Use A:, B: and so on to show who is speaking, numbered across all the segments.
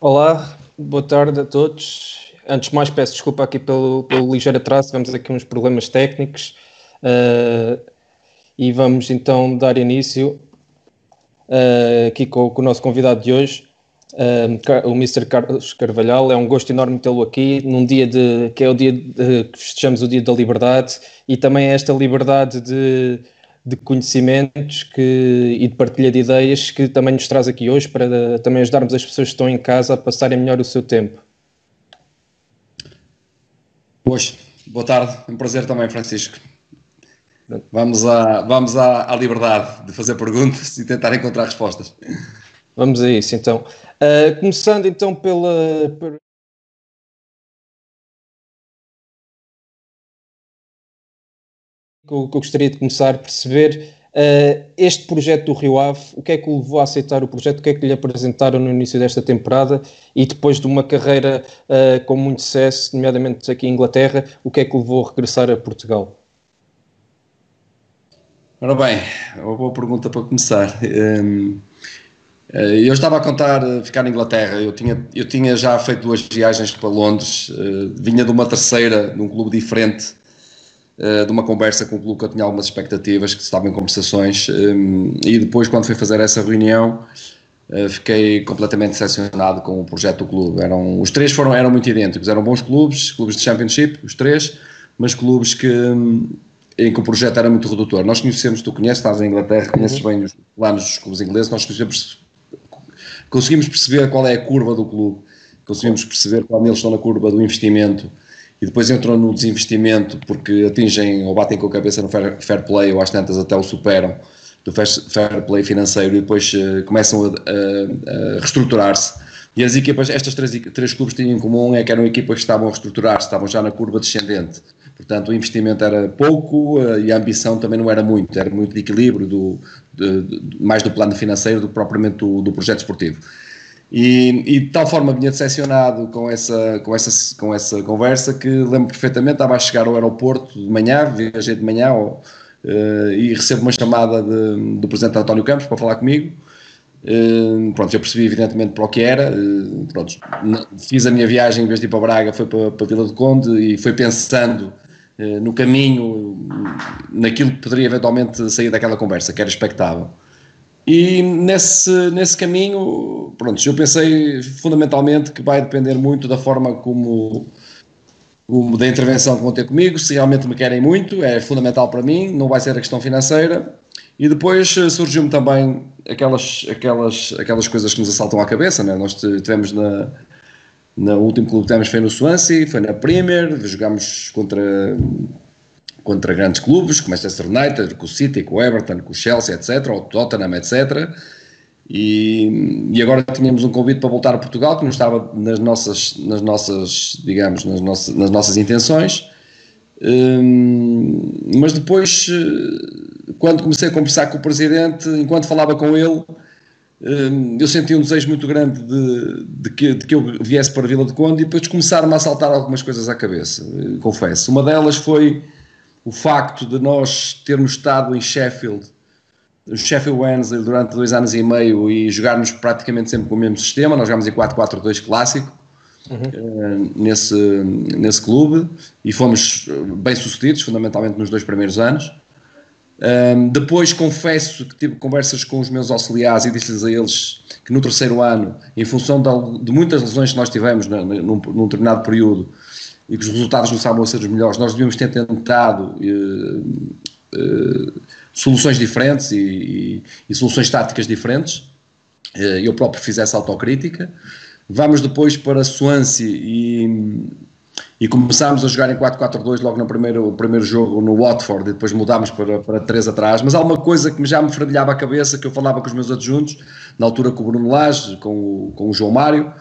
A: Olá, boa tarde a todos. Antes de mais, peço desculpa aqui pelo, pelo ligeiro atraso, tivemos aqui uns problemas técnicos uh, e vamos então dar início uh, aqui com, com, o nosso convidado de hoje, uh, o Mr. Carlos Carvalhal. É um gosto enorme tê-lo aqui num dia de que é o dia de, que festejamos o Dia da Liberdade e também esta liberdade de de conhecimentos que, e de partilha de ideias que também nos traz aqui hoje para também ajudarmos as pessoas que estão em casa a passarem melhor o seu tempo.
B: Pois, boa tarde, um prazer também, Francisco. Vamos, à, vamos à, à liberdade de fazer perguntas e tentar encontrar respostas.
A: Vamos a isso então. Uh, começando então pela, que eu, gostaria de começar a perceber uh, este projeto do Rio Ave, o que é que o levou a aceitar o projeto, o que é que lhe apresentaram no início desta temporada e depois de uma carreira uh, com muito sucesso, nomeadamente aqui em Inglaterra, o que é que o levou a regressar a Portugal?
B: Ora bem, uma boa pergunta para começar. Um, eh, eu estava a contar ficar na Inglaterra. Eu tinha, eu tinha já feito duas viagens para Londres, vinha de uma terceira, num clube diferente, eh, de uma conversa com o clube que eu tinha algumas expectativas, que estavam em conversações, um, e depois, quando fui fazer essa reunião, uh, fiquei completamente decepcionado com o projeto do clube. Eram, os três foram, eram muito idênticos, eram bons clubes, clubes de Championship, os três, mas clubes que, um, em que o projeto era muito redutor. Nós conhecemos, tu conheces, estás em Inglaterra, conheces uhum. bem os planos dos clubes ingleses, nós conhecemos, conseguimos perceber qual é a curva do clube, conseguimos perceber quando eles estão na curva do investimento, e depois entram no desinvestimento porque atingem ou batem com a cabeça no fair, fair play ou às tantas até o superam do fair, play financeiro e depois uh, começam a, a, a reestruturar-se. E as equipas, estas três, três clubes tinham em comum é que eram equipas que estavam a reestruturar-se, estavam já na curva descendente. Portanto, o investimento era pouco uh, e a ambição também não era muito, era muito de equilíbrio, do, de, de, mais do plano financeiro do que propriamente do, do projeto esportivo. E, e, de tal forma vinha decepcionado com essa, com, essa, com essa conversa que lembro perfeitamente, estava a chegar ao aeroporto de manhã, viajei de manhã uh, e recebo uma chamada de, do Presidente António Campos para falar comigo. Uh, pronto, eu percebi evidentemente para o que era. Uh, pronto, fiz a minha viagem, em vez de ir para Braga, foi para, para Vila do Conde e foi pensando no caminho, naquilo que poderia eventualmente sair daquela conversa, que era expectável. E nesse, nesse caminho, pronto, eu pensei fundamentalmente que vai depender muito da forma como, como, da intervenção que vão ter comigo, se realmente me querem muito, é fundamental para mim, não vai ser a questão financeira. E depois eh, surgiu-me também aquelas, aquelas, aquelas coisas que nos assaltam à cabeça, né? nós tivemos na, no último clube que tivemos foi no Swansea, foi na Premier, jogámos contra contra grandes clubes, como Manchester United, com o City, com o Everton, com o Chelsea, etc., ou Tottenham, etc., e, e, agora tínhamos um convite para voltar a Portugal que não estava nas nossas, nas nossas digamos, nas nossas, nas nossas intenções. Hum, mas depois, quando comecei a conversar com o presidente, enquanto falava com ele, hum, eu senti um desejo muito grande de, de, que, de que eu viesse para a Vila de Conde e depois começaram-me a saltar algumas coisas à cabeça, eh, confesso. Uma delas foi o facto de nós termos estado em Sheffield, Sheffield Wednesday durante dois anos e meio e jogarmos praticamente sempre com o mesmo sistema, nós jogámos em 4-4-2 clássico uhum. uh, nesse, nesse clube e fomos bem sucedidos, fundamentalmente nos dois primeiros anos. Um, ehm, depois confesso que tive conversas com os meus auxiliares e disse-lhes a eles que no terceiro ano, em função de, de muitas lesões que nós tivemos num, num determinado período, e que os resultados não estavam a ser os melhores, nós devíamos ter tentado uh, uh, soluções diferentes e, e, e, soluções táticas diferentes. Uh, eu próprio fiz essa autocrítica. Vamos depois para Swansea e, e começámos a jogar em 4-4-2 logo no primeiro, primeiro jogo no Watford e depois mudámos para, para 3 atrás. Mas há uma coisa que já me fervilhava a cabeça, que eu falava com os meus adjuntos, na altura com o Bruno Lage, com o, com o João Mário,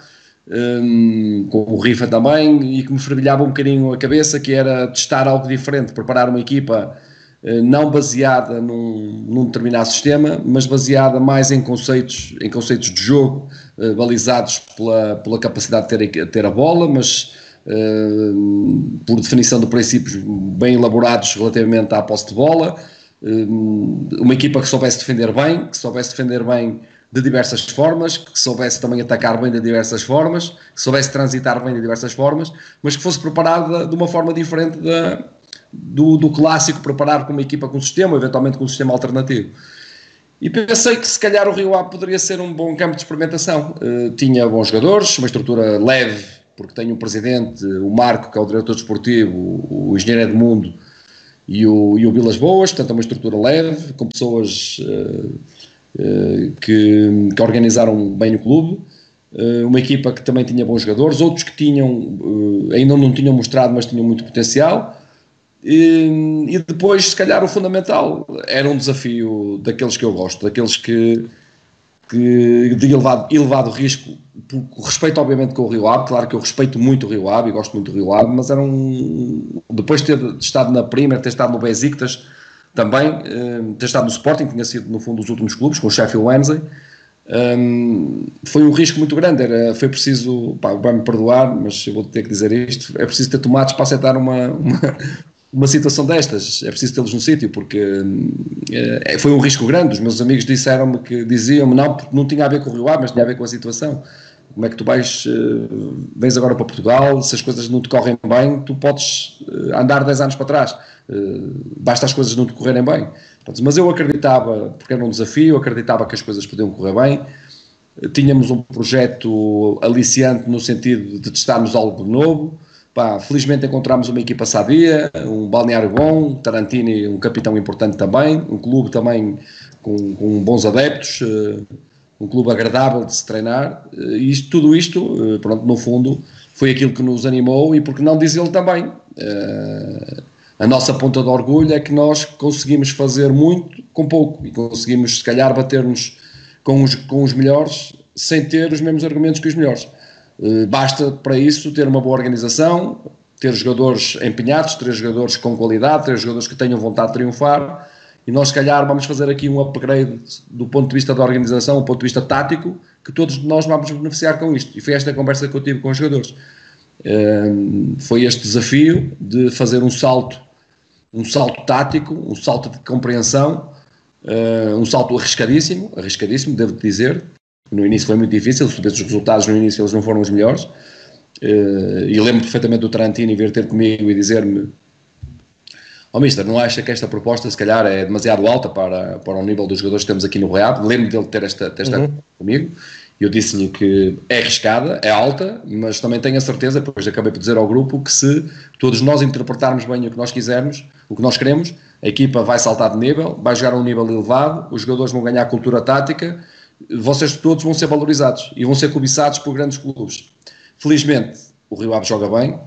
B: um, com o Rifa também, e que me fervilhava um bocadinho a cabeça, que era testar algo diferente, preparar uma equipa uh, não baseada num, num, determinado sistema, mas baseada mais em conceitos, em conceitos de jogo, uh, balizados pela, pela capacidade de ter, ter a bola, mas uh, por definição de princípios bem elaborados relativamente à posse de bola, uma equipa que soubesse defender bem, que soubesse defender bem de diversas formas, que soubesse também atacar bem de diversas formas, que soubesse transitar bem de diversas formas, mas que fosse preparada de uma forma diferente da, do, do clássico preparar com uma equipa com sistema, eventualmente com um sistema alternativo. E pensei que se calhar o Rio Ave poderia ser um bom campo de experimentação. Uh, tinha bons jogadores, uma estrutura leve, porque tem um presidente, o Marco, que é o diretor desportivo, o, o engenheiro Edmundo e o, e o Vilas Boas, portanto é uma estrutura leve, com pessoas uh, que, que, organizaram bem o clube, uma equipa que também tinha bons jogadores, outros que tinham, ainda não tinham mostrado, mas tinham muito potencial, e, e, depois, se calhar, o fundamental era um desafio daqueles que eu gosto, daqueles que, que de elevado, elevado risco, respeito, obviamente, com o Rio Ave. Claro que eu respeito muito o Rio Ave e gosto muito do Rio Ave, mas era um. Depois de ter estado na Primeira, ter estado no Besiktas também, eh, ter estado no Sporting, tinha sido no fundo dos últimos clubes, com o Sheffield Wednesday. Um, foi um risco muito grande, era, foi preciso, vai-me perdoar, mas eu vou ter que dizer isto, é preciso ter tomates para aceitar uma, uma, uma situação destas, é preciso tê-los no sítio, porque é, foi um risco grande. Os meus amigos disseram-me que diziam-me não, não tinha a ver com o Rio Ave, mas tinha a ver com a situação. Como é que tu vais, uh, vens agora para Portugal, se as coisas não te correm bem, tu podes andar 10 anos para trás, basta as coisas não te correrem bem. Mas eu acreditava, porque era um desafio, acreditava que as coisas podiam correr bem. Tínhamos um projeto aliciante no sentido de testarmos algo novo Pá, felizmente encontramos uma equipa sadia, um balneário bom, Tarantini, um capitão importante também, um clube também com, com bons adeptos, uh, um clube agradável de se treinar. Uh, e isto, tudo isto, uh, pronto, no fundo, foi aquilo que nos animou e porque não diz ele também. A nossa ponta de orgulho é que nós conseguimos fazer muito com pouco e conseguimos, se calhar, bater-nos com os, com os melhores sem ter os mesmos argumentos que os melhores. Eh, basta para isso ter uma boa organização, ter jogadores empenhados, ter jogadores com qualidade, ter jogadores que tenham vontade de triunfar. E nós, se calhar, vamos fazer aqui um upgrade do ponto de vista da organização, do ponto de vista tático, que todos nós vamos beneficiar com isto. E foi esta a conversa que eu tive com os jogadores. Eh, foi este desafio de fazer um salto, um salto tático, um salto de compreensão, eh, um salto arriscadíssimo, arriscadíssimo, devo dizer, no início foi muito difícil, se os resultados no início eles não foram os melhores. Uh, e lembro perfeitamente do Tarantino vir ter comigo e dizer-me: Ó oh, Mister, não acha que esta proposta se calhar é demasiado alta para, para o nível dos jogadores que temos aqui no Real? Lembro dele ter esta, ter esta uhum. comigo. E eu disse-lhe que é arriscada, é alta, mas também tenho a certeza, depois acabei por dizer ao grupo, que se todos nós interpretarmos bem o que nós quisermos, o que nós queremos, a equipa vai saltar de nível, vai jogar a um nível elevado, os jogadores vão ganhar cultura tática vocês todos vão ser valorizados e vão ser cobiçados por grandes clubes. Felizmente, o Rio Ave joga bem,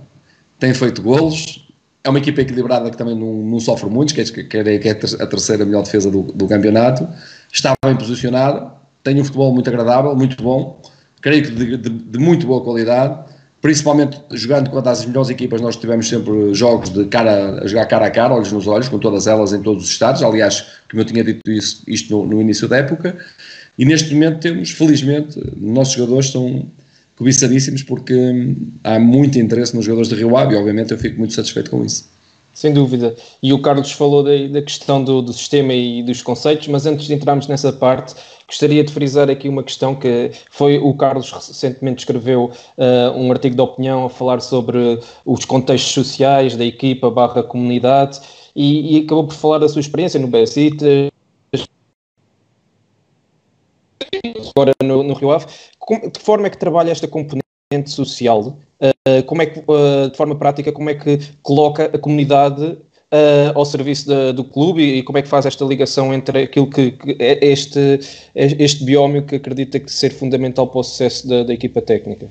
B: tem feito golos, é uma equipa equilibrada que também não, não sofre muito, que é, que é a terceira melhor defesa do, do campeonato, está bem posicionada, tem um futebol muito agradável, muito bom, creio que de, de, de muito boa qualidade, principalmente jogando contra as melhores equipas, nós tivemos sempre jogos de cara a jogar cara a cara, olhos nos olhos, com todas elas em todos os estados. Aliás, como eu tinha dito isso, isto no, no início da época, e neste momento temos, felizmente, nossos jogadores são cobiçadíssimos porque hum, há muito interesse nos jogadores de Rio Ave e obviamente eu fico muito satisfeito com isso.
A: Sem dúvida. E o Carlos falou da, da questão do, do, sistema e dos conceitos, mas antes de entrarmos nessa parte, gostaria de frisar aqui uma questão que foi o Carlos recentemente escreveu uh, um artigo de opinião a falar sobre os contextos sociais da equipa barra comunidade e, e acabou por falar da sua experiência no BSIT, agora no, no Rio Ave, como, de que forma é que trabalha esta componente social? Uh, como é que, uh, de forma prática, como é que coloca a comunidade uh, ao serviço da, do clube e, e, como é que faz esta ligação entre aquilo que, que é este, é este biómio que acredita que ser fundamental para o sucesso da, da equipa técnica?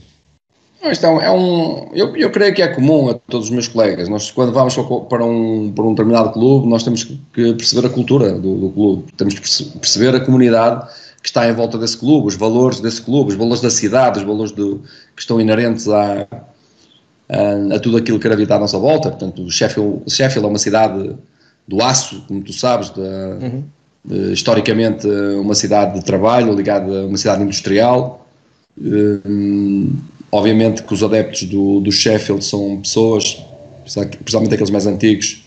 B: Então, é um, eu, eu creio que é comum a todos os meus colegas. Nós, quando vamos para um, para um determinado clube, nós temos que perceber a cultura do, do clube, temos que perceber a comunidade que está em volta desse clube, os valores desse clube, os valores da cidade, os valores do, que estão inerentes a, a, a, tudo aquilo que gravita à nossa volta. Portanto, Sheffield, Sheffield é uma cidade do aço, como tu sabes, de, uhum. de, historicamente uma cidade de trabalho, ligada a uma cidade industrial. Um, obviamente que os adeptos do, do Sheffield são pessoas, principalmente aqueles mais antigos,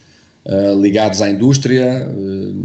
B: uh, ligados à indústria, uh,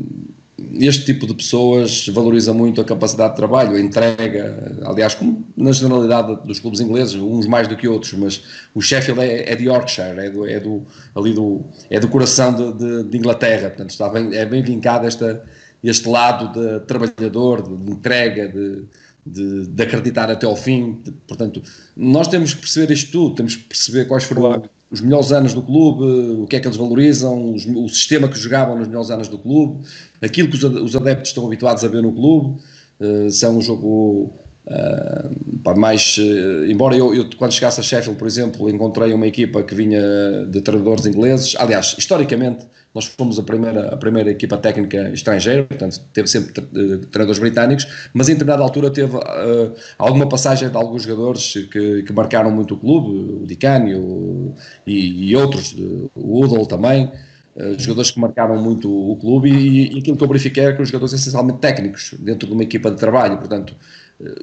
B: este tipo de pessoas valoriza muito a capacidade de trabalho, a entrega, aliás, como na generalidade dos clubes ingleses, uns mais do que outros, mas o Sheffield é, é de Yorkshire, é do, é do, ali do, é do coração de, de, de Inglaterra, portanto está bem, é bem vincado esta, este lado de trabalhador, de, de entrega, de, de, acreditar até ao fim. Portanto, nós temos que perceber isto tudo, temos que perceber quais foram claro. Os melhores anos do clube, o que é que eles valorizam, os, o sistema que jogavam nos melhores anos do clube, aquilo que os, os adeptos estão habituados a ver no clube. Uh, se é um jogo Uh, mais, uh, embora eu, eu, quando chegasse a Sheffield, por exemplo, encontrei uma equipa que vinha de treinadores ingleses. Aliás, historicamente, nós fomos a primeira, a primeira equipa técnica estrangeira, portanto, teve sempre uh, treinadores britânicos, mas em determinada altura teve alguma passagem de alguns jogadores que, que marcaram muito o clube, o Dicani e, e, outros, o Udall também. jogadores que marcaram muito o clube e, e aquilo que eu verifiquei é que os jogadores essencialmente técnicos dentro de uma equipa de trabalho, portanto,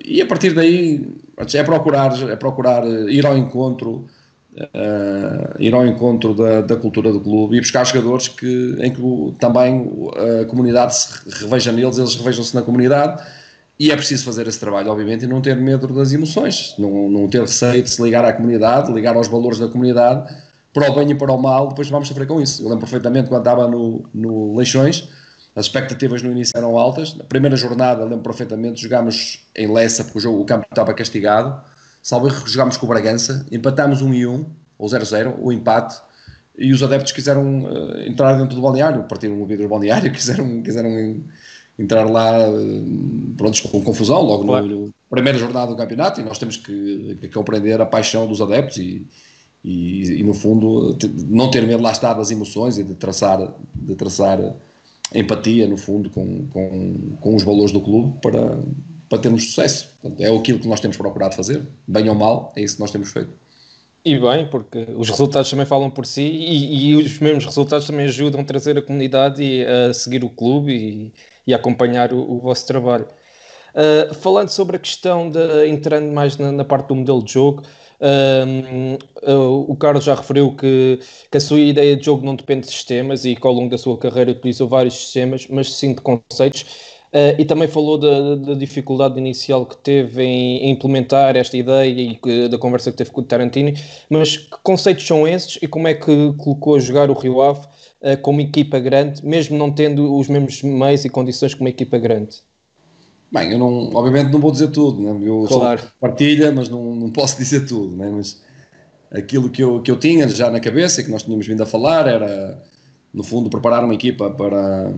B: e a partir daí é procurar, é procurar ir ao encontro, uh, ir ao encontro da, da, cultura do clube e buscar jogadores que, em que também a comunidade se reveja neles, eles revejam-se na comunidade. E é preciso fazer esse trabalho, obviamente, e não ter medo das emoções, não, não ter receio de se ligar à comunidade, ligar aos valores da comunidade, para o bem e para o mal, depois vamos sofrer com isso. Eu lembro perfeitamente quando estava no, no Leixões, as expectativas no início eram altas. Na primeira jornada, lembro perfeitamente, jogámos em Lessa, porque o, jogo, o campo estava castigado. Salvo jogámos com o Bragança, empatámos 1 e 1, ou 0-0, o empate, e os adeptos quiseram uh, entrar dentro do balneário, partiram o vidro do balneário, quiseram, quiseram entrar lá, uh, prontos, com confusão, logo claro. na primeira jornada do campeonato, e nós temos que, que compreender a paixão dos adeptos e, e, e, no fundo, não ter medo lá estar das emoções e de traçar, de traçar empatia, no fundo, com, com, com os valores do clube para, para termos sucesso. Portanto, é aquilo que nós temos procurado fazer, bem ou mal, é isso que nós temos feito.
A: E bem, porque os resultados também falam por si e, e os mesmos resultados também ajudam a trazer a comunidade e a seguir o clube e, e acompanhar o, o vosso trabalho. Uh, falando sobre a questão de entrando mais na, na parte do modelo de jogo, um, uh, o Carlos já referiu que, que, a sua ideia de jogo não depende de sistemas e que ao longo da sua carreira utilizou vários sistemas, mas sim de conceitos. Uh, e também falou da, da, dificuldade inicial que teve em, implementar esta ideia e que, da conversa que teve com o Tarantino. Mas que conceitos são esses e como é que colocou a jogar o Rio Ave uh, como equipa grande, mesmo não tendo os mesmos meios e condições como equipa grande?
B: Bem, eu não, obviamente não vou dizer tudo, né? eu claro. sou partilha, mas não, não posso dizer tudo, né? mas aquilo que eu, que eu tinha já na cabeça e que nós tínhamos vindo a falar era, no fundo, preparar uma equipa para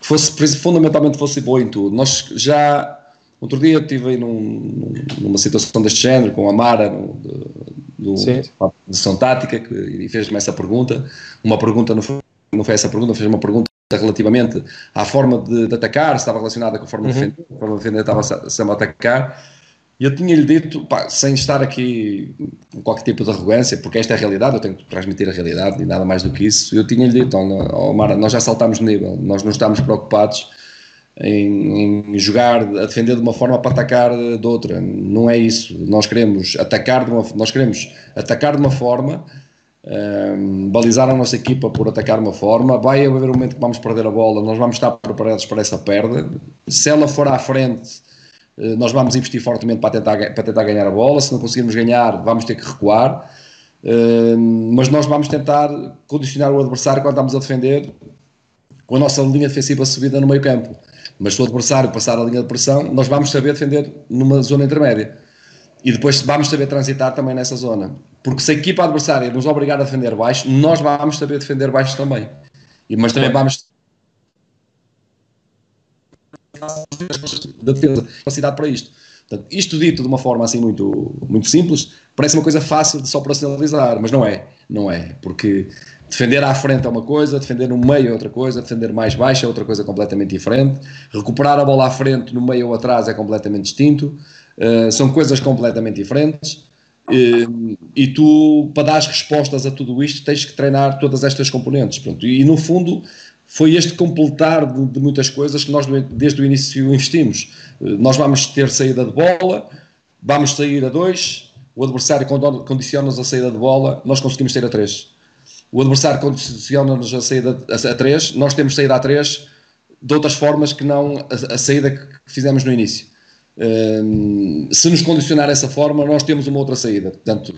B: que fosse, fundamentalmente fosse boa em tudo. Nós já, outro dia estive num, numa situação deste género, com a Mara, no, do, de São Tática, que, e fez-me essa pergunta, uma pergunta, não foi, não foi essa pergunta, fez uma pergunta relativamente à forma de, de, atacar, estava relacionada com a forma uhum. de defender, a forma de defender estava sempre a atacar. E eu tinha-lhe dito, pá, sem estar aqui com qualquer tipo de arrogância, porque esta é a realidade, eu tenho que transmitir a realidade e nada mais do que isso. Eu tinha-lhe dito, oh, Mara, nós já saltámos de nível, nós não estamos preocupados em, em, jogar, a defender de uma forma para atacar de outra. Não é isso. Nós queremos atacar de uma, nós queremos atacar de uma forma balizar a nossa equipa por atacar uma forma, vai haver um momento que vamos perder a bola, nós vamos estar preparados para essa perda. Se ela for à frente, eh, nós vamos investir fortemente para tentar, para tentar ganhar a bola. Se não conseguirmos ganhar, vamos ter que recuar. Mas nós vamos tentar condicionar o adversário quando estamos a defender com a nossa linha defensiva subida no meio campo. Mas se o adversário passar a linha de pressão, nós vamos saber defender numa zona intermédia e depois vamos saber transitar também nessa zona. Porque se a equipa adversária nos obrigar a defender baixo, nós vamos saber defender baixo também. E, mas também vamos da defesa, capacidade para isto. Portanto, isto dito de uma forma assim muito, muito simples, parece uma coisa fácil de se operacionalizar, mas não é, não é, porque defender à frente é uma coisa, defender no meio é outra coisa, defender mais baixo é outra coisa completamente diferente, recuperar a bola à frente, no meio ou atrás é completamente distinto, uh, são coisas completamente diferentes, uh, e tu, para dar as respostas a tudo isto, tens que treinar todas estas componentes, pronto, e, no fundo foi este completar de, de, muitas coisas que nós desde o início investimos. Eh, nós vamos ter saída de bola, vamos sair a dois, o adversário condiciona-nos a saída de bola, nós conseguimos sair a três. O adversário condiciona-nos a saída a três, nós temos saída a três, de outras formas que não a, a saída que fizemos no início. Se nos condicionar essa forma, nós temos uma outra saída. Portanto,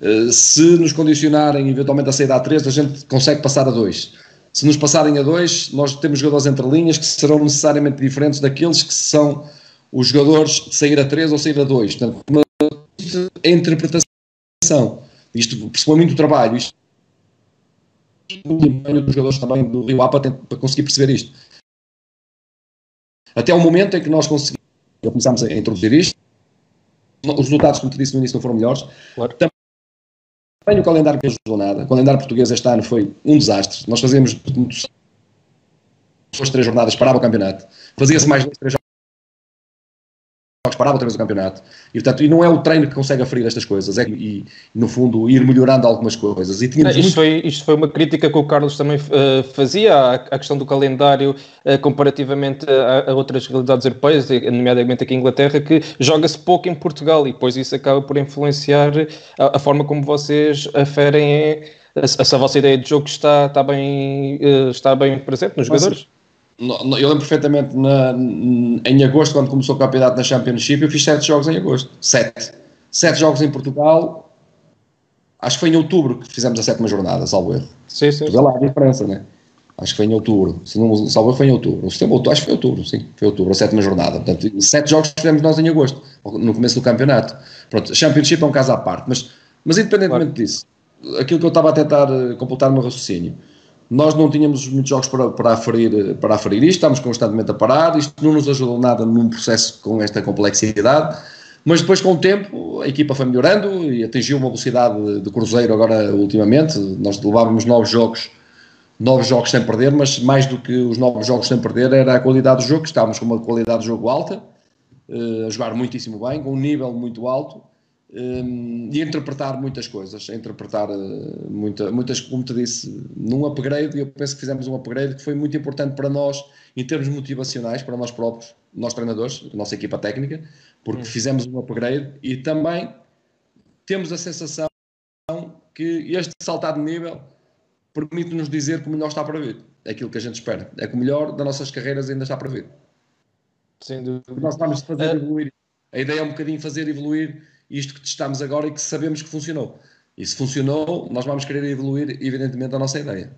B: uh, se nos condicionarem eventualmente a saída a 3, a gente consegue passar a 2. Se nos passarem a 2, nós temos jogadores entre linhas que serão necessariamente diferentes daqueles que são os jogadores de sair a 3 ou sair a 2. Portanto, uma, a interpretação. Isto pressupõe muito trabalho. Isto muito empenho dos jogadores também do Rio A para, para conseguir perceber isto. Até o momento em que nós conseguimos começámos a introduzir isto, os resultados, como te disse no início, não foram melhores. Claro. Também o calendário que ajudou nada. O calendário português este ano foi um desastre. Nós fazíamos duas, três jornadas, parava o campeonato. Fazia-se mais dois, três jogos parava outra vez o campeonato. E, portanto, e não é o treino que consegue aferir estas coisas, é e, no fundo, ir melhorando algumas coisas. E
A: isto, muito... foi, isto foi uma crítica que o Carlos também uh, fazia à, à, questão do calendário uh, comparativamente a, a, outras realidades europeias, nomeadamente aqui em Inglaterra, que joga-se pouco em Portugal e depois isso acaba por influenciar a, a forma como vocês aferem essa vossa ideia de jogo está, está, bem, uh, está bem presente nos jogadores?
B: Eu lembro perfeitamente na, em agosto, quando começou o campeonato na Championship, eu fiz sete jogos em agosto. Sete. Sete jogos em Portugal. Acho que foi em outubro que fizemos a sétima jornada, salvo erro.
A: Sim, sim.
B: Vê lá a diferença, né? Acho que foi em outubro. Se não salvo erro, foi em outubro. Setembro. Acho que foi outubro, sim. Foi outubro, a sétima jornada. Portanto, sete jogos fizemos nós em agosto, no começo do campeonato. Pronto, Championship é um caso à parte. Mas, mas independentemente claro. disso, aquilo que eu estava a tentar eh, completar no meu raciocínio nós não tínhamos muitos jogos para, para, aferir, para aferir isto, estamos constantemente a parar, isto não nos ajudou nada num processo com esta complexidade, mas depois com o tempo a equipa foi melhorando e atingiu uma velocidade de cruzeiro agora ultimamente, nós levávamos nove jogos, nove jogos sem perder, mas mais do que os nove jogos sem perder era a qualidade do jogo, estávamos com uma qualidade de jogo alta, eh, a jogar muitíssimo bem, com um nível muito alto, um, e interpretar muitas coisas, interpretar uh, muita, muitas, como te disse, num upgrade, eu penso que fizemos um upgrade que foi muito importante para nós em termos motivacionais, para nós próprios, nós treinadores, nossa equipa técnica, porque hum. fizemos um upgrade e também temos a sensação que este saltar de nível permite-nos dizer que o melhor está para vir. É aquilo que a gente espera. É que o melhor das nossas carreiras ainda está para vir.
A: Sem dúvida.
B: Nós vamos fazer uh... evoluir. A ideia é um bocadinho fazer evoluir isto que testamos agora e que sabemos que funcionou. E se funcionou, nós vamos querer evoluir, evidentemente, a nossa ideia.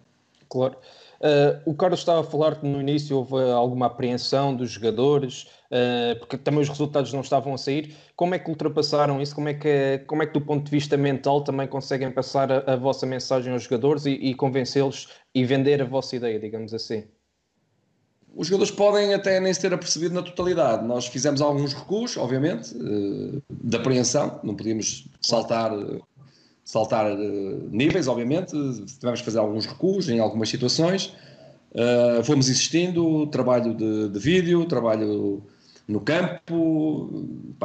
A: Claro. Uh, o Carlos estava a falar que no início houve alguma apreensão dos jogadores, uh, porque também os resultados não estavam a sair. Como é que ultrapassaram isso? Como é que, como é que do ponto de vista mental, também conseguem passar a, a vossa mensagem aos jogadores e, e convencê-los e vender a vossa ideia, digamos assim?
B: Os jogadores podem até nem se ter apercebido na totalidade. Nós fizemos alguns recuos, obviamente, uh, de apreensão, não podíamos saltar, saltar uh, níveis, obviamente, tivemos que fazer alguns recuos em algumas situações. Fomos insistindo, trabalho de, de, vídeo, trabalho no campo,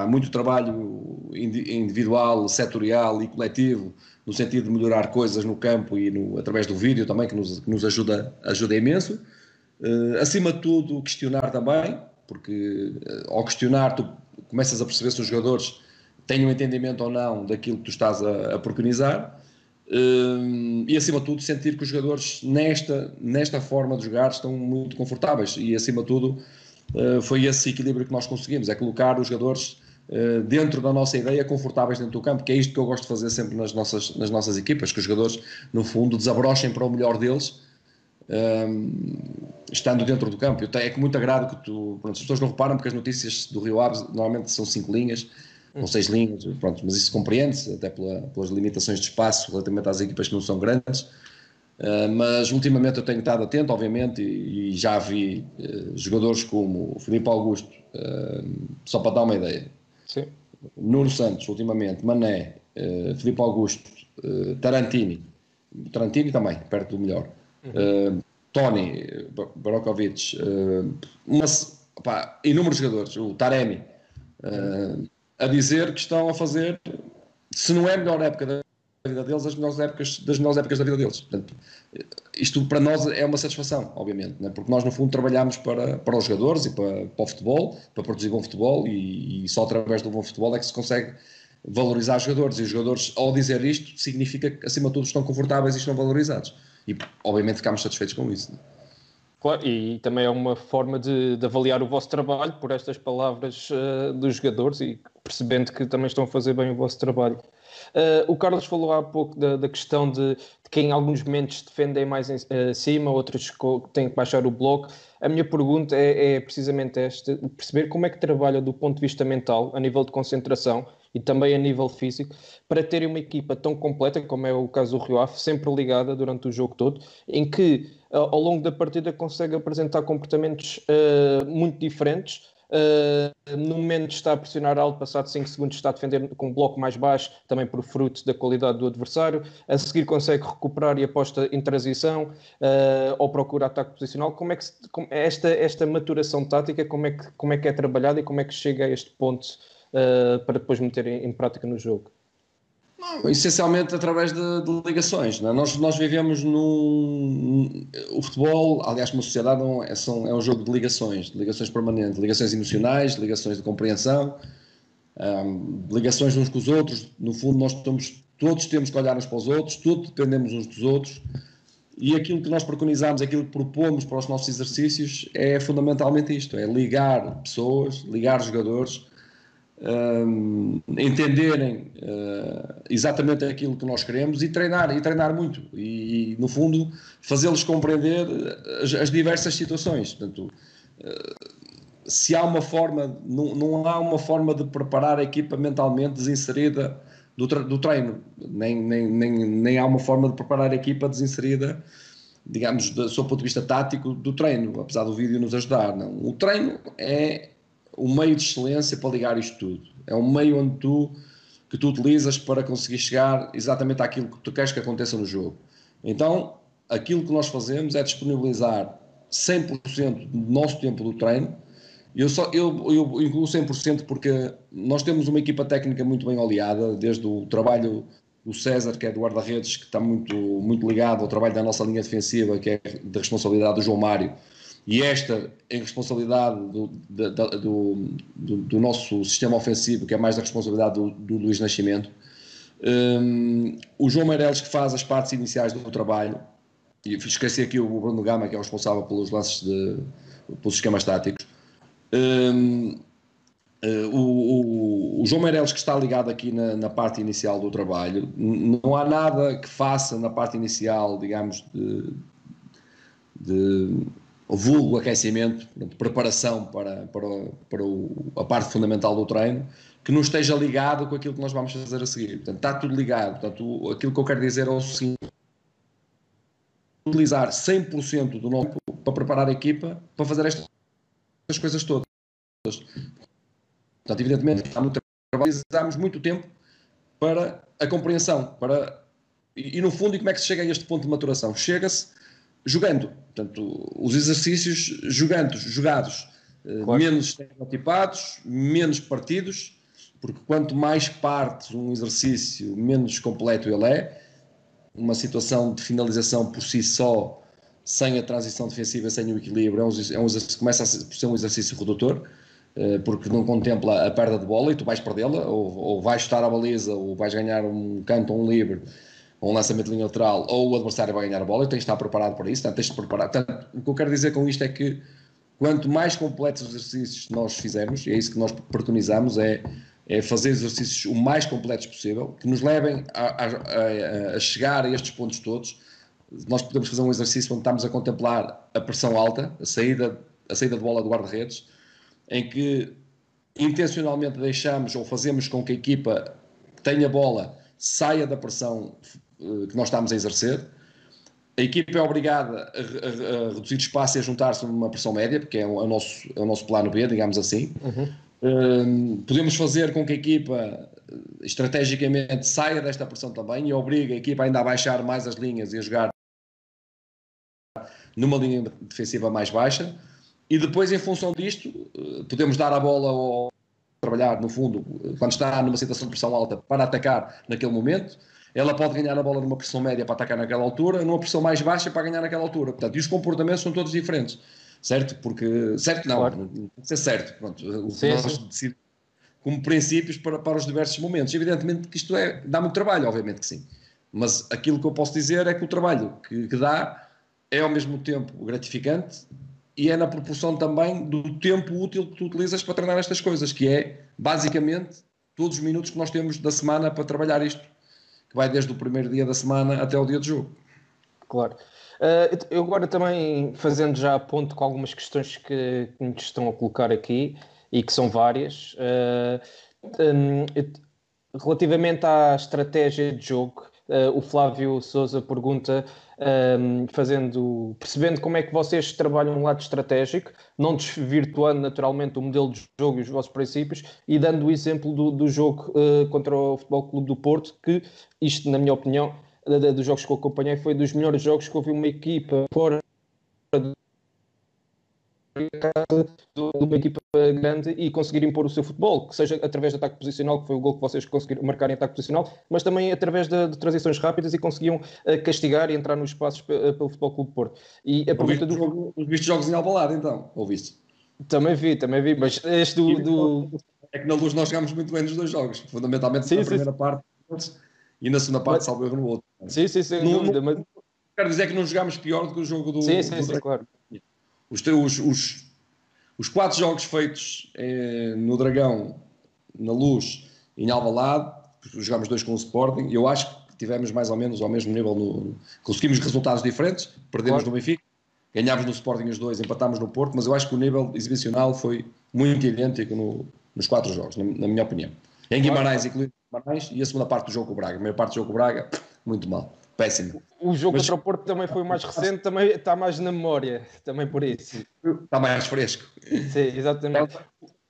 B: muito trabalho individual, setorial e coletivo, no sentido de melhorar coisas no campo e no, através do vídeo também, que nos, que nos ajuda, ajuda imenso. Uh, acima de tudo, questionar também, porque uh, ao questionar tu começas a perceber se os jogadores têm um entendimento ou não daquilo que tu estás a, a preconizar. Uh, e acima de tudo, sentir que os jogadores nesta, nesta forma de jogar estão muito confortáveis. E acima de tudo, foi esse equilíbrio que nós conseguimos: é colocar os jogadores dentro da nossa ideia, confortáveis dentro do campo, que é isto que eu gosto de fazer sempre nas nossas, nas nossas equipas, que os jogadores, no fundo, desabrochem para o melhor deles um, estando dentro do campo. Eu tenho, é com muito agrado que tu. Pronto, as pessoas não reparam porque as notícias do Rio Aves normalmente são cinco linhas, ou seis linhas, pronto, mas isso compreende-se, até pela, pelas limitações de espaço relativamente às equipas que não são grandes. Uh, mas ultimamente eu tenho estado atento, obviamente, e, e já vi uh, jogadores como o Filipe Augusto, uh, só para dar uma ideia.
A: Sim.
B: Nuno Santos, ultimamente, Mané, Filipe Augusto, Tarantini, Tarantini também, perto do melhor. Uh, Tony Brokovic, uh, inúmeros jogadores, o Taremi, uh, a dizer que estão a fazer, se não é a melhor época da vida deles, as melhores épocas, das melhores épocas da vida deles. Portanto, isto para nós é uma satisfação, obviamente, né? porque nós no fundo trabalhamos para, para os jogadores e para, para o futebol, para produzir bom futebol e, e só através do bom futebol é que se consegue valorizar os jogadores e os jogadores ao dizer isto significa que acima de tudo estão confortáveis e estão valorizados e obviamente ficámos satisfeitos com isso.
A: Claro, e também é uma forma de, de avaliar o vosso trabalho por estas palavras uh, dos jogadores e percebendo que também estão a fazer bem o vosso trabalho. Uh, o Carlos falou há pouco da, da questão de, de, que em alguns momentos defendem mais em uh, cima, outros têm que baixar o bloco. A minha pergunta é, é, precisamente esta: perceber como é que trabalha do ponto de vista mental, a nível de concentração e também a nível físico, para terem uma equipa tão completa, como é o caso do Rio Ave, sempre ligada durante o jogo todo, em que ao longo da partida consegue apresentar comportamentos uh, muito diferentes. Uh, no momento está a pressionar alto, passado 5 segundos está a defender com um bloco mais baixo, também por fruto da qualidade do adversário. A seguir consegue recuperar e aposta em transição uh, ou procura ataque posicional. Como é que se, como, esta, esta maturação tática, como é, que, como é que é trabalhada e como é que chega a este ponto uh, para depois meter em, em prática no jogo?
B: Não, essencialmente através de, de ligações. É? Nós, nós vivemos num. O futebol, aliás, como sociedade, é, são, é um jogo de ligações, de ligações permanentes, ligações emocionais, ligações de compreensão, um, ligações uns com os outros. No fundo, nós estamos, todos temos que olhar uns para os outros, todos dependemos uns dos outros. E aquilo que nós preconizamos, aquilo que propomos para os nossos exercícios é fundamentalmente isto: é ligar pessoas, ligar jogadores um, entenderem uh, exatamente aquilo que nós queremos e treinar, e treinar muito, e, no fundo fazê-los compreender as, as, diversas situações. Portanto, uh, se há uma forma, não, não há uma forma de preparar a equipa mentalmente desinserida do, do treino, nem, nem, nem, nem há uma forma de preparar a equipa desinserida digamos, do seu ponto de vista tático do treino, apesar do vídeo nos ajudar. Não. O treino é o meio de excelência para ligar isto tudo. É um meio onde tu, que tu utilizas para conseguir chegar exatamente àquilo que tu queres que aconteça no jogo. Então, aquilo que nós fazemos é disponibilizar 100% do nosso tempo do treino. Eu, só, eu, eu incluo 100% porque nós temos uma equipa técnica muito bem oleada, desde o trabalho do César, que é do guarda-redes, que está muito, muito ligado ao trabalho da nossa linha defensiva, que é da responsabilidade do João Mário, e esta em responsabilidade do, do, do, do, nosso sistema ofensivo, que é mais da responsabilidade do, do Luís Nascimento. Um, o João Meireles que faz as partes iniciais do trabalho, e esqueci aqui o Bruno Gama, que é o responsável pelos lances de, pelos esquemas táticos. Um, Uh, o, o, o, João Meireles que está ligado aqui na, na, parte inicial do trabalho, não há nada que faça na parte inicial, digamos, de, de vulgo aquecimento, preparação para, para, para o, a parte fundamental do treino, que não esteja ligado com aquilo que nós vamos fazer a seguir. Portanto, está tudo ligado. Portanto, aquilo que eu quero dizer é o seguinte: utilizar 100% do nosso para preparar a equipa para fazer estas coisas todas. Portanto, evidentemente, há muito trabalho, utilizamos muito tempo para a compreensão, para e, e no fundo, e como é que se chega a este ponto de maturação? Chega-se jogando. Portanto, os exercícios jogando, jogados, eh, claro. menos estereotipados, menos partidos, porque quanto mais partes um exercício, menos completo ele é. Uma situação de finalização por si só, sem a transição defensiva, sem o equilíbrio, é um, é um começa a ser, por ser um exercício redutor, eh, porque não contempla a perda de bola e tu vais perdê-la, ou, ou vais chutar a baliza, ou vais ganhar um canto ou um livre um lançamento de linha lateral, ou o adversário vai ganhar a bola, e tens de estar preparado para isso, portanto, tens de preparar. Portanto, o que eu quero dizer com isto é que quanto mais completos exercícios nós fizermos, e é isso que nós preconizamos, é, é fazer exercícios o mais completos possível, que nos levem a, a, a, chegar a estes pontos todos. Nós podemos fazer um exercício onde estamos a contemplar a pressão alta, a saída, a saída de bola do guarda-redes, em que intencionalmente deixamos ou fazemos com que a equipa tenha bola, saia da pressão que nós estamos a exercer. A equipa é obrigada a, a, a reduzir espaço e a juntar-se numa pressão média, porque é o, é nosso, é o nosso plano B, digamos assim. Uhum. Um, podemos fazer com que a equipa eh, estrategicamente saia desta pressão também e obriga a equipa ainda a baixar mais as linhas e a jogar numa linha defensiva mais baixa. E depois, em função disto, eh, podemos dar a bola ao trabalhar, no fundo, quando está numa situação de pressão alta, para atacar naquele momento ela pode ganhar a bola numa pressão média para atacar naquela altura, numa pressão mais baixa para ganhar naquela altura. Portanto, e os comportamentos são todos diferentes, certo? Porque, certo não, claro. não tem que ser certo. Pronto, o que nós decidimos como princípios para, para os diversos momentos. Evidentemente que isto é, dá muito trabalho, obviamente que sim. Mas aquilo que eu posso dizer é que o trabalho que, que dá é ao mesmo tempo gratificante e é na proporção também do tempo útil que tu utilizas para treinar estas coisas, que é basicamente todos os minutos que nós temos da semana para trabalhar isto, que vai desde o primeiro dia da semana até o dia de jogo.
A: Claro. Uh, eu agora também fazendo já ponto com algumas questões que, que nos estão a colocar aqui e que são várias. Uh, um, relativamente à estratégia de jogo, uh, o Flávio Souza pergunta, um, fazendo, percebendo como é que vocês trabalham no lado estratégico, não desvirtuando naturalmente o modelo de jogo e os vossos princípios, e dando o exemplo do, do jogo contra o Futebol Clube do Porto, que isto, na minha opinião, dos jogos que eu acompanhei, foi dos melhores jogos que houve uma equipa fora de uma equipa grande e conseguir impor o seu futebol, que seja através de ataque posicional, que foi o gol que vocês conseguiram marcar em ataque posicional, mas também através de, de transições rápidas e conseguiam uh, castigar e entrar nos espaços uh, pelo Futebol Clube Porto.
B: E a pergunta do jogo. Viste jogos em Albalade então? Ouviste?
A: Também vi, também vi, mas este do, do.
B: É que na luz nós jogámos muito bem nos dois jogos, fundamentalmente sim, na sim, primeira sim. parte e na segunda parte, salvo erro no outro.
A: Sim, sim, sem no, dúvida. Mas...
B: Quero dizer que não jogámos pior do que o jogo do.
A: Sim, sim,
B: do
A: sim, claro.
B: Os, os, os, os quatro jogos feitos eh, no Dragão, na Luz e em Alvalade, jogámos dois com o Sporting, eu acho que tivemos mais ou menos ao mesmo nível. No, conseguimos resultados diferentes, perdemos claro. no Benfica, ganhámos no Sporting os dois, empatámos no Porto, mas eu acho que o nível exibicional foi muito idêntico no, nos quatro jogos, na, na minha opinião. Em Guimarães, incluindo Guimarães, e a segunda parte do jogo com o Braga. A primeira parte do jogo com o Braga, muito mal. Péssimo.
A: O jogo Mas... contra o Porto também foi o mais recente, também está mais na memória, também por isso.
B: Está mais fresco.
A: Sim, exatamente.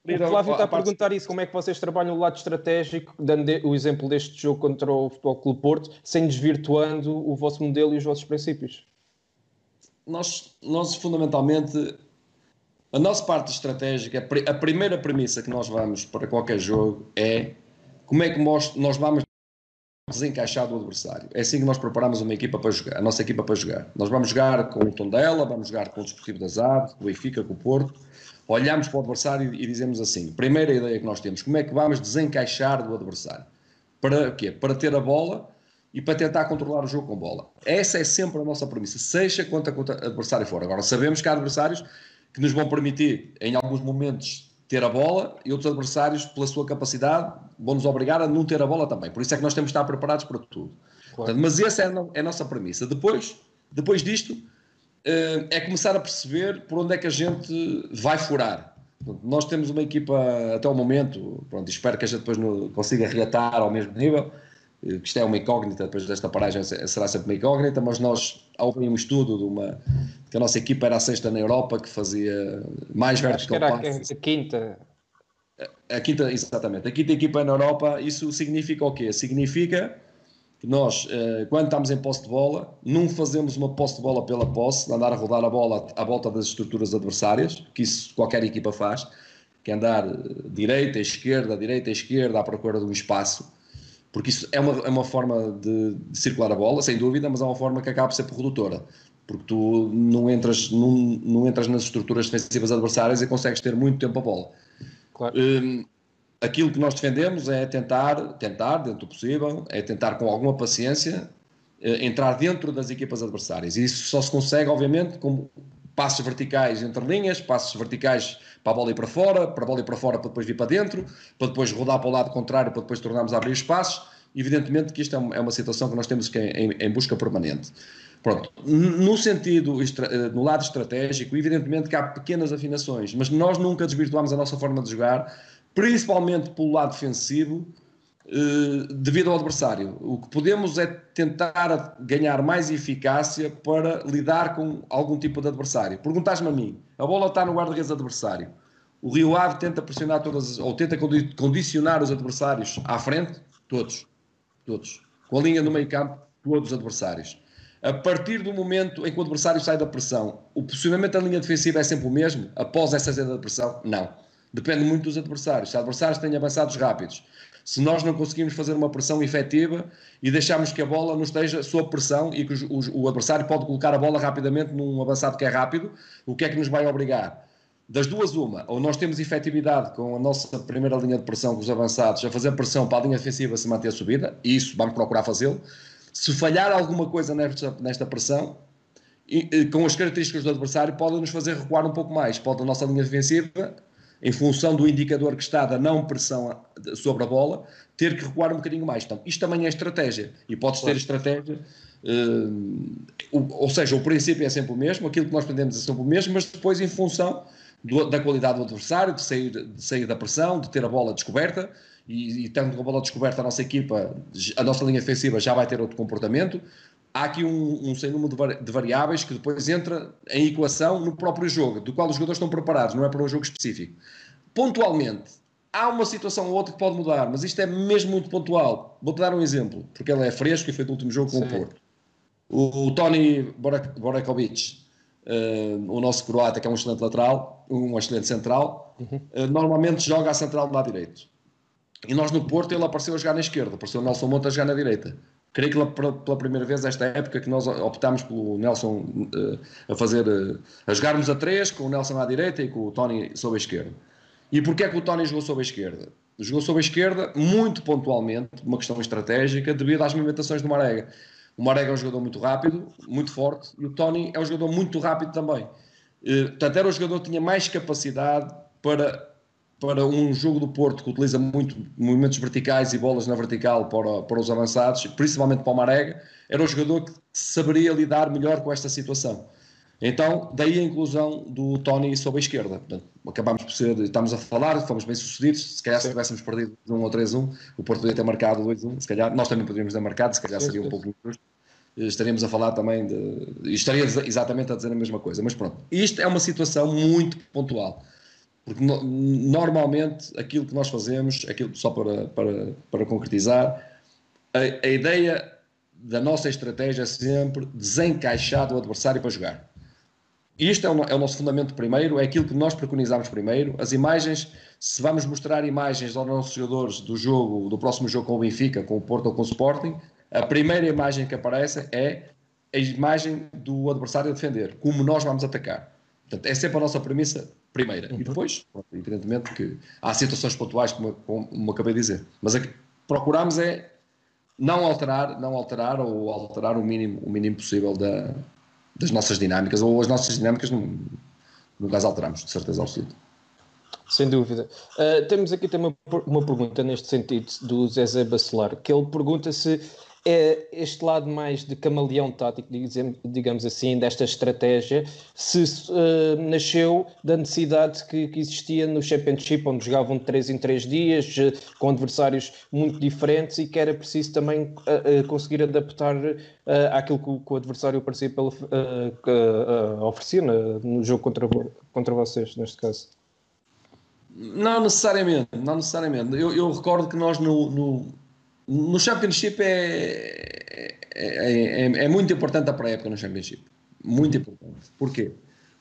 A: O Flávio está a perguntar isso, como é que vocês trabalham o lado estratégico, dando o exemplo deste jogo contra o Futebol Clube Porto, sem desvirtuando o vosso modelo e os vossos princípios?
B: Nós, nós fundamentalmente, a nossa parte estratégica, a primeira premissa que nós vamos para qualquer jogo é como é que nós, nós vamos desencaixar do adversário. É assim que nós preparamos uma equipa para jogar, a nossa equipa para jogar. Nós vamos jogar com o Tondela, vamos jogar com o Desportivo das Aves, com o Benfica, com o Porto. Olhamos para o adversário e dizemos assim: primeira ideia que nós temos, como é que vamos desencaixar do adversário? Para quê? Para ter a bola e para tentar controlar o jogo com bola. Essa é sempre a nossa premissa, seja quanto adversário for. Agora, sabemos que há adversários que nos vão permitir, em alguns momentos, ter a bola e outros adversários, pela sua capacidade, vão-nos obrigar a não ter a bola também. Por isso é que nós temos de estar preparados para tudo. Claro. Portanto, mas essa é, é a nossa premissa. Depois, depois disto, eh, é começar a perceber por onde é que a gente vai furar. Nós temos uma equipa até o momento, pronto, espero que a gente depois consiga reatar ao mesmo nível, que isto é uma incógnita, depois desta paragem será sempre uma incógnita, mas nós, houve um estudo de uma, que a nossa equipa era a sexta na Europa, que fazia mais vertical
A: Acho que era a, quinta.
B: A, a quinta, exatamente, a quinta equipa na Europa, isso significa o quê? Significa que nós, eh, quando estamos em posse de bola, não fazemos uma posse de bola pela posse, de andar a rodar a bola à volta das estruturas adversárias, que isso qualquer equipa faz, que é andar eh, direita, esquerda, direita, esquerda, à procura de um espaço, porque isso é uma, é uma forma de, de, circular a bola, sem dúvida, mas é uma forma que acaba por ser produtora, porque tu não entras, não, não entras nas estruturas defensivas adversárias e consegues ter muito tempo a bola. Claro. Um, aquilo que nós defendemos é tentar, tentar, dentro do possível, é tentar com alguma paciência eh, entrar dentro das equipas adversárias. E isso só se consegue, obviamente, com passos verticais entre linhas, passos verticais para a bola ir para fora, para a bola ir para fora para depois vir para dentro, para depois rodar para o lado contrário, para depois tornarmos a abrir espaços. Evidentemente que isto é, é uma situação que nós temos que em, em busca permanente. Pronto, no sentido, eh, no lado estratégico, evidentemente que há pequenas afinações, mas nós nunca desvirtuamos a nossa forma de jogar, principalmente pelo lado defensivo, devido ao adversário. O que podemos é tentar ganhar mais eficácia para lidar com algum tipo de adversário. Perguntas-me a mim, a bola está no guarda-redes adversário. O Rio Ave tenta pressionar todas, ou tenta condicionar os adversários à frente? Todos. Todos. Com a linha no meio campo, todos os adversários. A partir do momento em que o adversário sai da pressão, o posicionamento da linha defensiva é sempre o mesmo? Após essa saída da pressão? Não. Depende muito dos adversários. Se adversários têm avançados rápidos, se nós não conseguimos fazer uma pressão efetiva e deixarmos que a bola não esteja sob pressão e que o, adversário pode colocar a bola rapidamente num avançado que é rápido, o que é que nos vai obrigar? Das duas, uma, ou nós temos efetividade com a nossa primeira linha de pressão, com os avançados, a fazer pressão para a linha defensiva se manter subida, e isso vamos procurar fazê-lo. Se falhar alguma coisa nesta, nesta pressão, e, com as características do adversário, pode nos fazer recuar um pouco mais. Pode a nossa linha defensiva, em função do indicador que está da não pressão sobre a bola, ter que recuar um bocadinho mais. Então, isto também é estratégia. E podes ter estratégia. Uh, ou seja, o princípio é sempre o mesmo, aquilo que nós pretendemos é sempre o mesmo, mas depois, em função do, da qualidade do adversário, de sair, de sair da pressão, de ter a bola descoberta, e, e tendo a bola descoberta, a nossa equipa, a nossa linha defensiva já vai ter outro comportamento há aqui um, um sem número de variáveis que depois entra em equação no próprio jogo, do qual os jogadores estão preparados, não é para um jogo específico. Pontualmente, há uma situação ou outra que pode mudar, mas isto é mesmo muito pontual. Vou-te dar um exemplo, porque ele é fresco e foi do último jogo com Sim. o Porto. O, o Tony Borakovic, uh, o nosso croata, que é um excelente lateral, um excelente central, uhum. uh, normalmente joga a central do lado direito. E nós no Porto ele apareceu a jogar na esquerda, apareceu o Nelson Monte a jogar na direita. Creio que pela primeira vez esta época que nós optámos pelo Nelson uh, a fazer, uh, a jogarmos a três, com o Nelson à direita e com o Tony sob a esquerda. E porquê é que o Tony jogou sob a esquerda? Jogou sob a esquerda muito pontualmente, uma questão estratégica, devido às movimentações do Marega. O Marega é um jogador muito rápido, muito forte, e o Tony é um jogador muito rápido também. Uh, portanto, era o jogador que tinha mais capacidade para para um jogo do Porto que utiliza muito movimentos verticais e bolas na vertical para, para os avançados, principalmente para o Marega, era o jogador que saberia lidar melhor com esta situação. Então, daí a inclusão do Tony sob a esquerda. Portanto, acabamos por ser, estamos a falar, fomos bem sucedidos. Se calhar, se tivéssemos perdido 1 ou 3-1, o Porto poderia ter marcado 2-1. Se calhar, nós também poderíamos ter marcado, se calhar seria um pouco injusto. Estaríamos a falar também de. Estaria exatamente a dizer a mesma coisa. Mas pronto, isto é uma situação muito pontual. Porque no, normalmente aquilo que nós fazemos, aquilo, só para, para, para concretizar, a, a ideia da nossa estratégia é sempre desencaixar o adversário para jogar. Isto é o, é o, nosso fundamento primeiro, é aquilo que nós preconizamos primeiro. As imagens, se vamos mostrar imagens aos nossos jogadores do jogo, do próximo jogo com o Benfica, com o Porto ou com o Sporting, a primeira imagem que aparece é a imagem do adversário a defender, como nós vamos atacar. Portanto, é sempre a nossa premissa primeira. Uhum. E depois, evidentemente, que há situações pontuais, como, como acabei de dizer. Mas aqui, procuramos é não alterar, não alterar ou alterar o mínimo, o mínimo possível da, das nossas dinâmicas, ou as nossas dinâmicas nunca as alteramos, de certeza absoluta.
A: Sem dúvida. Uh, temos aqui também uma, uma pergunta neste sentido do Zezé Bacelar, que ele pergunta se é este lado mais de camaleão tático, digamos assim, desta estratégia, se uh, nasceu da necessidade que, que, existia no Championship, onde jogavam de 3 em 3 dias, uh, com adversários muito diferentes e que era preciso também uh, conseguir adaptar àquilo que, que, o adversário parecia pelo, oferecer no, no jogo contra, contra vocês, neste caso.
B: Não necessariamente, não necessariamente. Eu, eu recordo que nós no, no no Championship é, é, é, é muito importante a pré-época no Championship. Muito importante. Porquê?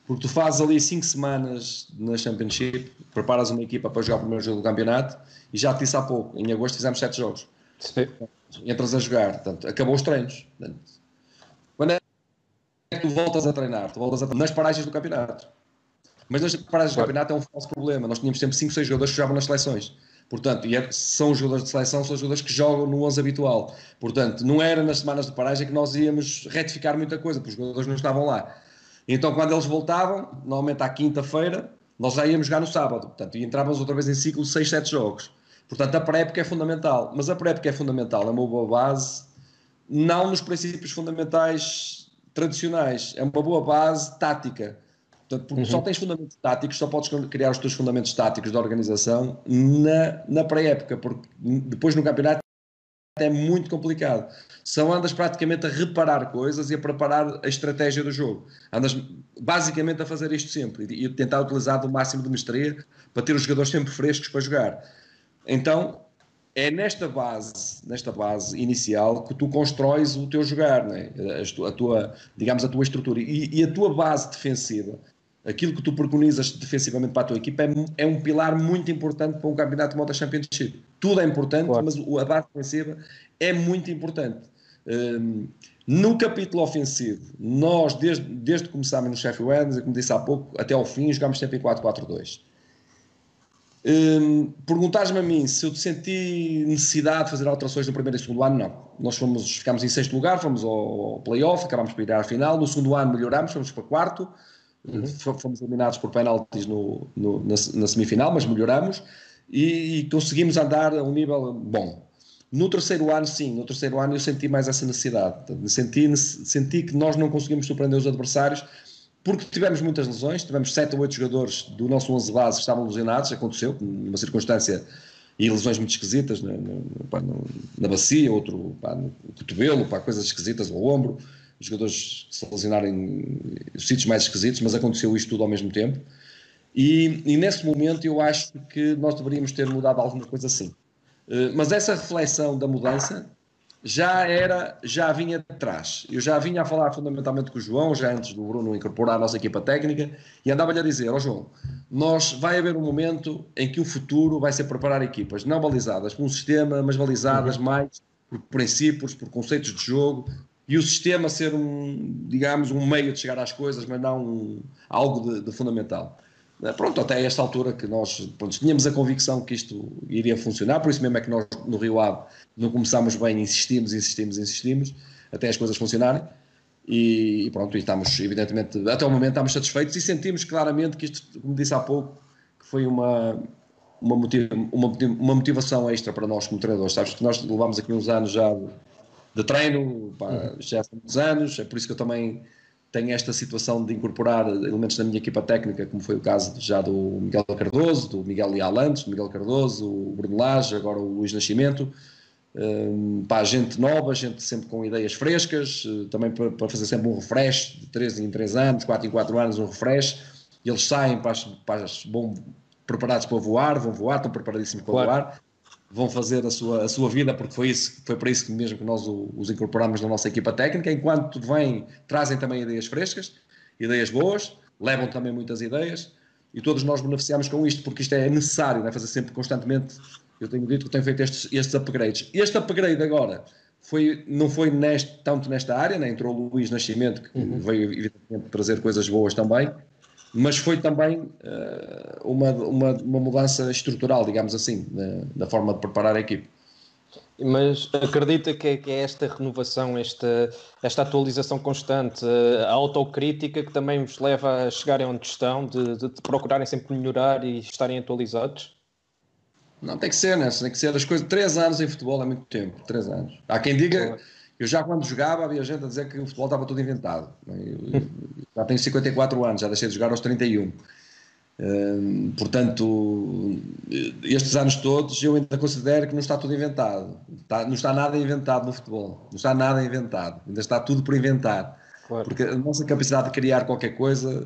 B: Porque tu fazes ali 5 semanas na Championship, preparas uma equipa para jogar o primeiro jogo do campeonato e já te disse há pouco, em agosto fizemos 7 jogos. Sim. Entras a jogar, portanto, acabou os treinos. Portanto, quando é que tu voltas a treinar? Tu voltas a treinar nas paragens do campeonato. Mas nas paragens do campeonato é um falso problema. Nós tínhamos sempre 5, 6 jogadores que jogavam nas seleções. Portanto, é, são jogadores de seleção, são jogadores que jogam no 11 habitual. Portanto, não era nas semanas de paragem que nós íamos retificar muita coisa, porque os jogadores não estavam lá. Então, quando eles voltavam, normalmente à quinta-feira, nós já íamos jogar no sábado. Portanto, e entrávamos outra vez em ciclo 6, 7 jogos. Portanto, a pré-época é fundamental. Mas a pré-época é fundamental, é uma boa base, não nos princípios fundamentais tradicionais, é uma boa base tática Portanto, porque uhum. só tens fundamentos táticos, só podes criar os teus fundamentos táticos da organização na, na pré-época, porque depois no campeonato é muito complicado. São andas praticamente a reparar coisas e a preparar a estratégia do jogo. Andas basicamente a fazer isto sempre e, e tentar utilizar o máximo de mestria para ter os jogadores sempre frescos para jogar. Então, é nesta base, nesta base inicial que tu constróis o teu jogar, né? a, a tua, digamos, a tua estrutura e, e, a tua base defensiva aquilo que tu preconizas defensivamente para a tua equipa é, é, um pilar muito importante para um campeonato de moda Championship. Tudo é importante, claro. mas a base defensiva é muito importante. Um, no capítulo ofensivo, nós, desde, desde que começámos no Sheffield Wednesday, como disse há pouco, até ao fim, jogámos sempre em 4-4-2. Um, Perguntares-me a mim se eu senti necessidade de fazer alterações no primeiro e segundo ano, não. Nós fomos, ficámos em sexto lugar, fomos ao, ao playoff, acabámos por ir à final. No segundo ano melhorámos, fomos para quarto, uhum. fomos eliminados por penaltis no, no na, na, semifinal, mas melhoramos e, e conseguimos andar a um nível bom. No terceiro ano, sim, no terceiro ano eu senti mais essa necessidade. Senti, senti que nós não conseguimos surpreender os adversários porque tivemos muitas lesões, tivemos 7 ou 8 jogadores do nosso 11 base que estavam lesionados, aconteceu, numa circunstância e lesões muito esquisitas na, na, na bacia, outro pá, no cotovelo, pá, coisas esquisitas ao ombro, os jogadores se lesionarem em sítios mais esquisitos, mas aconteceu isto tudo ao mesmo tempo. E, e, nesse momento eu acho que nós deveríamos ter mudado alguma coisa assim. Mas essa reflexão da mudança já era, já vinha de trás. Eu já vinha a falar fundamentalmente com o João, já antes do Bruno incorporar a nossa equipa técnica, e andava-lhe a dizer, ó oh, João, nós vai haver um momento em que o futuro vai ser preparar equipas não balizadas por um sistema, mas balizadas uhum. mais por princípios, por conceitos de jogo, e o sistema ser um, digamos, um meio de chegar às coisas, mas não um, algo de, de fundamental. Eh, pronto, até esta altura que nós pronto, tínhamos a convicção que isto iria funcionar, por isso mesmo é que nós no Rio Ave não começámos bem, insistimos, insistimos, insistimos, até as coisas funcionarem. E, e pronto, e estamos, evidentemente, até o momento estamos satisfeitos e sentimos claramente que isto, como disse há pouco, que foi uma, uma, motiva, uma, uma motivação extra para nós como treinadores. Sabes que nós levámos aqui uns anos já de, treino, pá, uhum. já são muitos anos, é por isso que eu também tenho esta situação de incorporar elementos da minha equipa técnica, como foi o caso já do Miguel Cardoso, do Miguel Leal antes, do Miguel Cardoso, o Bruno Lage, agora o Luís Nascimento, um, para gente nova, gente sempre com ideias frescas, eh, também para, para, fazer sempre um refresh de 3 em 3 anos, 4 em 4 anos, um refresh, eles saem para as, para as, bom, preparados para voar, vão voar, estão preparadíssimos para claro. voar, vão fazer a sua, a sua vida, porque foi, isso, foi para isso mesmo que nós os incorporamos na nossa equipa técnica, enquanto vêm, trazem também ideias frescas, ideias boas, levam também muitas ideias, e todos nós beneficiamos com isto, porque isto é necessário, é fazer sempre constantemente, eu tenho dito que tenho feito estes, estes upgrades. Este upgrade agora foi, não foi neste, tanto nesta área, né? entrou o Luís Nascimento, que uhum. veio evidentemente trazer coisas boas também, mas foi também uh, uma, uma, uma, mudança estrutural, digamos assim, na, na, forma de preparar a equipe.
A: Mas acredita que é, que é esta renovação, esta, esta atualização constante, a autocrítica que também vos leva a chegarem onde estão, de, de, de procurarem sempre melhorar e estarem atualizados?
B: Não, tem que ser, né? Tem que ser as coisas. Três anos em futebol é muito tempo, três anos. Há quem diga eu já quando jogava havia gente a dizer que o futebol estava tudo inventado. Eu, já tenho 54 anos, já deixei de jogar aos 31. Hum, portanto, estes anos todos eu ainda considero que não está tudo inventado. Está, não está nada inventado no futebol. Não está nada inventado. Ainda está tudo por inventar. Claro. Porque a nossa capacidade de criar qualquer coisa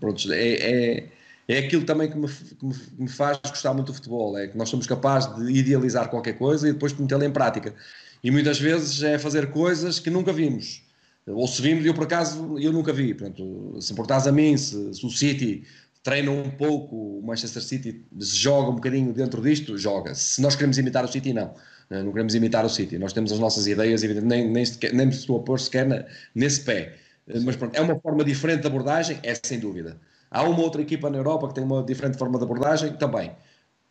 B: pronto, é, é, é aquilo também que me, que me, faz gostar muito do futebol. É que nós somos capazes de idealizar qualquer coisa e depois metê-la em prática e muitas vezes é fazer coisas que nunca vimos. Ou se vimos, eu por acaso, eu nunca vi. Portanto, se importares a mim, se, se o City treina um pouco, o Manchester City se joga um bocadinho dentro disto, joga. Se nós queremos imitar o City, não. Não queremos imitar o City. Nós temos as nossas ideias, nem, nem, nem me estou a pôr sequer na, nesse pé. Mas pronto, é uma forma diferente de abordagem, é sem dúvida. Há uma outra equipa na Europa que tem uma diferente forma de abordagem, também.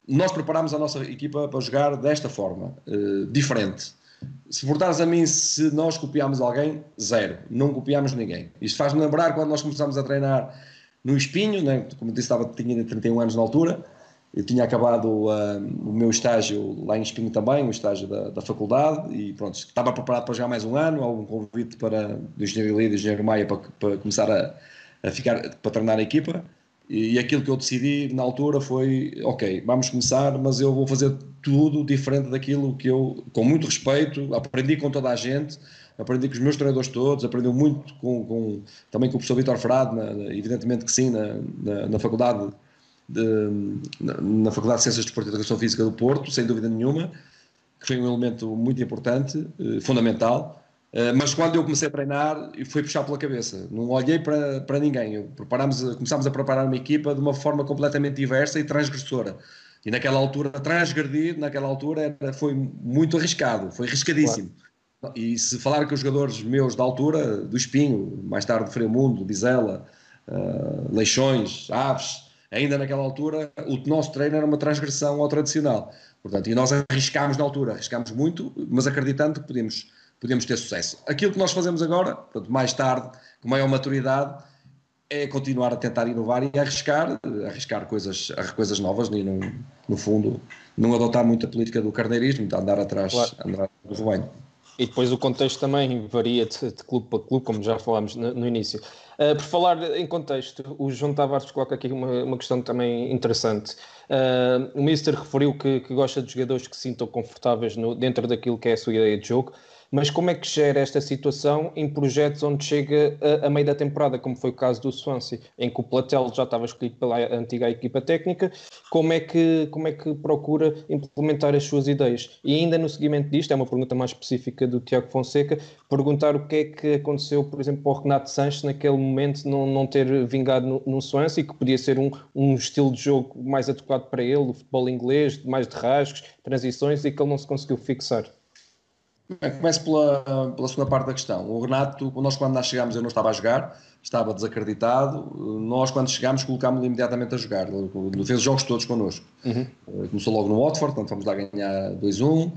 B: Nós preparamos a nossa equipa para jogar desta forma, uh, diferente. Se voltares a mim, se nós copiámos alguém, zero. Não copiámos ninguém. Isto faz-me lembrar quando nós começámos a treinar no Espinho, né? como disse, estava, tinha 31 anos na altura, eu tinha acabado uh, o meu estágio lá em Espinho também, o estágio da, da, faculdade, e pronto, estava preparado para jogar mais um ano, algum convite para, do Engenheiro Lida e do Engenheiro Maia para, para começar a, a, ficar, para treinar a equipa, e, aquilo que eu decidi na altura foi, ok, vamos começar, mas eu vou fazer tudo diferente daquilo que eu, com muito respeito, aprendi com toda a gente, aprendi com os meus treinadores todos, aprendi muito com, com também com o professor Vitor Frade, na, na, evidentemente que sim, na, na, na faculdade de, na, Faculdade de Ciências de Desporto e Educação Física do Porto, sem dúvida nenhuma, que foi um elemento muito importante, eh, fundamental, eh, mas quando eu comecei a treinar, foi puxar pela cabeça, não olhei para, para ninguém, preparámos, começámos a preparar uma equipa de uma forma completamente diversa e transgressora, e naquela altura, transgredir, naquela altura, era, foi muito arriscado, foi arriscadíssimo. Claro. E se falar com os jogadores meus da altura, do Espinho, mais tarde Fremundo, Bizela, uh, Leixões, Aves, ainda naquela altura, o nosso treino era uma transgressão ao tradicional. Portanto, e nós arriscámos na altura, arriscámos muito, mas acreditando que podíamos, podíamos ter sucesso. Aquilo que nós fazemos agora, portanto, mais tarde, com maior maturidade, é continuar a tentar inovar e arriscar, arriscar coisas, coisas novas e, no, no fundo, não adotar muito a política do carneirismo, de andar atrás, claro. andar do rebanho.
A: E depois o contexto também varia de, de clube para clube, como já falámos no, no início. Uh, por falar em contexto, o João Tavares coloca aqui uma, uma questão também interessante. Uh, o Mister referiu que, que, gosta de jogadores que se sintam confortáveis no, dentro daquilo que é a sua ideia de jogo. Mas como é que gera esta situação em projetos onde chega a, a, meio da temporada, como foi o caso do Swansea, em que o Platel já estava escolhido pela antiga equipa técnica, como é que, como é que procura implementar as suas ideias? E ainda no seguimento disto, é uma pergunta mais específica do Tiago Fonseca, perguntar o que é que aconteceu, por exemplo, para o Renato Sanches naquele momento não, não ter vingado no, no Swansea, que podia ser um, um estilo de jogo mais adequado para ele, o futebol inglês, mais de rasgos, transições, e que ele não se conseguiu fixar.
B: Começo pela, pela segunda parte da questão. O Renato, nós quando nós chegámos, eu não estava a jogar, estava desacreditado. Nós, quando chegámos, colocámos-lo imediatamente a jogar. Ele fez os jogos todos connosco. Uhum. Começou logo no Watford, portanto fomos lá ganhar 2-1.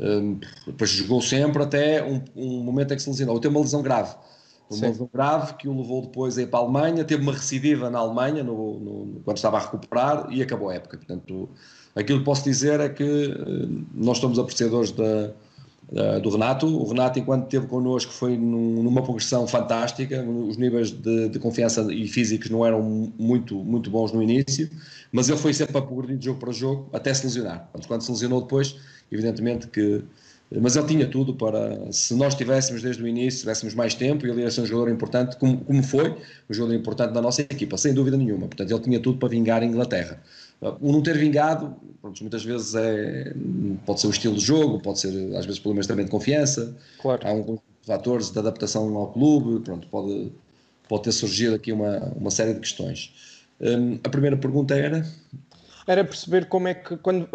B: Hum, depois jogou sempre até um, um, momento em que se lesionou. Teve uma lesão grave. Sim. grave que o levou depois a ir para a Alemanha. Teve uma recidiva na Alemanha no, no, quando estava a recuperar e acabou a época. Portanto, aquilo que posso dizer é que hum, nós estamos apreciadores da uh, do Renato. O Renato, enquanto esteve connosco, foi num, numa progressão fantástica. Os níveis de, de, confiança e físicos não eram muito, muito bons no início, mas ele foi sempre a progredir de jogo para jogo até se lesionar. Quando se lesionou depois, evidentemente que mas ele tinha tudo para, se nós tivéssemos desde o início, tivéssemos mais tempo, ele ia ser um jogador importante, como, como foi um jogador importante da nossa equipa, sem dúvida nenhuma. Portanto, ele tinha tudo para vingar a Inglaterra. O não ter vingado, pronto, muitas vezes é, pode ser o estilo de jogo, pode ser às vezes problemas também de confiança, claro. há um fatores de adaptação ao clube, pronto, pode, pode ter surgido aqui uma, uma série de questões. Um, a primeira pergunta era?
A: Era perceber como é que, quando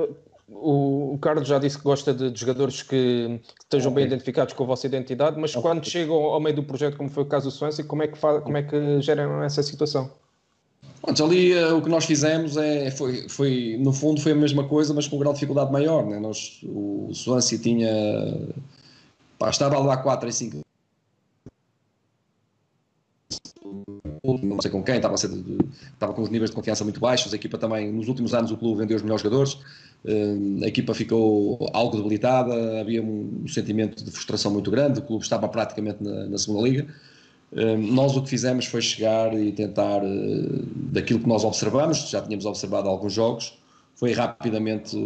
A: o, Carlos já disse que gosta de, de jogadores que, que estejam okay. bem identificados com a vossa identidade, mas okay. quando chegam ao meio do projeto, como foi o caso do Swansea, como é que, faz, como é que geram essa situação?
B: Pronto, ali uh, o que nós fizemos é, foi, foi, no fundo, foi a mesma coisa, mas com um grau de dificuldade maior. Né? Nós, o Swansea tinha. Pá, estava lá 4 e 5. Não sei com quem, estava, estava com os níveis de confiança muito baixos. A equipa também, nos últimos anos, o clube vendeu os melhores jogadores. Uh, a equipa ficou algo debilitada. Havia um, sentimento de frustração muito grande. O clube estava praticamente na, na segunda liga nós o que fizemos foi chegar e tentar, eh, daquilo que nós observamos, já tínhamos observado alguns jogos, foi rapidamente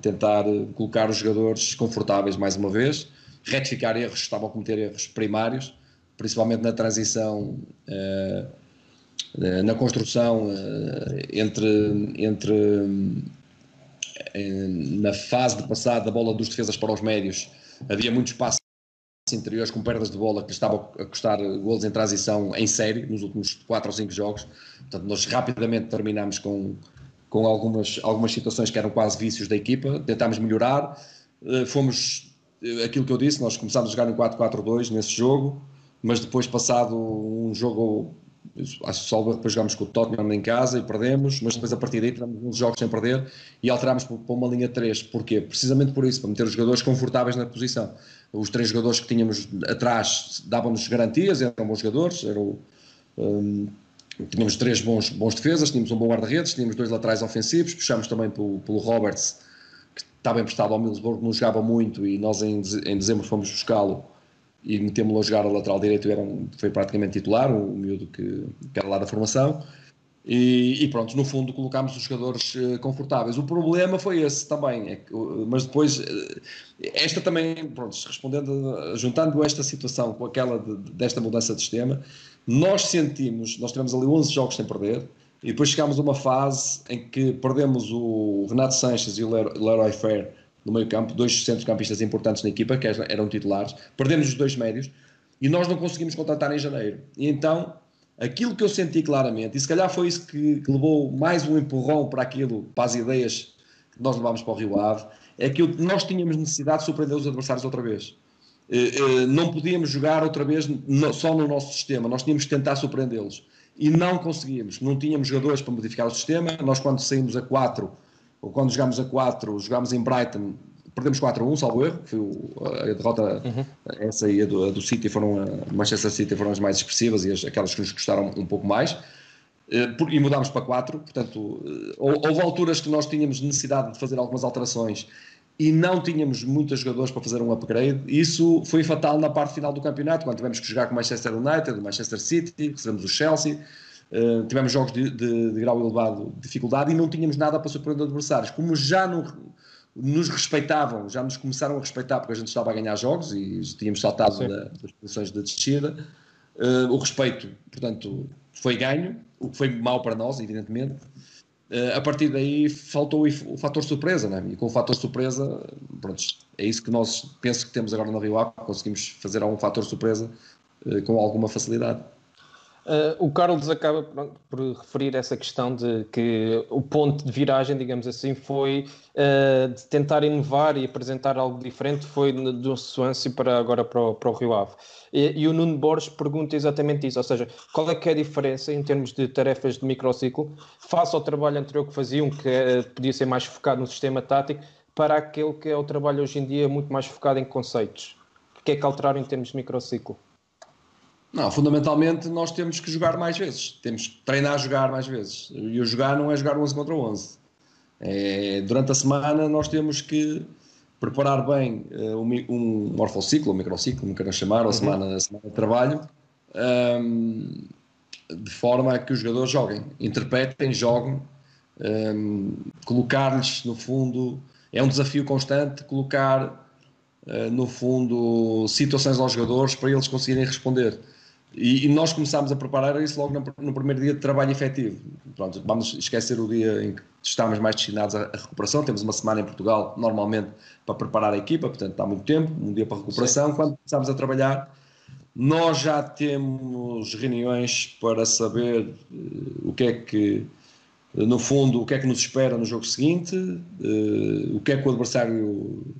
B: tentar eh, colocar os jogadores confortáveis mais uma vez, retificar erros, estavam a cometer erros primários, principalmente na transição, eh, na construção entre, entre na fase de passar da bola dos defesas para os médios, havia muito espaço interiores com perdas de bola que estavam a custar golos em transição em série nos últimos 4 ou 5 jogos. Portanto, nós rapidamente terminámos com, com algumas, algumas situações que eram quase vícios da equipa, tentámos melhorar, eh, fomos, eh, aquilo que eu disse, nós começámos a jogar em 4-4-2 nesse jogo, mas depois passado um jogo só depois jogámos com o Tottenham em casa e perdemos, mas depois a partir daí tivemos uns jogos sem perder e alterámos para uma linha 3. Porquê? Precisamente por isso, para meter os jogadores confortáveis na posição. Os três jogadores que tínhamos atrás davam-nos garantias, eram bons jogadores, eram, um, tínhamos três bons, bons defesas, tínhamos um bom guarda-redes, tínhamos dois laterais ofensivos, puxámos também pelo, pelo Roberts, que estava emprestado ao Middlesbrough, não jogava muito e nós em, em dezembro fomos buscá-lo e metemos-lo a jogar a lateral direito, era um, foi praticamente titular, o um miúdo que, que era lá da formação. E, e, pronto, no fundo colocámos os jogadores uh, confortáveis. O problema foi esse também, é que, uh, mas depois, uh, esta também, pronto, respondendo, juntando esta situação com aquela de, desta mudança de sistema, nós sentimos, nós tivemos ali 11 jogos sem perder, e depois chegámos a uma fase em que perdemos o Renato Sanches e o Leroy Fair no meio campo, dois centrocampistas importantes na equipa, que eram titulares, perdemos os dois médios e nós não conseguimos contratar em janeiro. E então, aquilo que eu senti claramente, e se calhar foi isso que, levou mais um empurrão para aquilo, para as ideias que nós levámos para o Rio Ave, é que nós tínhamos necessidade de surpreender os adversários outra vez. Eh, eh, não podíamos jogar outra vez só no nosso sistema, nós tínhamos que tentar surpreendê-los. e não conseguíamos, não tínhamos jogadores para modificar o sistema. Nós, quando saímos a 4, ou quando jogámos a 4, jogámos em Brighton, perdemos 4 a 1, salvo erro, foi a derrota, uhum. essa e a do, a do City foram, a Manchester City foram as mais expressivas e as, aquelas que nos custaram um pouco mais. Eh, e mudámos para 4, portanto, eh, houve alturas que nós tínhamos necessidade de fazer algumas alterações e não tínhamos muitos jogadores para fazer um upgrade. Isso foi fatal na parte final do campeonato, quando tivemos que jogar com o Manchester United, o Manchester City, recebemos o Chelsea, uh, tivemos jogos de, de, de, grau elevado de dificuldade e não tínhamos nada para surpreender adversários. Como já não, nos respeitavam, já nos começaram a respeitar porque a gente estava a ganhar jogos e tínhamos saltado da, das posições de descida, uh, o respeito, portanto, foi ganho, o que foi mau para nós, evidentemente Uh, a partir daí faltou o, o fator surpresa, né? e com o fator surpresa, pronto, é isso que nós penso que temos agora no Rio Ave, conseguimos fazer algum fator surpresa uh, com alguma facilidade.
A: Uh, o Carlos acaba por referir essa questão de que o ponto de viragem, digamos assim, foi uh, de tentar inovar e apresentar algo diferente, foi do Swansea para agora para o, para o Rio Ave. E, e, o Nuno Borges pergunta exatamente isso, ou seja, qual é que é a diferença em termos de tarefas de microciclo face ao trabalho anterior que faziam, que uh, podia ser mais focado no sistema tático, para aquele que é o trabalho hoje em dia muito mais focado em conceitos? O que é que alteraram em termos de microciclo?
B: Não, fundamentalmente nós temos que jogar mais vezes, temos que treinar a jogar mais vezes. E o jogar não é jogar 11 contra 11. É, durante a semana nós temos que preparar bem uh, um, um morfociclo, um microciclo, como queiram chamar, ou uhum. semana, a semana de trabalho, um, de forma a que os jogadores joguem, interpretem, joguem, um, colocar-lhes no fundo, é um desafio constante colocar uh, no fundo situações aos jogadores para eles conseguirem responder. E, e, nós começámos a preparar isso logo no, no, primeiro dia de trabalho efetivo. Pronto, vamos esquecer o dia em que estamos mais destinados à, à, recuperação. Temos uma semana em Portugal, normalmente, para preparar a equipa, portanto, está muito tempo, um dia para recuperação. Sim. Quando começamos a trabalhar, nós já temos reuniões para saber uh, o que é que, no fundo, o que é que nos espera no jogo seguinte, uh, o que é que o adversário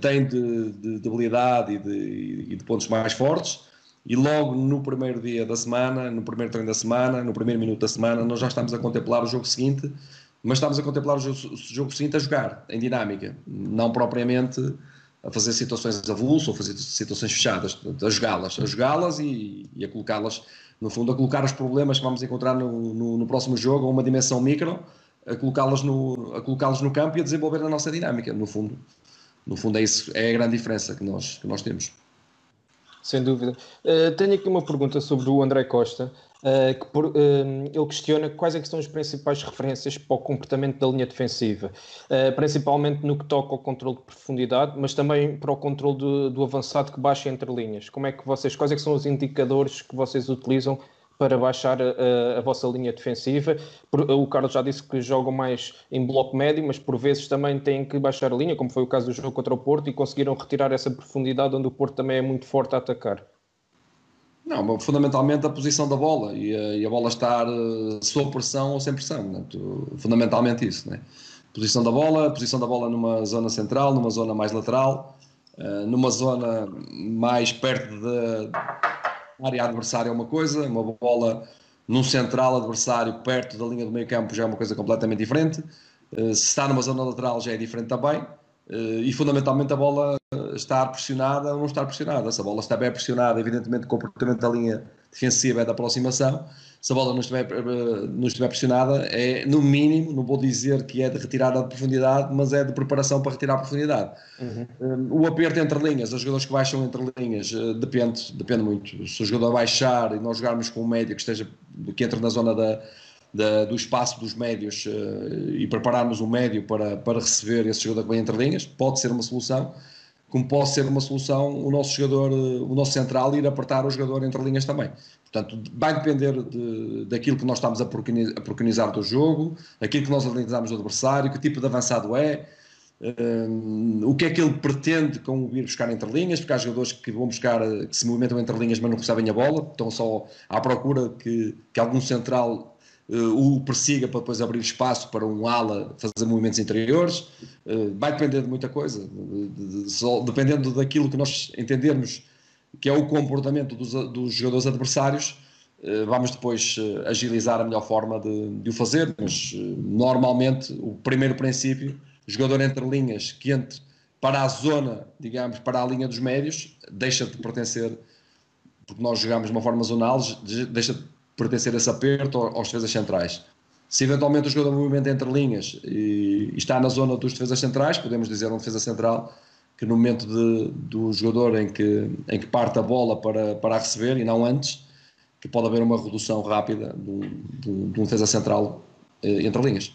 B: tem de, de, de habilidade e de, e de pontos mais fortes e logo no primeiro dia da semana, no primeiro treino da semana, no primeiro minuto da semana, nós já estamos a contemplar o jogo seguinte, mas estamos a contemplar o jogo, jogo seguinte a jogar, em dinâmica, não propriamente a fazer situações avulsas ou fazer situações fechadas, a jogá-las, a jogá-las e, e, a colocá-las, no fundo, a colocar os problemas que vamos encontrar no, no, no próximo jogo a uma dimensão micro, a colocá-las no, a colocá-los no campo e a desenvolver a nossa dinâmica, no fundo. No fundo é isso, é a grande diferença que nós, que nós temos.
A: Sem dúvida. Uh, tenho aqui uma pergunta sobre o André Costa, uh, que por, uh, ele questiona quais é que são as principais referências para o comportamento da linha defensiva, principalmente no que toca ao controle de profundidade, mas também para o controle do, do avançado que baixa entre linhas. Como é que vocês, quais é que são os indicadores que vocês utilizam para baixar a, a, vossa linha defensiva. O Carlos já disse que jogam mais em bloco médio, mas por vezes também têm que baixar a linha, como foi o caso do jogo contra o Porto, e conseguiram retirar essa profundidade onde o Porto também é muito forte a atacar.
B: Não, fundamentalmente a posição da bola e a, e a bola estar sob pressão ou sem pressão, né? fundamentalmente isso. Né? Posição da bola, posição da bola numa zona central, numa zona mais lateral, numa zona mais perto de, área adversária é uma coisa, uma bola num central adversário perto da linha do meio campo já é uma coisa completamente diferente. Uh, se está numa zona lateral já é diferente também. Uh, e fundamentalmente a bola estar pressionada ou não estar pressionada. Se a bola está bem pressionada, evidentemente o comportamento da linha defensiva é da aproximação se a bola não estiver, eh, não estiver pressionada, é no mínimo, não vou dizer que é de retirada de profundidade, mas é de preparação para retirar a profundidade. Uhum. Um, o aperto entre linhas, os jogadores que baixam entre linhas, uh, depende, depende muito. Se o jogador baixar e nós jogarmos com um médio que esteja que entre na zona da, da, do espaço dos médios uh, e prepararmos o médio para, para receber esse jogador que vem entre linhas, pode ser uma solução como pode ser uma solução o nosso jogador, o nosso central ir apertar o jogador entre linhas também. Portanto, vai depender de, daquilo que nós estamos a preconizar do jogo, aquilo que nós analisamos do adversário, que tipo de avançado é, um, o que é que ele pretende com ir buscar entre linhas, porque há jogadores que vão buscar, que se movimentam entre linhas mas não recebem a bola, estão só à procura que, que algum central o persiga para depois abrir espaço para um ala fazer movimentos interiores, uh, vai depender de muita coisa, só, dependendo daquilo que nós entendermos que é o comportamento dos, dos jogadores adversários, eh, vamos depois eh, agilizar a melhor forma de, de o fazer, mas eh, normalmente o primeiro princípio, jogador entre linhas que entre para a zona, digamos, para a linha dos médios, deixa de pertencer, porque nós jogamos de uma forma zonal, deixa de pertencer esse aperto aos defesas centrais. Se eventualmente o jogador movimenta entre linhas e, está na zona dos defesas centrais, podemos dizer um defesa central, que no momento de, do jogador em que, em que parte a bola para, para receber e não antes, que pode haver uma redução rápida de de um defesa central eh, entre linhas.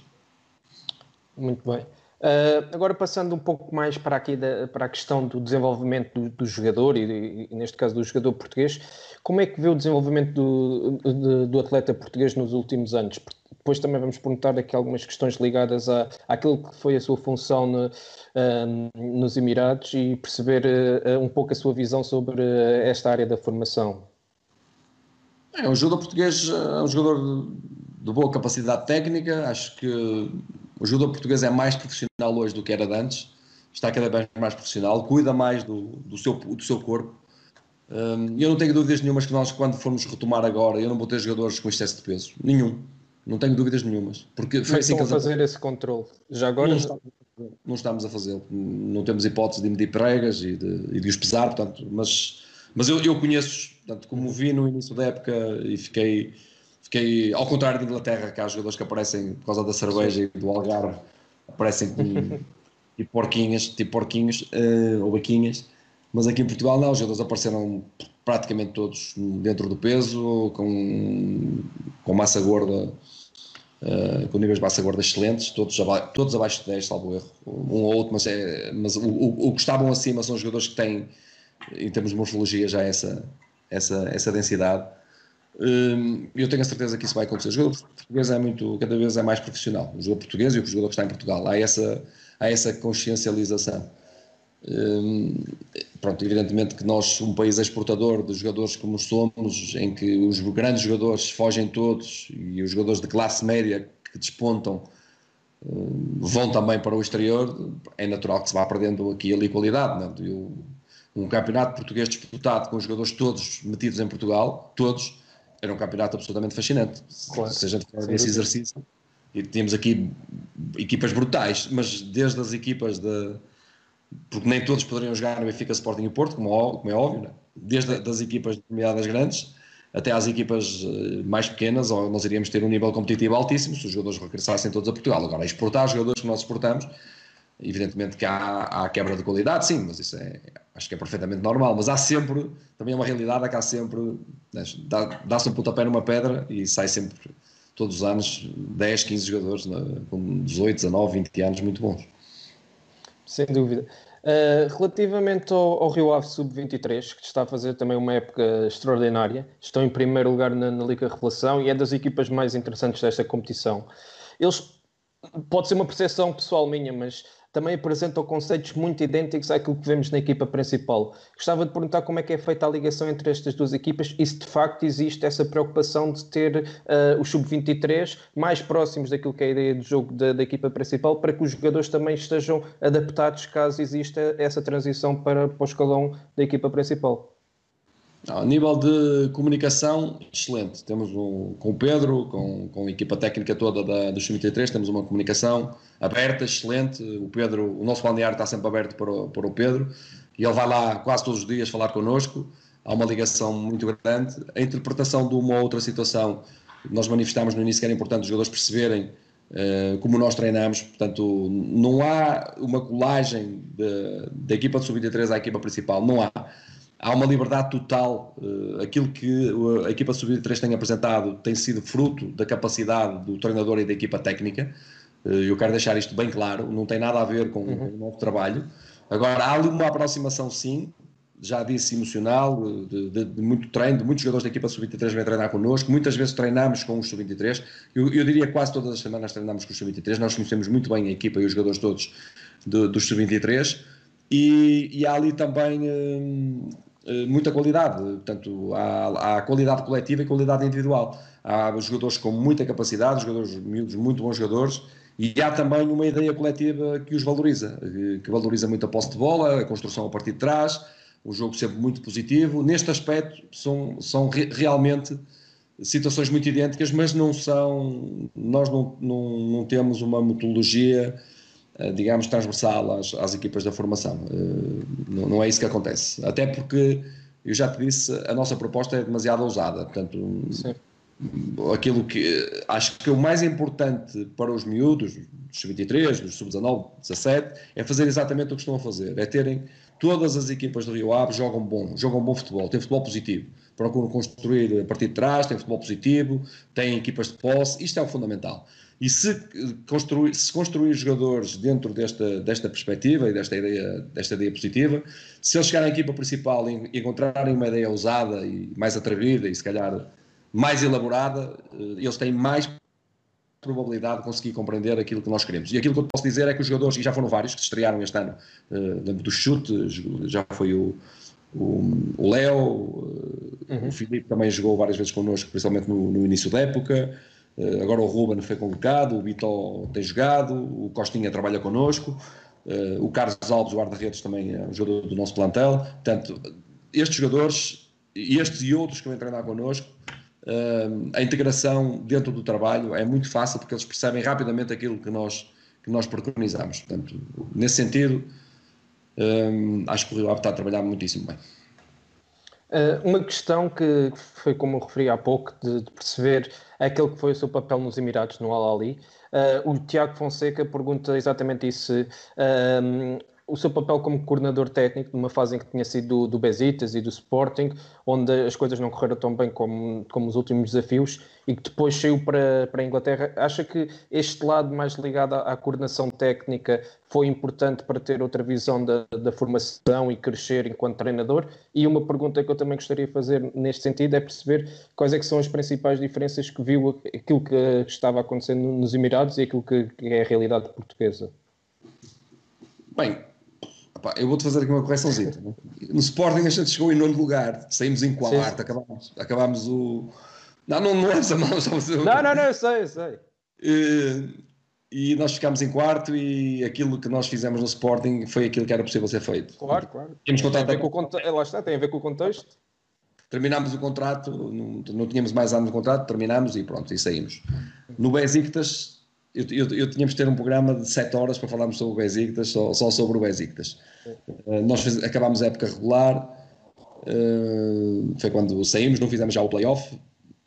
A: Muito bem. Uh, agora passando um pouco mais para aqui da, para a questão do desenvolvimento do, do jogador e, e, neste caso do jogador português, como é que vê o desenvolvimento do, do, do atleta português nos últimos anos? Depois também vamos perguntar aqui algumas questões ligadas à, àquilo que foi a sua função no, uh, nos Emirados e perceber uh, um pouco a sua visão sobre esta área da formação.
B: É um jogador português, é um jogador de boa capacidade técnica, acho que o jogador português é mais profissional hoje do que era antes, está cada vez mais profissional, cuida mais do, do, seu, do seu corpo. Eu não tenho dúvidas nenhumas que nós, quando formos retomar agora, eu não vou ter jogadores com excesso de peso. Nenhum. Não tenho dúvidas nenhumas.
A: Porque foi assim que eles fazer esse controle. Já agora
B: não estamos, não estamos a fazê-lo. Não temos hipótese de medir pregas e de, e de os pesar, portanto, mas, mas eu, eu conheço, portanto, como vi no início da época e fiquei Fiquei, ao contrário de Inglaterra, que há jogadores que aparecem por causa da cerveja Sim. e do Algarve, aparecem com tipo porquinhas, tipo porquinhos uh, ou baquinhas, mas aqui em Portugal não, os jogadores apareceram praticamente todos dentro do peso, com, com massa gorda, uh, com níveis de massa gorda excelentes, todos, aba todos abaixo de 10, salvo erro, um ou outro, mas, é, mas o, o, o que estavam acima são os jogadores que têm, em termos de morfologia, já essa, essa, essa densidade Hum, eu tenho a certeza que isso vai acontecer. O jogador português é muito, cada vez é mais profissional. O jogador português e o jogador que está em Portugal. Há essa, há essa consciencialização. Hum, pronto, evidentemente que nós, um país exportador de jogadores como somos, em que os grandes jogadores fogem todos e os jogadores de classe média que despontam hum, vão também para o exterior, é natural que se vá perdendo aqui ali qualidade. Não? É? um campeonato português disputado com os jogadores todos metidos em Portugal, todos, era um campeonato absolutamente fascinante. Claro. Se a gente for esse exercício, e tínhamos aqui equipas brutais, mas desde as equipas de. Porque nem todos poderiam jogar no Benfica, Sporting e Porto, como, como é óbvio, né? desde as equipas determinadas grandes até às equipas eh, mais pequenas, ou nós iríamos ter um nível competitivo altíssimo se os jogadores regressassem todos a Portugal. Agora, exportar jogadores que nós exportamos Evidentemente que há, há quebra de qualidade, sim, mas isso é, acho que é perfeitamente normal. Mas há sempre, também é uma realidade, é que há sempre, né, dá-se um pontapé numa pedra e sai sempre, todos os anos, 10, 15 jogadores né, com 18, 19, 20 anos muito bons.
A: Sem dúvida. Uh, relativamente ao, ao, Rio Ave Sub-23, que está a fazer também uma época extraordinária, estão em primeiro lugar na, na Liga Revelação e é das equipas mais interessantes desta competição. Eles, pode ser uma percepção pessoal minha, mas também apresentam conceitos muito idênticos àquilo que vemos na equipa principal. Gostava de perguntar como é que é feita a ligação entre estas duas equipas e se de facto existe essa preocupação de ter uh, os sub-23 mais próximos daquilo que é a ideia do jogo da, da, equipa principal para que os jogadores também estejam adaptados caso exista essa transição para, para o escalão da equipa principal.
B: A nível de comunicação, excelente. Temos um, com o Pedro, com, com a equipa técnica toda da, do Sub-23, temos uma comunicação aberta, excelente. O Pedro, o nosso balneário está sempre aberto para o, para o Pedro e ele vai lá quase todos os dias falar connosco. Há uma ligação muito grande. A interpretação de uma ou outra situação, nós manifestámos no início que era importante os jogadores perceberem uh, como nós treinamos. Portanto, não há uma colagem da equipa do Sub-23 à equipa principal, não há há uma liberdade total. Uh, aquilo que a equipa sub-23 tem apresentado tem sido fruto da capacidade do treinador e da equipa técnica. Uh, eu quero deixar isto bem claro, não tem nada a ver com, uhum. o novo trabalho. Agora, há ali uma aproximação, sim, já disse emocional, de, de, de, muito treino, de muitos jogadores da equipa sub-23 vêm treinar connosco, muitas vezes treinamos com os sub-23, eu, eu, diria quase todas as semanas treinamos com os sub-23, nós conhecemos muito bem a equipa e os jogadores todos de, dos sub-23, e, e, há ali também hum, eh, muita qualidade, portanto, há, há, qualidade coletiva e qualidade individual. Há jogadores com muita capacidade, jogadores miúdos, muito bons jogadores, e há também uma ideia coletiva que os valoriza, eh, que valoriza muito a posse de bola, a construção a partir de trás, o jogo sempre muito positivo. Neste aspecto, são, são re, realmente situações muito idênticas, mas não são, nós não, não, não temos uma metodologia, digamos, transversal às, às equipas da formação. Não, não, é isso que acontece. Até porque, eu já te disse, a nossa proposta é demasiado ousada. Portanto, Sim. Aquilo que acho que o mais importante para os miúdos, dos sub-23, dos sub-19, 17, é fazer exatamente o que estão a fazer, é terem todas as equipas do Rio Ave jogam bom, jogam bom futebol, tem futebol positivo, procuram construir a partir de trás, tem futebol positivo, tem equipas de posse, isto é o fundamental. E se construir, se construir jogadores dentro desta, desta perspectiva e desta ideia, desta ideia positiva, se eles chegarem à equipa principal e encontrarem uma ideia ousada e mais atrevida e se calhar mais elaborada, eh, eles têm mais probabilidade de conseguir compreender aquilo que nós queremos. E aquilo que eu posso dizer é que os jogadores, e já foram vários que estrearam este ano, uh, do chute, já foi o, o, Léo, uh, uhum. o Filipe também jogou várias vezes connosco, principalmente no, no início da época. Agora o Ruben foi convocado, o Bitó tem jogado, o Costinha trabalha connosco, o Carlos Alves, o guarda-redes, também é um jogador do nosso plantel. Portanto, estes jogadores, estes e outros que vão treinar connosco, a integração dentro do trabalho é muito fácil porque eles percebem rapidamente aquilo que nós, que nós preconizamos. Portanto, nesse sentido, acho que o Rio Ave está a trabalhar muitíssimo bem.
A: Uh, uma questão que foi como eu referi há pouco, de, de, perceber aquele que foi o seu papel nos Emirados, no Al-Ali. Uh, o Tiago Fonseca pergunta exatamente isso. Uh, o seu papel como coordenador técnico numa fase em que tinha sido do, do e do Sporting, onde as coisas não correram tão bem como, como os últimos desafios e que depois saiu para, para a Inglaterra. Acha que este lado mais ligado à, à coordenação técnica foi importante para ter outra visão da, da formação e crescer enquanto treinador? E uma pergunta que eu também gostaria de fazer neste sentido é perceber quais é que são as principais diferenças que viu aquilo que estava acontecendo nos Emirados e aquilo que, que é a realidade portuguesa.
B: Bem, Eu vou-te fazer aqui uma correçãozinha. No Sporting a gente chegou em nono lugar, saímos em quarto, acabámos, acabámos o. Não, não, não é essa
A: mal. Não, não, não, eu sei, eu sei.
B: E, e nós ficámos em quarto e aquilo que nós fizemos no Sporting foi aquilo que era possível ser feito.
A: Claro, claro. Tínhamos tem, a ver com o conte... Lá está, tem a ver com o contexto.
B: Terminámos o contrato, não, não tínhamos mais anos de contrato, terminámos e pronto, e saímos. No Besiktas eu, eu, eu, tínhamos de ter um programa de 7 horas para falarmos sobre o Besiktas, só, só sobre o Besiktas. Uh, nós fez, acabámos a época regular, uh, foi quando saímos, não fizemos já o playoff,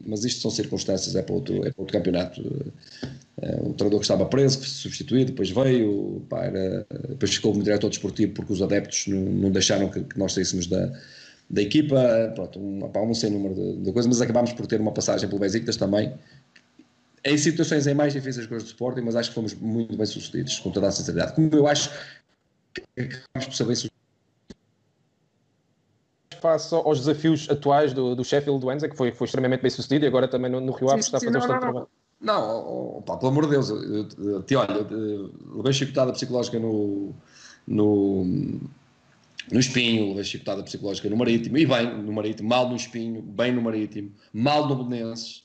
B: mas isto são circunstâncias, é para outro, é para outro campeonato. Uh, o treinador que estava preso, que foi substituído, depois veio, pá, era, depois ficou como diretor desportivo porque os adeptos não, não deixaram que, que, nós saíssemos da, da equipa, pronto, um, pá, um sem número de, de coisas, mas acabámos por ter uma passagem pelo Besiktas também, em situações em mais difíceis que os do Sporting, mas acho que fomos muito bem sucedidos, com toda a sinceridade. Como eu acho que acabamos por ser bem sucedidos.
A: Face aos desafios atuais do, do Sheffield Wednesday, que foi, foi extremamente bem sucedido e agora também no, no Rio Ave está a fazer bastante trabalho.
B: Não, pá, pelo amor de Deus, eu, te olha, levei chicotada psicológica no, no, no espinho, levei chicotada psicológica no marítimo, e bem no marítimo, mal no espinho, bem no marítimo, mal no Belenenses,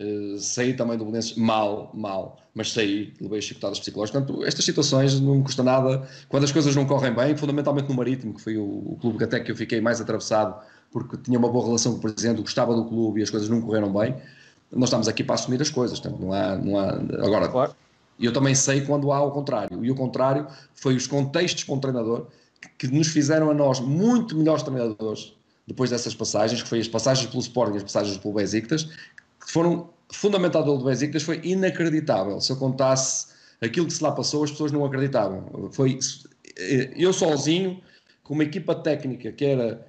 B: Uh, saí também do Belenenses mal, mal, mas saí, levei chicotadas psicológicas. Portanto, estas situações não me custa nada. Quando as coisas não correm bem, fundamentalmente no Marítimo, que foi o, o clube que até que eu fiquei mais atravessado, porque tinha uma boa relação com o presidente, gostava do clube e as coisas não correram bem, nós estamos aqui para assumir as coisas. Portanto, não há, não há, agora, claro. eu também sei quando há o contrário, e o contrário foi os contextos para um treinador que, que nos fizeram a nós muito melhores treinadores depois dessas passagens, que foi as passagens pelo Sporting e as passagens pelo Besiktas, foram fundamental do Besiktas foi inacreditável. Se eu contasse aquilo que se lá passou, as pessoas não acreditavam. Foi eh, eu sozinho, com uma equipa técnica que era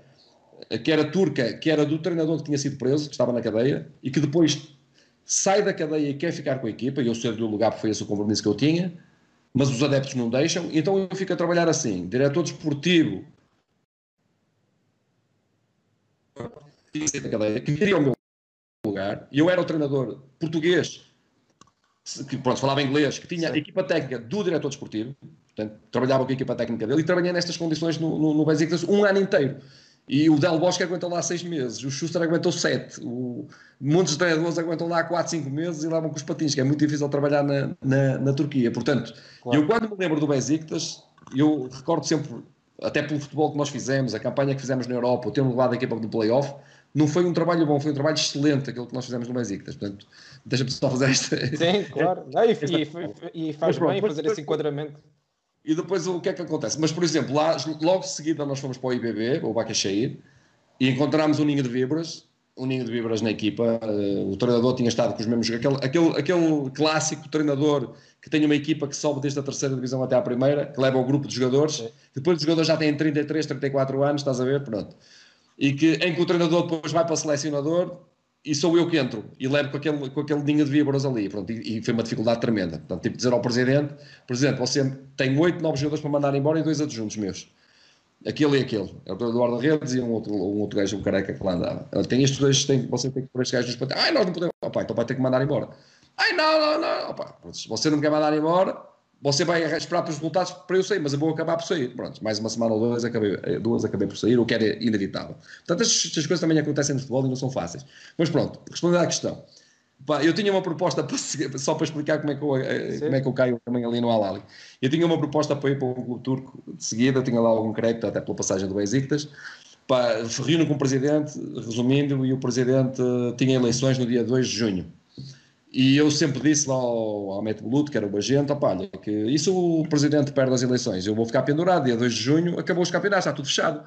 B: que era turca, que era do treinador que tinha sido preso, que estava na cadeia, e que depois sai da cadeia e quer ficar com a equipa, e eu cedo-lhe lugar porque foi esse o compromisso que eu tinha, mas os adeptos não deixam, então eu fico a trabalhar assim, diretor desportivo, que queria o meu lugar, e eu era o treinador português, que pronto, falava inglês, que tinha Sim. a equipa técnica do diretor desportivo, portanto, trabalhava com a equipa técnica dele, e trabalhei nestas condições no, no, no um ano inteiro. E o Del Bosque aguentou lá seis meses, o Schuster aguentou sete, o, muitos treinadores aguentam lá quatro, cinco meses e levam com os patins, que é muito difícil trabalhar na, na, na Turquia. Portanto, claro. eu quando me lembro do Besiktas, eu recordo sempre, até pelo futebol que nós fizemos, a campanha que fizemos na Europa, o termos levado a equipa do playoff, não foi um trabalho bom, foi um trabalho excelente aquilo que nós fizemos no Besiktas. Portanto, deixa-me só fazer esta.
A: Sim, claro. Não, e, e, e, faz bem fazer esse enquadramento.
B: E depois o que é que acontece? Mas, por exemplo, lá, logo de seguida nós fomos para o IBB, o Bacaxeir, e encontramos um ninho de vibras, um ninho de vibras na equipa. Uh, o treinador tinha estado com os mesmos. Aquele, aquele, aquele clássico treinador que tem uma equipa que sobe desde a terceira divisão até à primeira, que leva o grupo de jogadores. Sim. Depois os jogadores já têm 33, 34 anos, estás a ver? Pronto. E que, em que o treinador depois vai para o selecionador e sou eu que entro e levo com aquele, com aquele ninho de víboras ali. Pronto, e, e, foi uma dificuldade tremenda. Portanto, tipo dizer ao presidente: Presidente, você tem oito novos jogadores para mandar embora e dois adjuntos meus. Aquele e aquele. É o Eduardo Redes e um outro, um outro gajo, um careca que lá andava. Tem estes dois, tem, você tem que pôr estes gajos para. Ai, nós não podemos. Opa, então vai ter que mandar embora. Ai, não, não, não. Opa, você não quer mandar embora, você vai esperar para os resultados para eu sair, mas eu vou acabar por sair. Pronto, mais uma semana ou duas acabei, eh, duas acabei por sair, o que era inevitável. Portanto, estas, coisas também acontecem no futebol e não são fáceis. Mas pronto, respondendo à questão. Eu tinha uma proposta para, só para explicar como é, que eu, eh, como é que eu caio também ali no Alali. Eu tinha uma proposta para ir para o clube turco de seguida, tinha lá algum crédito, até pela passagem do Besiktas. Reúno com o presidente, resumindo, e o presidente tinha eleições no dia 2 de junho. E eu sempre disse lá ao, ao Met Bluto, que era o agente, olha, que isso o presidente perde as eleições, eu vou ficar pendurado, dia 2 de junho, acabou os campeonatos, está tudo fechado.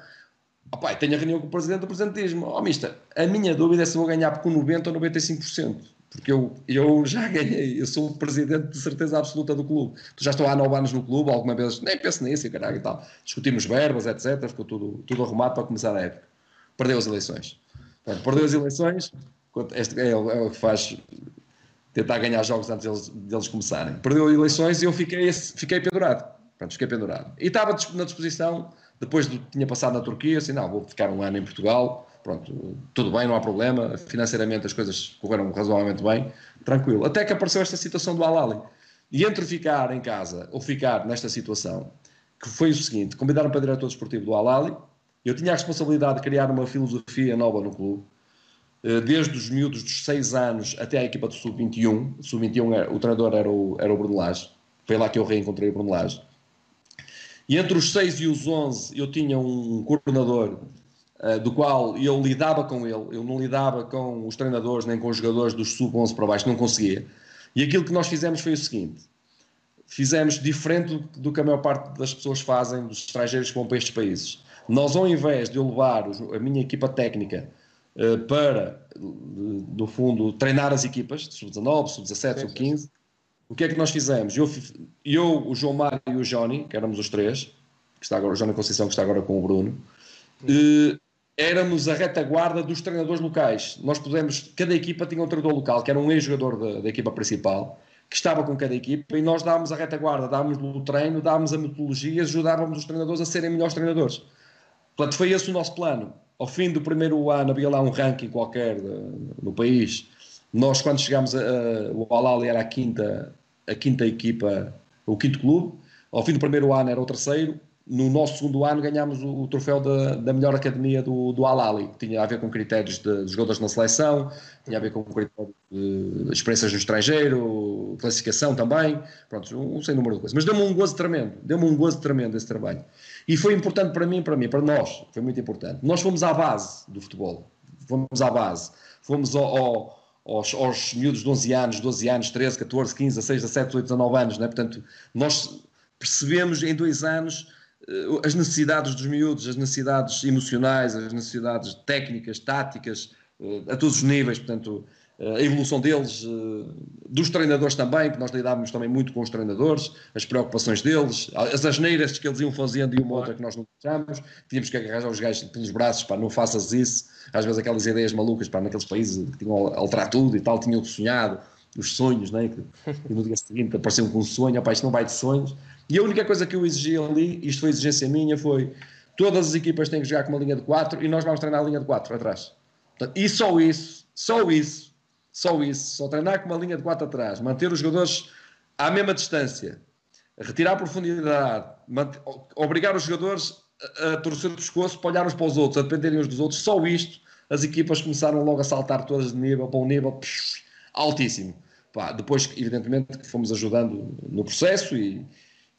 B: Opa, tenho a reunião com o presidente do presidente diz-me, ó oh, a minha dúvida é se vou ganhar com 90% ou 95% porque eu, eu já ganhei, eu sou o presidente de certeza absoluta do clube. Tu já estou há nove anos no clube, alguma vez, nem penso nisso, caralho e tal. Discutimos verbas, etc. Ficou tudo, tudo arrumado para começar a época. Perdeu as eleições. Perdeu as eleições, este é, é, o que faz tentar ganhar jogos antes deles, deles começarem. Perdeu eleições e eu fiquei, fiquei pendurado. Pronto, fiquei pendurado. E estava na disposição, depois de tinha passado na Turquia, assim, não, vou ficar um ano em Portugal, pronto, tudo bem, não há problema, financeiramente as coisas correram razoavelmente bem, tranquilo. Até que apareceu esta situação do Alali. E entre ficar em casa ou ficar nesta situação, que foi o seguinte, convidaram para diretor desportivo do Alali, eu tinha a responsabilidade de criar uma filosofia nova no clube, desde os miúdos dos 6 anos até a equipa do Sub-21, Sub-21 o treinador era o, era o Bruno Lage, foi lá que eu reencontrei o Bruno Lage, e entre os 6 e os 11 eu tinha um coordenador eh, do qual eu lidava com ele, eu não lidava com os treinadores nem com os jogadores dos sub-11 para baixo, não conseguia. E aquilo que nós fizemos foi o seguinte: fizemos diferente do que a maior parte das pessoas fazem, dos estrangeiros que vão para estes países. Nós, ao invés de eu levar a minha equipa técnica para, no fundo, treinar as equipas, sub-19, sub-17, sub-15, o que é que nós fizemos? Eu, eu, o João Mário e o Johnny, que éramos os três, que está agora, o Johnny Conceição, que está agora com o Bruno, uh, éramos a retaguarda dos treinadores locais. Nós pudemos, cada equipa tinha um treinador local, que era um ex-jogador da, da, equipa principal, que estava com cada equipa, e nós dávamos a retaguarda, dávamos o treino, dávamos a metodologia, ajudávamos os treinadores a serem melhores treinadores. Portanto, foi esse o nosso plano. Ao fim do primeiro ano, havia lá um ranking qualquer de, no país. Nós, quando chegámos a, a, o Alali era a quinta, a quinta equipa, o quinto clube. Ao fim do primeiro ano era o terceiro, no nosso segundo ano ganhámos o, o troféu da, da, melhor academia do, do Al-Ali, que tinha a ver com critérios de, de jogadores na seleção, tinha a ver com critérios de, experiências no estrangeiro, classificação também, pronto, um, um sem número de coisas. Mas deu-me um gozo tremendo, deu-me um gozo tremendo esse trabalho. E foi importante para mim, para mim, para nós, foi muito importante. Nós fomos à base do futebol, fomos à base, fomos ao, ao aos, aos miúdos de 11 anos, 12 anos, 13, 14, 15, 16, 17, 18, 19 anos, né? portanto, nós percebemos em dois anos eh, as necessidades dos miúdos, as necessidades emocionais, as necessidades técnicas, táticas, eh, a todos os níveis, portanto, a evolução deles, dos treinadores também, que nós lidávamos também muito com os treinadores, as preocupações deles, as asneiras que eles iam fazendo e uma outra que nós não deixámos, tínhamos que agarrar os gajos pelos braços, para não faças isso, às vezes aquelas ideias malucas, para naqueles países que tinham alterar tudo e tal, tinham sonhado, os sonhos, né? que no dia seguinte apareciam com um sonho, opá, isto não vai de sonhos, e a única coisa que eu exigi ali, isto foi exigência minha, foi todas as equipas têm que jogar com uma linha de 4 e nós vamos treinar a linha de 4 atrás. Portanto, e só isso, só isso, só isso, só treinar com uma linha de 4 atrás, manter os jogadores à mesma distância, retirar profundidade, manter, obrigar os jogadores a, a torcer o pescoço para olhar uns para os outros, a dependerem uns dos outros, só isto, as equipas começaram logo a saltar todas de nível para um nível psh, altíssimo. Pá, depois, evidentemente, fomos ajudando no processo e,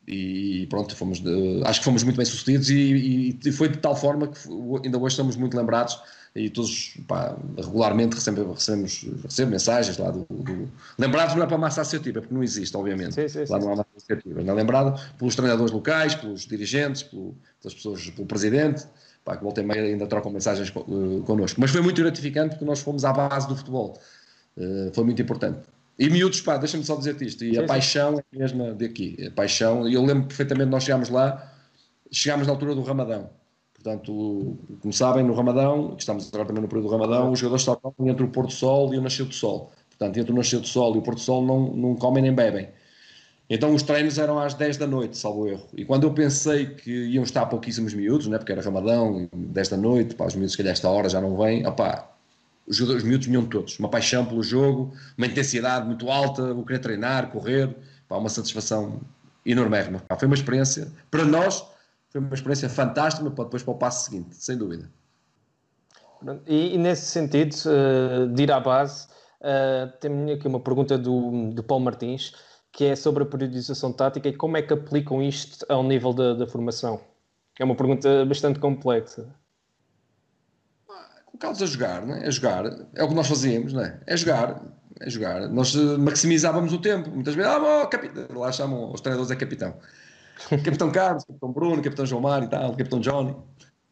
B: e pronto, fomos de, acho que fomos muito bem sucedidos e, e, foi de tal forma que ainda hoje estamos muito lembrados e todos pá, regularmente recebemos, recebemos, recebemos mensagens lá do, do, lembrados não é para a massa associativa, porque não existe, obviamente sim, sim, lá sim. não há massa associativa, não é lembrado pelos treinadores locais, pelos dirigentes, pelo, pelas pessoas, pelo presidente pá, que volta e meia ainda trocam mensagens uh, connosco, mas foi muito gratificante porque nós fomos à base do futebol uh, foi muito importante e miúdos, pá, deixa-me só dizer isto. E a paixão é a mesma daqui. A paixão, e eu lembro perfeitamente, nós chegámos lá, chegámos na altura do Ramadão. Portanto, como sabem, no Ramadão, estamos agora também no período do Ramadão, os jogadores estavam entre o Porto Sol e o Nascer do Sol. Portanto, entre o Nascer do Sol e o Porto Sol não, não comem nem bebem. Então os treinos eram às 10 da noite, salvo erro. E quando eu pensei que iam estar pouquíssimos miúdos, né, porque era Ramadão, 10 da noite, pá, os miúdos que calhar esta hora já não vêm, opá, os, os miúdos vinham todos, uma paixão pelo jogo, uma intensidade muito alta, o querer treinar, correr, pá, uma satisfação enorme. Foi uma experiência, para nós, foi uma experiência fantástica para depois para o passo seguinte, sem dúvida.
A: E, e nesse sentido, uh, de ir à base, uh, tenho aqui uma pergunta do, do Paulo Martins, que é sobre a periodização tática e como é que aplicam isto ao nível da, da formação. É uma pergunta bastante complexa
B: colocá-los a jogar, não é? A jogar, é o que nós fazíamos, não é? É jogar, é jogar. Nós eh, maximizávamos o tempo. Muitas vezes, ah, bom, capitão, lá chamam os treinadores é capitão. Capitão Carlos, Capitão Bruno, Capitão João Mário e tal, Capitão Johnny.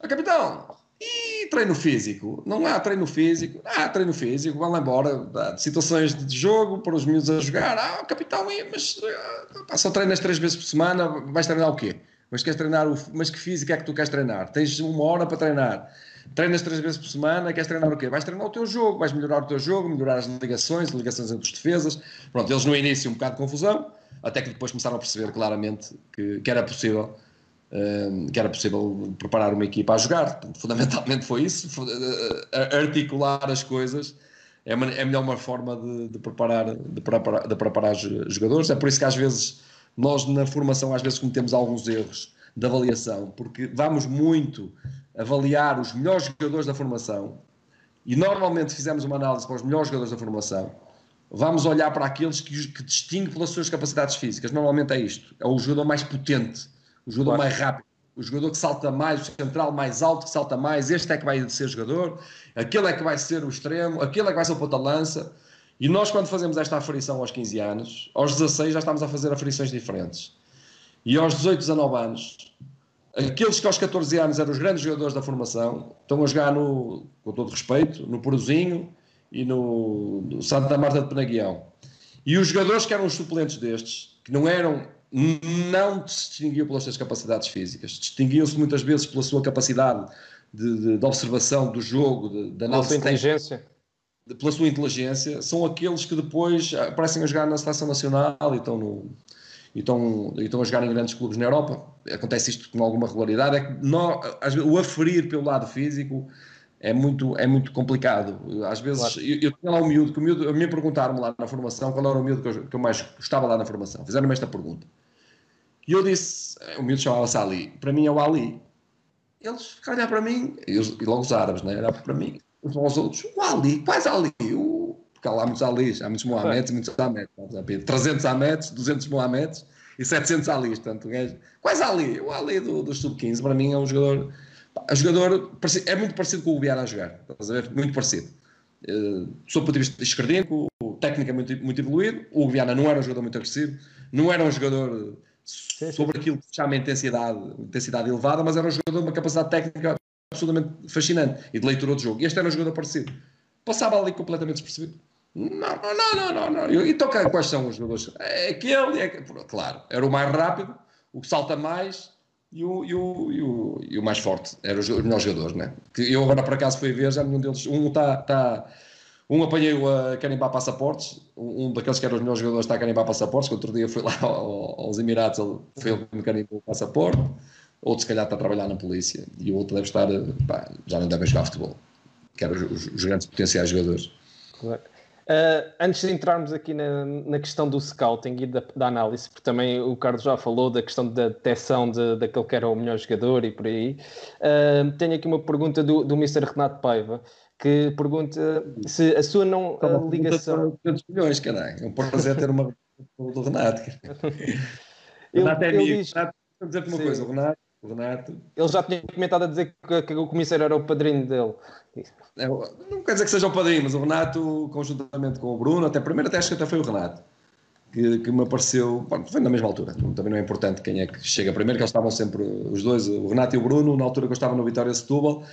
B: Ah, capitão, e treino físico? Não há treino físico? Ah, treino físico, vão lá embora. De situações de jogo, para os miúdos a jogar. Ah, capitão, mas ah, só treinas três vezes por semana, vais treinar o quê? Mas queres treinar o. Mas que físico é que tu queres treinar? Tens uma hora para treinar Treinas três vezes por semana, queres treinar o quê? Vais treinar o teu jogo, vais melhorar o teu jogo, melhorar as ligações, ligações entre os defesas. Pronto, eles no início um bocado de confusão, até que depois começaram a perceber claramente que, que era possível. Uh, que era possível preparar uma equipa a jogar, fundamentalmente foi isso, foi, uh, articular as coisas é, é melhor uma forma de, de, preparar, de, preparar, de preparar jogadores, é por isso que às vezes nós na formação às vezes cometemos alguns erros de avaliação, porque vamos muito avaliar os melhores jogadores da formação e normalmente fizemos uma análise para os melhores jogadores da formação, vamos olhar para aqueles que, que distingue pelas suas capacidades físicas. Normalmente é isto: é o jogador mais potente, o jogador claro. mais rápido, o jogador que salta mais, o central mais alto que salta mais. Este é que vai ser jogador, aquele é que vai ser o extremo, aquele é que vai ser o ponta-lança. E nós, quando fazemos esta aferição aos 15 anos, aos 16 já estamos a fazer aferições diferentes. E aos 18, 19 anos, aqueles que aos 14 anos eram os grandes jogadores da formação, estão a jogar no, com todo respeito, no Porozinho e no, no Santa Marta de Penaguião. E os jogadores que eram os suplentes destes, que não eram, não se distinguiam pelas suas capacidades físicas, distinguiam-se muitas vezes pela sua capacidade de, de, de observação do jogo, de, de
A: análise. Pela sua inteligência.
B: pela sua inteligência, são aqueles que depois aparecem a jogar na seleção nacional e estão no, e estão, e estão a jogar em grandes clubes na Europa. Acontece isto com alguma regularidade. É que o aferir pelo lado físico é muito, é muito complicado. Às vezes, claro. eu, eu tinha lá um miúdo, que o miúdo, a mim perguntaram-me lá na formação qual era o miúdo que eu, que eu mais gostava lá na formação. Fizeram-me esta pergunta. E eu disse, o miúdo chamava-se Ali, para mim é o Ali. Eles ficaram a olhar para mim, e, e logo os árabes, né? Era para mim, uns aos outros, o Ali, quais Ali? O porque há lá muitos Alis, há muitos Mohamedes e muitos Ahmedes. 300 Ahmedes, 200 Mohamedes e 700 Alis. Portanto, quais Ali? O Ali do, do Sub-15, para mim, é um jogador. É, jogador é muito parecido com o Biara a jogar, estás a ver? Muito parecido. Uh, sob o ponto de vista esquerdino, o técnico é muito, muito evoluído. O Viana não era um jogador muito agressivo, não era um jogador sim, sobre sim. aquilo que se chama intensidade, intensidade elevada, mas era um jogador de uma capacidade técnica absolutamente fascinante e de leitura do jogo. E este era um jogador parecido. Passava ali completamente despercebido. Não, não, não, não, não. Então quais são os jogadores? É aquele, é, claro, era o mais rápido, o que salta mais e o, e o, e o, e o mais forte. Eram os, melhores jogadores, né? Que eu agora por acaso fui ver, já nenhum deles. Um está. Tá, um apanhei-o a carimbar passaportes, um daqueles que eram os melhores jogadores está a carimbar passaportes, que outro dia foi lá aos Emirados, ele foi ele que me carimbou o passaporte, outro se calhar está a trabalhar na polícia, e o outro deve estar, pá, já não deve jogar futebol, que eram os, os grandes potenciais jogadores.
A: Claro. Uh, antes de entrarmos aqui na, na questão do scouting e da, da, análise, porque também o Carlos já falou da questão da detecção de, daquele que era o melhor jogador e por aí, uh, tenho aqui uma pergunta do, do Mr. Renato Paiva, que pergunta se a sua não a ligação.
B: 200 milhões, caralho. É um prazer ter uma do Renato. Renato é amigo. Diz... Renato, dizer-te uma Sim. coisa, o Renato, Renato.
A: Ele já tinha comentado a dizer que, que o comissário era o padrinho dele.
B: É, não quer dizer que seja o padrinho, mas o Renato, conjuntamente com o Bruno, até primeiro até acho que até foi o Renato. Que, que, me apareceu, bom, foi na mesma altura, também não é importante quem é que chega primeiro, que eles estavam sempre, os dois, o Renato e o Bruno, na altura que eu estava no Vitória Setúbal,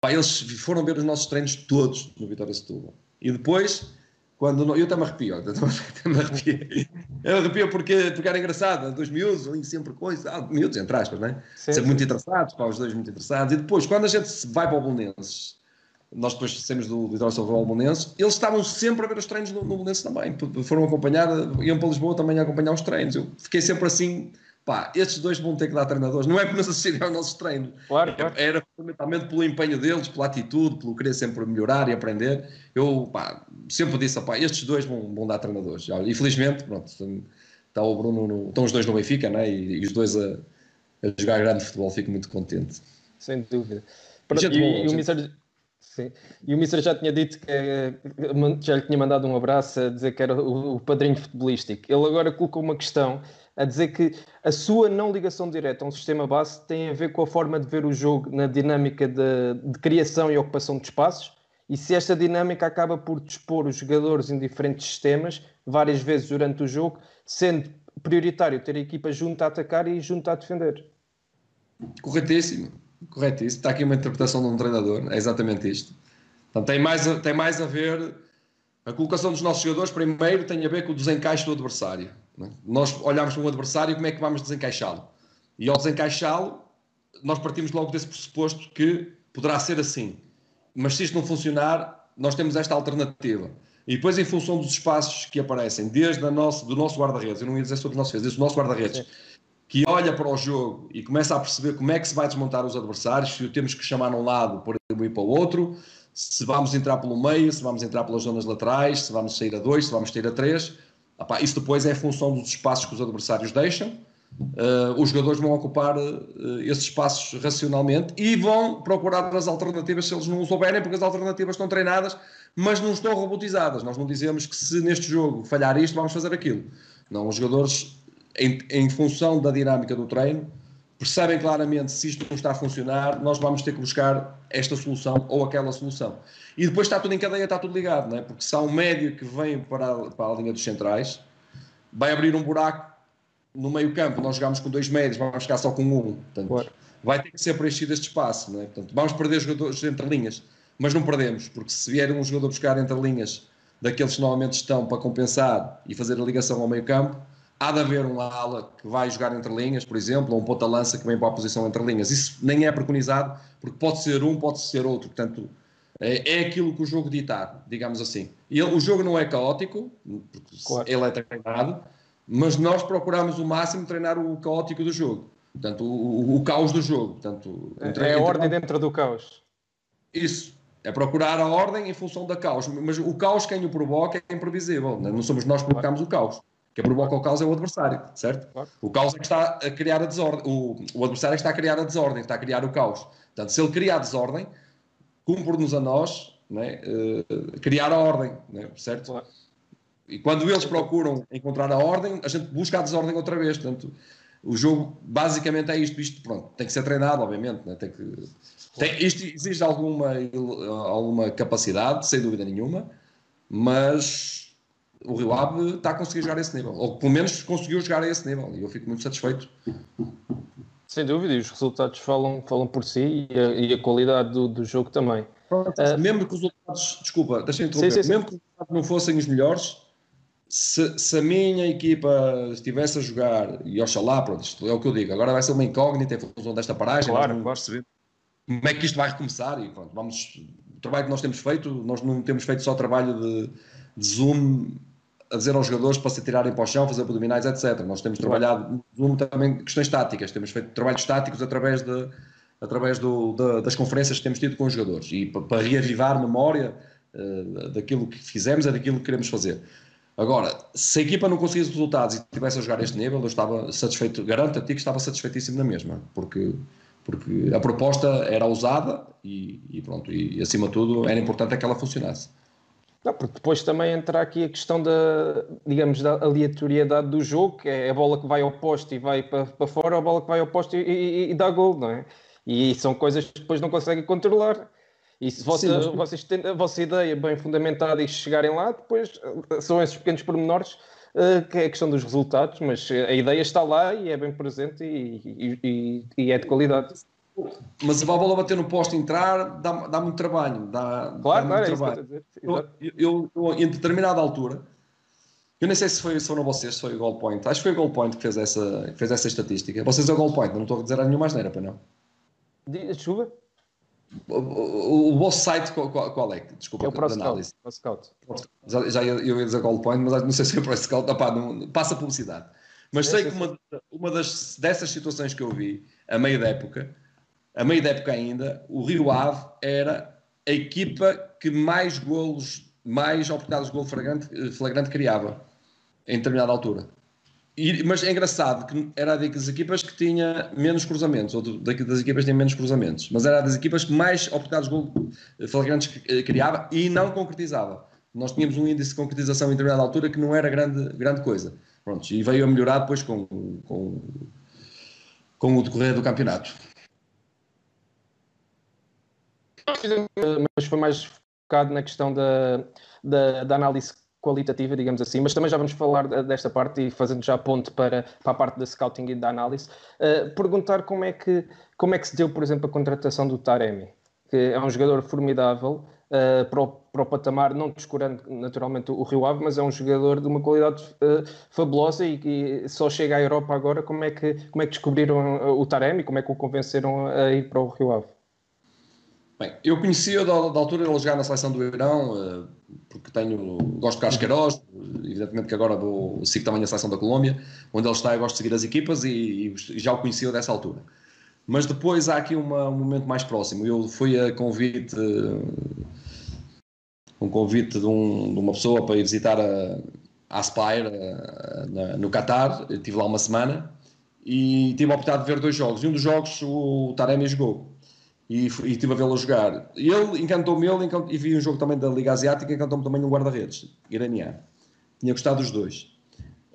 B: pá, eles foram ver os nossos treinos todos no Vitória Setúbal. E depois, quando eu até me arrepio, eu até me arrepio. Eu arrepio porque, porque era engraçado, dois miúdos ali sempre coisa, ah, miúdos entre aspas, né? Sim, sempre sim. muito interessados, pá, os dois muito interessados. E depois, quando a gente vai para o Bolonenses, nós depois saímos do Vitória sobre o Bolonenses, eles estavam sempre a ver os treinos no, no Bolonenses também, foram acompanhar, iam para Lisboa também a acompanhar os treinos. Eu fiquei sempre assim pá, estes dois vão ter que dar treinadores. Não é por nos assistirem aos nossos treinos.
A: Claro, claro.
B: Era fundamentalmente pelo empenho deles, pela atitude, pelo querer sempre melhorar e aprender. Eu, pá, sempre disse, pá, estes dois vão, vão dar treinadores. E felizmente, pronto, está o Bruno, no, estão os dois no Benfica, né? e, e os dois a, a, jogar grande futebol, fico muito contente.
A: Sem dúvida. e, e, e o Mister, Sim. E o Mister já tinha dito que já lhe tinha mandado um abraço a dizer que era o, o padrinho futebolístico. Ele agora colocou uma questão a dizer que a sua não ligação direta a um sistema base tem a ver com a forma de ver o jogo na dinâmica de, de criação e ocupação de espaços e se esta dinâmica acaba por dispor os jogadores em diferentes sistemas várias vezes durante o jogo, sendo prioritário ter a equipa junto a atacar e junto a defender.
B: Corretíssimo, corretíssimo. Está aqui uma interpretação de um treinador, é exatamente isto. Então, tem, mais a, tem mais a ver a colocação dos nossos jogadores, primeiro, tem a ver com o desencaixe do adversário. É? Nós olhamos para um adversário e como é que vamos desencaixá-lo? E ao desencaixá-lo, nós partimos logo desse pressuposto que poderá ser assim. Mas se isto não funcionar, nós temos esta alternativa. E depois, em função dos espaços que aparecem, desde a nosso, do nosso guarda-redes, eu não ia dizer sobre os nossos desde o nosso guarda-redes, que olha para o jogo e começa a perceber como é que se vai desmontar os adversários, se o temos que chamar num lado por ir para o outro, se vamos entrar pelo meio, se vamos entrar pelas zonas laterais, se vamos sair a dois, se vamos sair a três. Epá, isso depois é função dos espaços que os adversários deixam. Uh, os jogadores vão ocupar uh, esses espaços racionalmente e vão procurar as alternativas se eles não souberem, porque as alternativas estão treinadas, mas não estão robotizadas. Nós não dizemos que se neste jogo falhar isto, vamos fazer aquilo. Não, os jogadores, em, em função da dinâmica do treino, percebem claramente se isto não está a funcionar, nós vamos ter que buscar esta solução ou aquela solução. E depois está tudo em cadeia, está tudo ligado, não é? porque se há um médio que vem para a, para a linha dos centrais, vai abrir um buraco no meio campo, nós jogamos com dois médios, vamos ficar só com um. Portanto, claro. vai ter que ser preenchido este espaço. Não é? Portanto, vamos perder jogadores entre linhas, mas não perdemos, porque se vier um jogador buscar entre linhas daqueles que normalmente estão para compensar e fazer a ligação ao meio campo, há de haver um ala que vai jogar entre linhas, por exemplo, ou um ponta-lança que vem para a posição entre linhas. Isso nem é preconizado, porque pode ser um, pode ser outro. Portanto, é, é aquilo que o jogo ditar, digamos assim. E o jogo não é caótico, porque claro. ele é treinado, mas nós procuramos o máximo treinar o caótico do jogo. Portanto, o, o, o caos do jogo. Portanto,
A: entre, é a ordem dentro do caos.
B: Isso. É procurar a ordem em função da caos. Mas o caos quem o provoca é imprevisível. Não somos nós que provocamos o caos. Quem provoca o caos é o adversário, certo? Claro. O caos é que está a criar a desordem, o, o adversário é que está a criar a desordem, está a criar o caos. Portanto, se ele cria a desordem, cumpre-nos a nós né, uh, criar a ordem, né, certo? Claro. E quando eles procuram encontrar a ordem, a gente busca a desordem outra vez. Portanto, o jogo basicamente é isto. Isto pronto, tem que ser treinado, obviamente. Né, tem que, tem, isto exige alguma, alguma capacidade, sem dúvida nenhuma, mas o Rio Ave está a conseguir jogar a esse nível, ou pelo menos conseguiu jogar a esse nível, e eu fico muito satisfeito.
A: Sem dúvida, e os resultados falam, falam por si e a, e a qualidade do, do, jogo também.
B: Pronto, uh, mesmo que os resultados, desculpa, deixa-me interromper, sim, sim, mesmo que os resultados não fossem os melhores, se, se, a minha equipa estivesse a jogar, e oxalá, pronto, isto é o que eu digo, agora vai ser uma incógnita em função desta paragem,
A: claro, vamos perceber
B: como é que isto vai recomeçar e pronto, vamos, o trabalho que nós temos feito, nós não temos feito só trabalho de, de zoom a dizer aos jogadores para se tirarem para o chão, fazer abdominais, etc. Nós temos trabalhado também questões táticas, temos feito trabalhos táticos através, de, através do, de, das conferências que temos tido com os jogadores e para, para reavivar memória uh, daquilo que fizemos e daquilo que queremos fazer. Agora, se a equipa não conseguisse resultados e estivesse a jogar este nível, eu estava satisfeito, garanto a ti que estava satisfeitíssimo na mesma, porque, porque a proposta era ousada e, e pronto, e acima de tudo era importante é que ela funcionasse.
A: Não, porque depois também entra aqui a questão da, digamos, da aleatoriedade do jogo, que é a bola que vai ao poste e vai para, para fora, a bola que vai ao poste e, e, e dá gol, não é? E são coisas que depois não conseguem controlar. E se vossa, Sim, mas... vocês têm a vossa ideia bem fundamentada e chegarem lá, depois eh, são esses pequenos pormenores uh, que é a questão dos resultados, mas a ideia está lá e é bem presente e, e, e é de qualidade.
B: Mas a bola bater no posto entrar dá, dá muito trabalho. Dá,
A: claro,
B: dá
A: claro, muito é trabalho.
B: Eu, eu, eu, em determinada altura, eu nem sei se foi, se foram vocês, se foi o Goal Point. Acho que foi o Goal Point que fez essa, que fez essa estatística. Vocês é o Goal Point, não estou a dizer a nenhuma asneira, para não.
A: Chuva?
B: O, o, o vosso site qual, qual, é? Desculpa,
A: é o ProScout. Scout.
B: Já, já eu ia dizer Goal Point, mas não sei se é o ProScout. Passa publicidade. Mas sei que uma, uma das, dessas situações que eu vi, a meio da época, a meio da época ainda, o Rio Ave era a equipa que mais golos, mais oportunidades de gol flagrante, flagrante criava em determinada altura. E, mas é engraçado que era das equipas que tinha menos cruzamentos, ou das equipas que tinham menos cruzamentos, mas era das equipas que mais oportunidades de gol flagrantes criava e não concretizava. Nós tínhamos um índice de concretização em determinada altura que não era grande, grande coisa. Pronto, e veio a melhorar depois com, com, com o decorrer do campeonato.
A: Mas foi mais focado na questão da, da, da análise qualitativa, digamos assim, mas também já vamos falar desta parte e fazendo já ponto para, para a parte da scouting e da análise, uh, perguntar como é, que, como é que se deu, por exemplo, a contratação do Taremi, que é um jogador formidável uh, para, o, para o patamar, não descurando naturalmente o Rio Ave, mas é um jogador de uma qualidade uh, fabulosa e que só chega à Europa agora. Como é que, como é que descobriram o Taremi, como é que o convenceram a ir para o Rio Ave?
B: Bem, eu conhecia da, da altura ele jogar na seleção do Irão, uh, porque tenho, gosto de Carlos Queiroz, evidentemente que agora vou, sigo também a seleção da Colômbia, onde ele está, eu gosto de seguir as equipas e, e já o conhecia dessa altura. Mas depois há aqui uma, um momento mais próximo. Eu fui a convite, um convite de, um, de uma pessoa para ir visitar a, a Aspire a, na, no Qatar, estive lá uma semana e tive a oportunidade de ver dois jogos. E um dos jogos o Taremi jogou e, e estive a vê-lo jogar. Ele encantou-me, ele encantou, e vi um jogo também da Liga Asiática, encantou-me também um guarda-redes iraniano. Tinha gostado dos dois.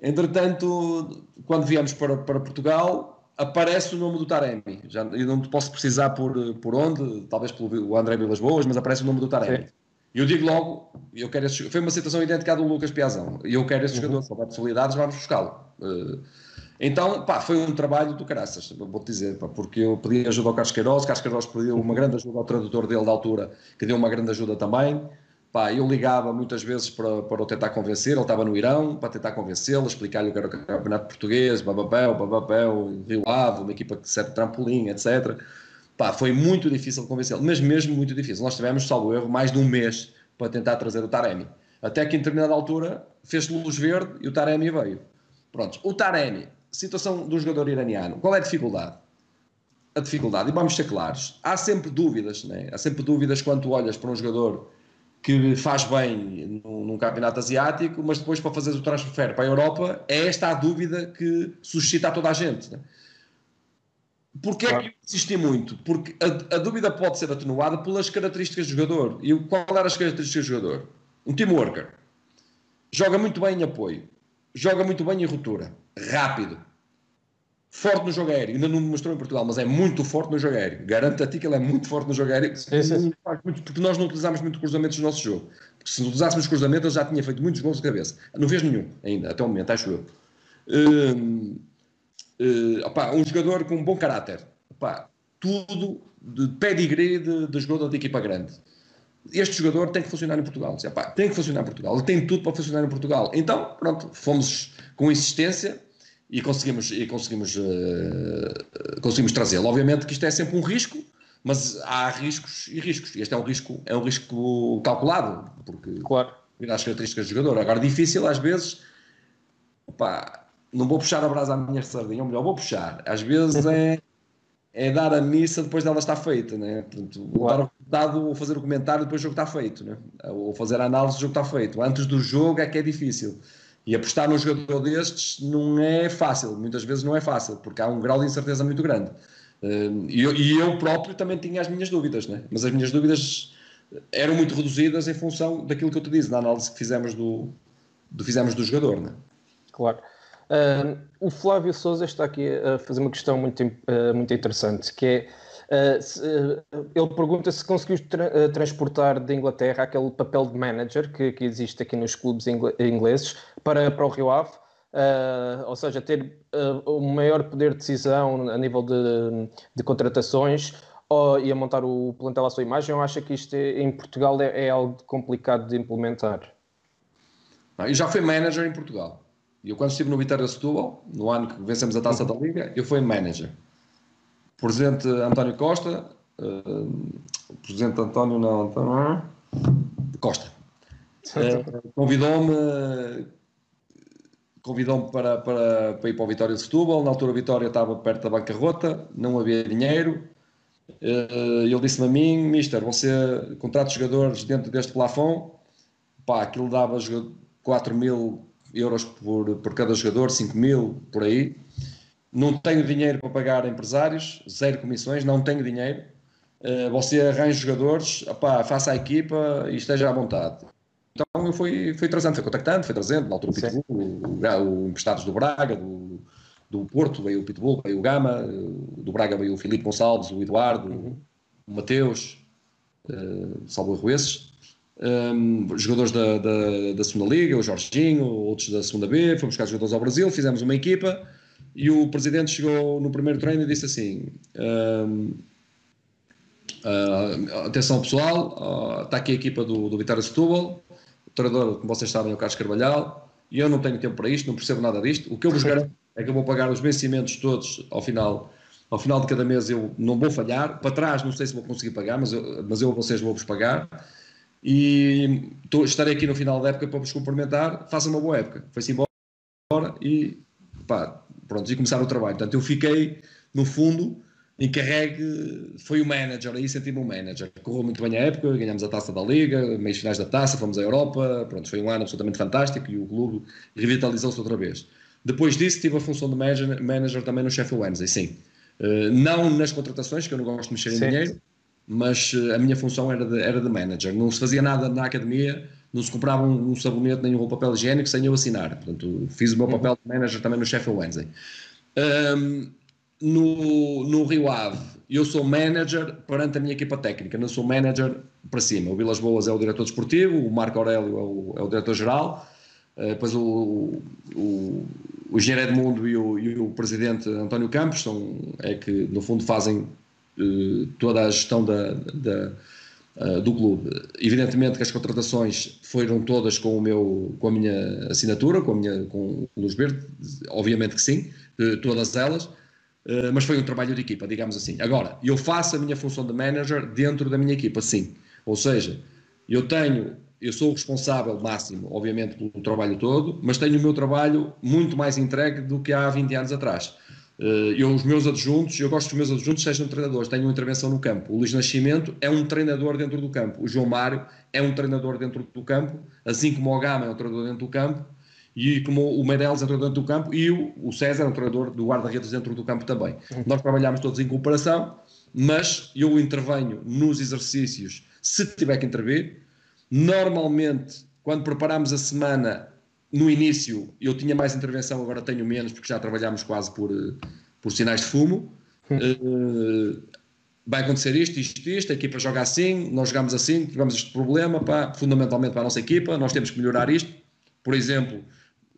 B: Entretanto, quando viemos para, para Portugal, aparece o nome do Taremi. Já, eu não posso precisar por, por onde, talvez pelo André Vilas Boas, mas aparece o nome do Taremi. E eu digo logo, eu quero esse, foi uma situação idêntica do Lucas Piazão, e eu quero esse uhum. jogador, se houver possibilidades, vamos buscá-lo. Uh, então, pá, foi um trabalho do caraças, vou-te dizer, pá, porque eu pedi ajuda ao Carlos Queiroz, Carlos Queiroz pediu uma grande ajuda ao tradutor dele da altura, que deu uma grande ajuda também. Pá, eu ligava muitas vezes para, para o tentar convencer, ele estava no Irão, para tentar convencê-lo, explicar-lhe o que era o campeonato português, babapéu, babapéu, Rio Ave, uma equipa que serve trampolim, etc. Pá, foi muito difícil convencê-lo, mas mesmo muito difícil. Nós tivemos, salvo erro, mais de um mês para tentar trazer o Taremi. Até que em determinada altura fez luz verde e o Taremi veio. Pronto, o Taremi situação do jogador iraniano, qual é a dificuldade? A dificuldade, e vamos ser claros, há sempre dúvidas, né? há sempre dúvidas quando olhas para um jogador que faz bem num, num, campeonato asiático, mas depois para fazer o transfer para a Europa, é esta a dúvida que suscita a toda a gente. Né? Porquê claro. é que eu insisti muito? Porque a, a, dúvida pode ser atenuada pelas características do jogador. E qual eram as características do jogador? Um team worker. Joga muito bem em apoio. Joga muito bem em ruptura rápido, forte no jogo aéreo. Ainda não mostrou em Portugal, mas é muito forte no jogo aéreo. Garanto a ti que ele é muito forte no jogo aéreo, sim, sim. porque nós não utilizámos muito cruzamentos no nosso jogo. Porque se utilizássemos cruzamentos, ele já tinha feito muitos gols de cabeça. Não fez nenhum ainda, até o momento, acho eu. Uh, uh, opa, um jogador com um bom caráter. Opa, tudo de pedigree de, de jogador de equipa grande este jogador tem que funcionar em Portugal. Dizia, tem que funcionar em Portugal. Ele tem tudo para funcionar em Portugal. Então, pronto, fomos com insistência e conseguimos, e conseguimos, uh, conseguimos trazê-lo. Obviamente que isto é sempre um risco, mas há riscos e riscos. Este é um risco, é um risco calculado, porque
A: claro.
B: as características do jogador. Agora, difícil às vezes, não vou puxar a brasa à minha sardinha, ou melhor, vou puxar. Às vezes é, é dar a missa depois dela estar feita, né? Portanto, claro. dar o ou fazer o comentário depois do jogo está feito, né? Ou fazer a análise do jogo está feito. Antes do jogo é que é difícil. E apostar num jogador destes não é fácil, muitas vezes não é fácil, porque há um grau de incerteza muito grande. Eh, e eu, e eu próprio também tinha as minhas dúvidas, né? mas as minhas dúvidas eram muito reduzidas em função daquilo que eu te disse, da análise que fizemos do, do, fizemos do jogador. Né?
A: Claro. Uh, o Flávio Souza está aqui a fazer uma questão muito, uh, muito interessante, que é Uh, se, uh, ele pergunta se conseguiu tra transportar da Inglaterra aquele papel de manager que, que existe aqui nos clubes ingleses para, para o Rio Ave, ou seja, ter um maior poder de decisão a nível de, de contratações ou, e a montar o plantel à sua imagem, ou acha que isto é, em Portugal é, é, algo complicado de implementar?
B: Não, eu já fui manager em Portugal. Eu quando estive no Vitória Setúbal, no ano que vencemos a Taça da Liga, eu fui manager. O presidente António Costa, uh, o presidente António não, António, Costa, uh, convidou-me convidou-me para, para, para ir para o Vitória de Setúbal, na altura a Vitória estava perto da bancarrota, não havia dinheiro, uh, ele disse-me a mim, mister, você contrata jogadores dentro deste plafond, pá, aquilo dava 4 mil euros por, por cada jogador, 5 mil, por aí, não tenho dinheiro para pagar empresários, zero comissões, não tenho dinheiro. Uh, você arranja jogadores, opá, faça a equipa e esteja à vontade. Então eu fui, fui trazendo, fui contactando, fui trazendo, na altura o Pitbull, o, o, o emprestados do Braga, do, do Porto, veio o Pitbull, veio o Gama, do Braga veio o Filipe Gonçalves, o Eduardo, uhum. o Mateus, uh, salvo erro esses. Um, jogadores da, da, da segunda Liga, o Jorginho, outros da segunda B, fomos buscar jogadores ao Brasil, fizemos uma equipa e o presidente chegou no primeiro treino e disse assim: uh, atenção pessoal, uh, está aqui a equipa do, do Vitória Setúbal, o treinador, como vocês sabem, é o Carlos Carvalhal, e eu não tenho tempo para isto, não percebo nada disto. O que eu vos garanto é que eu vou pagar os vencimentos todos ao final. Ao final de cada mês eu não vou falhar. Para trás não sei se vou conseguir pagar, mas eu, mas eu vocês vou-vos pagar. E tô, estarei aqui no final da época para vos cumprimentar. Façam uma boa época. Foi-se embora e pá, pronto, e começar o trabalho. Portanto, eu fiquei, no fundo, encarregue, foi o manager, aí senti-me um manager. Correu muito bem a época, ganhamos a taça da Liga, meios finais da taça, fomos à Europa, pronto, foi um ano absolutamente fantástico e o clube revitalizou-se outra vez. Depois disso, tive a função de manager, manager também no Sheffield Wednesday, sim. Uh, não nas contratações, que eu não gosto de mexer em dinheiro, mas uh, a minha função era de, era de manager. Não se fazia nada na academia, não se comprava um, um sabonete nem um papel higiênico sem eu assinar. Portanto, fiz o meu papel de manager também no Sheffield Wednesday. Um, no, no Rio Ave, eu sou manager perante a minha equipa técnica, não sou manager para cima. O Vilas Boas é o diretor desportivo, o Marco Aurélio é o, é o diretor-geral, uh, depois o, o, o engenheiro Edmundo e o, e o presidente António Campos são, é que, no fundo, fazem toda a gestão da, da uh, do clube. Evidentemente que as contratações foram todas com, o meu, com a minha assinatura, com, a minha, com o Luz Verde, obviamente que sim, uh, todas elas, mas foi um trabalho de equipa, digamos assim. Agora, eu faço a minha função de manager dentro da minha equipa, sim. Ou seja, eu tenho eu sou o responsável máximo, obviamente, pelo trabalho todo, mas tenho o meu trabalho muito mais entregue do que há 20 anos atrás. Eh, eu, os meus adjuntos, eu gosto que os meus adjuntos sejam treinadores, tenham intervenção no campo. O Luís Nascimento é um treinador dentro do campo, o João Mário é um treinador dentro do campo, assim como o Gama é um treinador dentro do campo, e como o Meirelles é um treinador dentro do campo, e o, o César é um treinador do guarda-redes dentro do campo também. Uhum. Nós trabalhamos todos em cooperação, mas eu intervenho nos exercícios se tiver que intervir. Normalmente, quando preparamos a semana, no início eu tinha mais intervenção, agora tenho menos, porque já trabalhámos quase por, eh, por sinais de fumo. Uh, vai acontecer isto, isto, isto, a equipa joga assim, nós jogamos assim, tivemos este problema, pá, fundamentalmente para a nossa equipa, nós temos que melhorar isto. Por exemplo,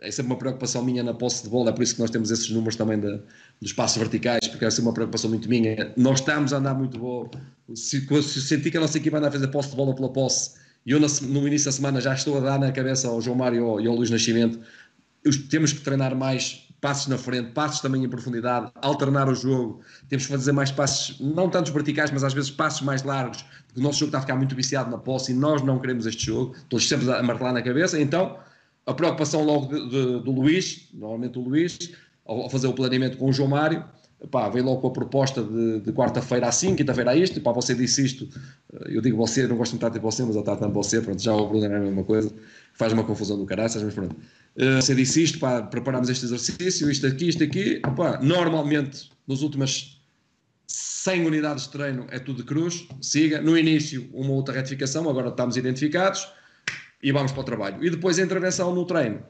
B: é sempre uma preocupação minha na posse de bola, é por isso que nós temos esses números também de, dos passos verticais, porque é sempre uma preocupação muito minha. Nós estamos a andar muito bom. Se, se sentir que a nossa equipa anda a fazer posse de bola pela posse, e eu, no início da semana, já estou a dar na cabeça ao João Mário e ao Luís Nascimento. Temos que treinar mais passos na frente, passos também em profundidade, alternar o jogo. Temos que fazer mais passos, não tantos verticais, mas às vezes passos mais largos, porque o nosso jogo está a ficar muito viciado na posse e nós não queremos este jogo. Estou sempre a martelar na cabeça. Então, a preocupação logo de, de, do Luís, normalmente o Luís, ao fazer o planeamento com o João Mário, pá, veio logo com a proposta de, de quarta-feira assim, quinta-feira a isto, pá, você disse isto, eh, eu digo você, não gosto muito de você, mas eu estou tanto você, pronto, já o Bruno é a mesma coisa, faz uma confusão do caraças, mas pronto. Uh, você disse isto, pá, preparamos este exercício, isto aqui, isto aqui, normalmente, nas últimas 100 unidades de treino é tudo de cruz, siga. No início, uma outra retificação, agora estamos identificados e vamos para o trabalho. E depois a intervenção no treino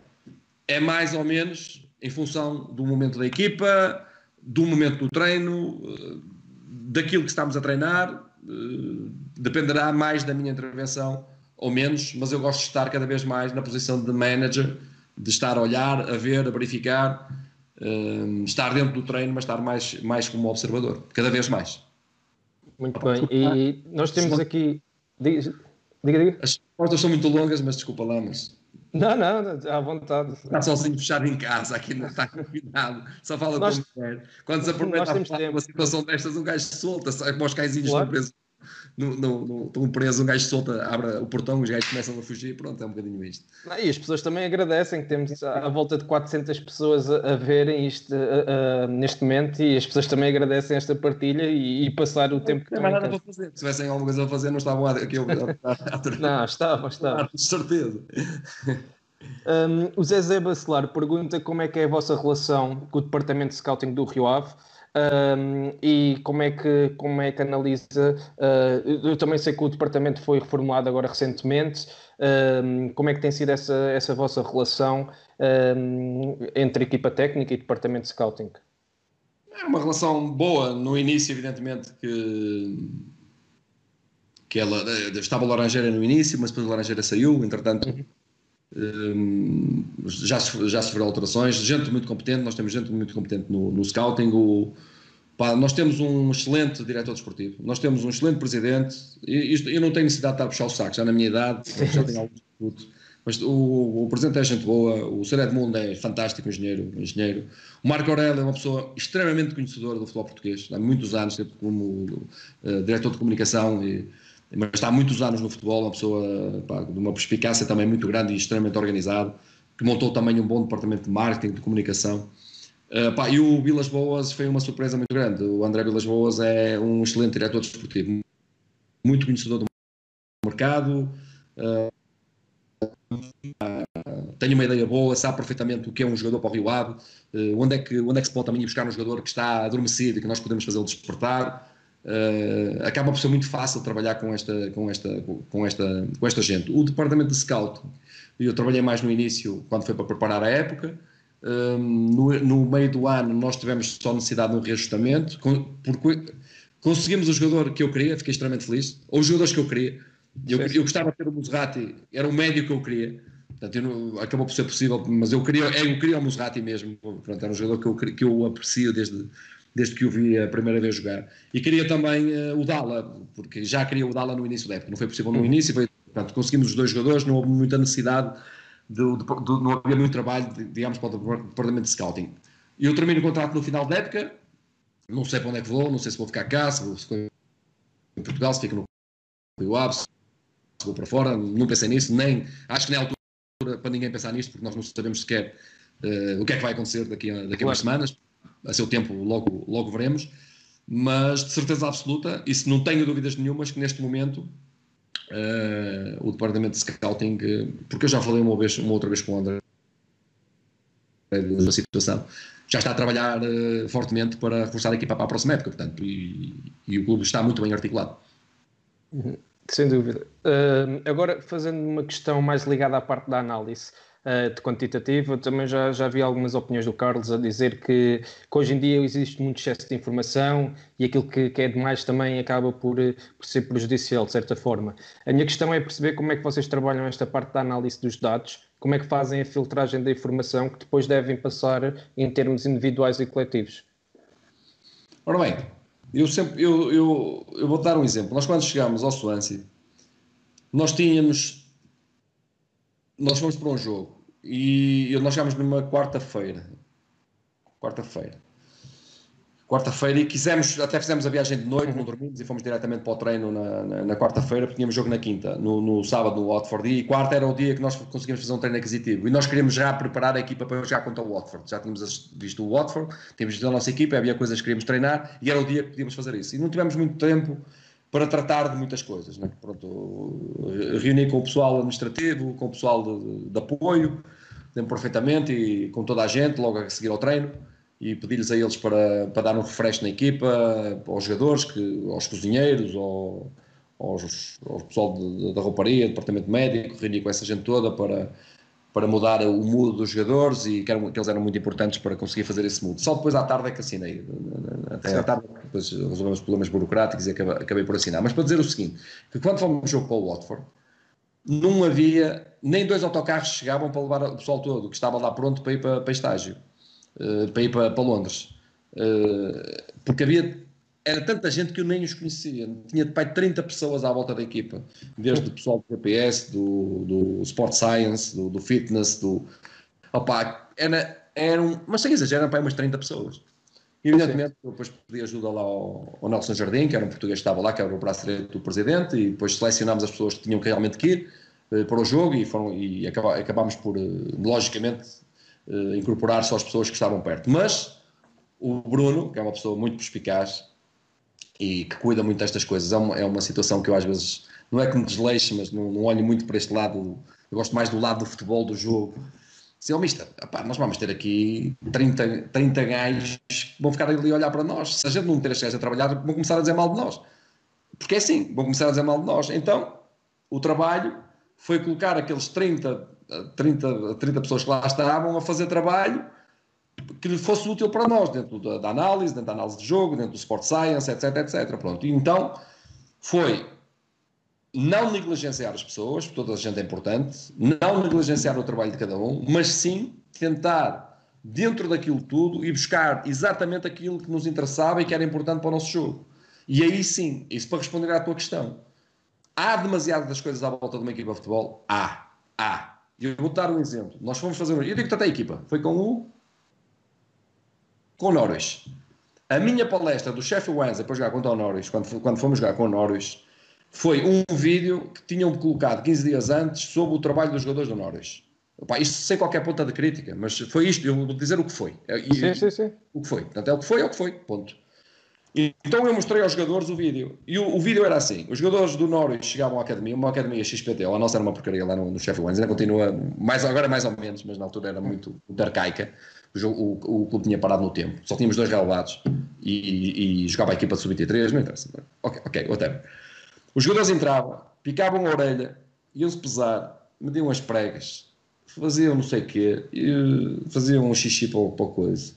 B: é mais ou menos em função do momento da equipa, do momento do treino, eh, daquilo que estamos a treinar, eh, dependerá mais da minha intervenção ou menos, mas eu gosto de estar cada vez mais na posição de manager, de estar a olhar, a ver, a verificar, um, estar dentro do treino, mas estar mais, mais como observador, cada vez mais.
A: Muito bem, e nós temos aqui. Diga, diga.
B: As portas são muito longas, mas desculpa lá, mas.
A: Não, não, à vontade.
B: Está sozinho fechado em casa, aqui não está confinado, só fala nós, com a mulher. Quando se aproveita uma situação destas, um gajo solta, sai como os caizinhos claro. presos no, no, estão presos, um gajo solta, abre o portão, os gajos começam a fugir, pronto, é um bocadinho isto.
A: Não, e as pessoas também agradecem que temos à volta de 400 pessoas a, a verem isto a, a, neste momento e as pessoas também agradecem esta partilha e, e passar o tempo que
B: Não, mais nada para fazer. Se tivessem alguma coisa a fazer, não estavam aqui a,
A: Não, estavam, estavam.
B: De certeza.
A: Um, o Zezé Bacelar pergunta como é que é a vossa relação com o departamento de scouting do Rio Ave um, e como é que, como é que analisa? Uh, eu também sei que o departamento foi reformulado agora recentemente. Um, como é que tem sido essa, essa vossa relação um, entre equipa técnica e departamento de scouting?
B: É uma relação boa. No início, evidentemente, que, que ela estava a Laranjeira no início, mas depois a Laranjeira saiu, entretanto. Uhum já, já sofreu alterações, gente muito competente, nós temos gente muito competente no, no scouting, o, pá, nós temos um excelente diretor desportivo, nós temos um excelente presidente, e isto, eu não tenho necessidade de estar a puxar o saco, já na minha idade, já tenho alguns disputos, mas o, o, presidente é gente boa, o Sr. Edmundo é fantástico engenheiro, engenheiro, o Marco Aurélio é uma pessoa extremamente conhecedora do futebol português, há muitos anos, como uh, diretor de comunicação e mas está há muitos anos no futebol, uma pessoa pá, de uma perspicácia também muito grande e extremamente organizado, que montou também um bom departamento de marketing, de comunicação. Uh, pá, e o Vilas Boas foi uma surpresa muito grande. O André Vilas Boas é um excelente diretor desportivo, muito conhecedor do mercado, uh, uh, tem uma ideia boa, sabe perfeitamente o que é um jogador para o Rio Ave, onde, é que, onde é que se pode também ir buscar um jogador que está adormecido e que nós podemos fazê-lo despertar. Uh, acaba por ser muito fácil trabalhar com esta, com, esta, com, esta, com esta gente. O departamento de scout, eu trabalhei mais no início, quando foi para preparar a época. Uh, no, no, meio do ano, nós tivemos só necessidade de um reajustamento. porque conseguimos o jogador que eu queria, fiquei extremamente feliz. Ou os jogadores que eu queria. Eu, eu gostava de ter o Muserati, era o médio que eu queria. Portanto, não, acabou por ser possível, mas eu queria, eu queria o Muserati mesmo. Portanto, era um jogador que eu, que eu aprecio desde desde que o vi a primeira vez jogar. E queria também uh, o Dala, porque já queria o Dala no início da época. Não foi possível no início, foi, portanto, conseguimos os dois jogadores, não houve muita necessidade, de, de, de, não havia muito trabalho, digamos, para o departamento de scouting. E eu termino o contrato no final da época, não sei para onde é que vou, não sei se vou ficar cá, se vou, se vou em Portugal, se fico no Rio Ave, se vou para fora, não pensei nisso, nem, acho que nem é altura para ninguém pensar nisto, porque nós não sabemos sequer uh, o que é que vai acontecer daqui a, daqui a umas semanas, a seu tempo logo, logo veremos, mas de certeza absoluta, e se não tenho dúvidas nenhumas, que neste momento uh, o departamento de scouting, porque eu já falei uma, vez, uma outra vez com o André da situação, já está a trabalhar uh, fortemente para reforçar a equipa para a próxima época, portanto, e, e o clube está muito bem articulado.
A: Uhum. Sem dúvida. Uh, agora, fazendo uma questão mais ligada à parte da análise, uh, de quantitativo. Eu também já, já vi algumas opiniões do Carlos a dizer que, que, hoje em dia existe muito excesso de informação e aquilo que, que é demais também acaba por, eh, por, ser prejudicial, de certa forma. A minha questão é perceber como é que vocês trabalham esta parte da análise dos dados, como é que fazem a filtragem da informação que depois devem passar em termos individuais e coletivos.
B: Ora bem, eu, sempre, eu, eu, eu vou dar um exemplo. Nós, quando chegámos ao Swansea, nós tínhamos. Nós fomos para um jogo e nós chegámos numa quarta-feira. Quarta-feira. Quarta-feira e quisemos, até fizemos a viagem de noite, não dormimos e fomos diretamente para o treino na, na, na quarta-feira, porque tínhamos jogo na quinta, no, no, sábado no Watford, e quarta era o dia que nós conseguimos fazer um treino aquisitivo. E nós queríamos já preparar a equipa para jogar contra o Watford. Já tínhamos visto o Watford, tínhamos visto a nossa equipa, havia coisas que queríamos treinar e era o dia que podíamos fazer isso. E não tivemos muito tempo para tratar de muitas coisas. Né? Pronto, reuni com o pessoal administrativo, com o pessoal de, de apoio, lembro perfeitamente, e com toda a gente, logo a seguir ao treino. e pedir-lhes a eles para, para dar um refresh na equipa, aos jogadores, que, aos cozinheiros, ao, aos, ao pessoal da rouparia, departamento médico, reunir com essa gente toda para, para mudar o mood dos jogadores e que, eram, que eles eram muito importantes para conseguir fazer esse mood. Só depois à tarde é que assinei. Até à tarde, depois resolvemos problemas burocráticos e acabei, acabei, por assinar. Mas para dizer o seguinte, que quando fomos um jogo para o Watford, não havia, nem dois autocarros chegavam para levar o pessoal todo, que estava lá pronto para ir para, para estágio. Eh, para ir para, para Londres. Uh, porque havia era tanta gente que eu nem os conhecia. Tinha de pai 30 pessoas à volta da equipa, desde o pessoal do GPS, do, do Sport Science, do, do Fitness, do. Opa, era, era um, mas sem exagero, eram pai umas 30 pessoas. E, evidentemente, eu depois pedi ajuda lá ao, ao, Nelson Jardim, que era um português que estava lá, que era o braço direito do presidente, e depois selecionámos as pessoas que tinham que realmente ir uh, para o jogo e, foram, e acabámos por, uh, logicamente, uh, incorporar só as pessoas que estavam perto. Mas o Bruno, que é uma pessoa muito perspicaz e que cuida muito destas coisas, é uma, é uma situação que eu às vezes, não é que me desleixe, mas não, não olho muito para este lado, eu gosto mais do lado do futebol, do jogo. Se oh, mister, nós vamos ter aqui 30, 30 gajos que vão ficar ali a olhar para nós. Se a gente não ter gajos a trabalhar, vão começar a dizer mal de nós. Porque é assim, vão começar a dizer mal de nós. Então, o trabalho foi colocar aqueles 30 30, 30 pessoas que lá estavam a fazer trabalho que lhe fosse útil para nós, dentro da, da, análise, dentro da análise de jogo, dentro do Sport Science, etc, etc. Pronto. E então foi não negligenciar as pessoas, toda a gente é importante, não negligenciar o trabalho de cada um, mas sim tentar, dentro daquilo tudo, e buscar exatamente aquilo que nos interessava e que era importante para o nosso jogo. E aí sim, isso para responder à tua questão. Há demasiadas coisas à volta de uma equipa de futebol? Há. Há. E eu vou dar um exemplo. Nós fomos fazer um. Eu digo até a equipa. Foi com o. Com o Norwich. A minha palestra do Sheffield Wednesday para jogar contra o Norwich, quando, quando fomos jogar com o Norwich, foi um vídeo que tinham colocado 15 dias antes sobre o trabalho dos jogadores do Norwich. Opa, isto sem qualquer ponta de crítica, mas foi isto, eu vou dizer o que foi.
A: E, sim, sim, sim.
B: O que foi. Portanto, é o que foi, é o que foi. Ponto. Então eu mostrei aos jogadores o vídeo. E o, o, vídeo era assim: os jogadores do Norwich chegavam à academia, uma academia XPT, a nossa era uma porcaria lá no, no Sheffield Wednesday, ainda continua, mais, agora mais ou menos, mas na altura era muito, muito arcaica. O, o, o, clube tinha parado no tempo, só tínhamos dois relevados e, e, e jogava a equipa de sub-23, não interessa. Ok, ok, whatever. Os jogadores entravam, picavam a orelha, iam-se pesar, mediam as pregas, faziam não sei o quê, faziam um xixi para, para coisa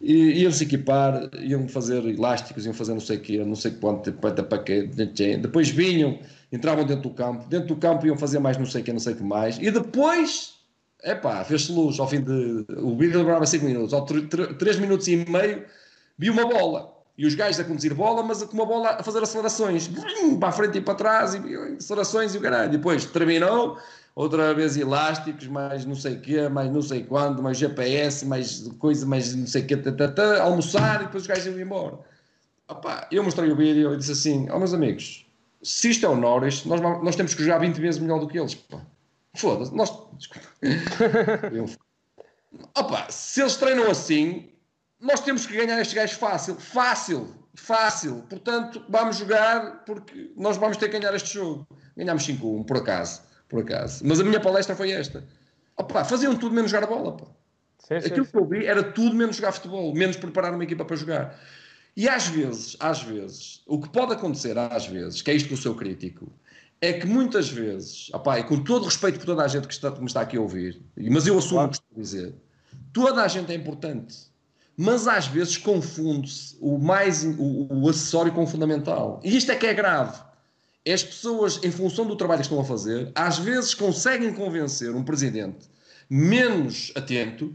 B: e iam se equipar, iam fazer elásticos, iam fazer não sei o que, não sei quanto, para quê, depois vinham, entravam dentro do campo, dentro do campo iam fazer mais não sei o que, não sei o que mais, e depois, epá, fez-se luz ao fim de, o vídeo demorava 5 minutos, ao 3 minutos e meio, vi uma bola, e os gajos a conduzir bola, mas com uma bola a fazer acelerações, para a frente e para trás, e acelerações e o caralho, depois terminou, outra vez elásticos, mais não sei o quê, mais não sei quando, mais GPS, mais coisa, mais não sei o quê, almoçar e depois os gajos iam embora. Opa, eu mostrei o vídeo e disse assim, ó oh, meus amigos, se isto é o Norris, nós, nós temos que jogar 20 vezes melhor do que eles. Foda-se, nós... Desculpa. Opa, se eles treinam assim, nós temos que ganhar estes gajos fácil, fácil, fácil. Portanto, vamos jogar porque nós vamos ter que ganhar este jogo. Ganhámos 5-1, por acaso por acaso. Mas a minha palestra foi esta. Opa, faziam tudo menos jogar a bola. Pá. Sim, Aquilo sim, que eu vi era tudo menos jogar futebol, menos preparar uma equipa para jogar. E às vezes, às vezes, o que pode acontecer às vezes, que é isto que eu sou crítico, é que muitas vezes, opa, e com todo respeito por toda a gente que, está, que me está aqui a ouvir, mas eu assumo o que estou a dizer, toda a gente é importante. Mas às vezes confunde-se o mais o, o acessório com o fundamental. E isto é que é grave as pessoas, em função do trabalho que estão a fazer, às vezes conseguem convencer um presidente menos atento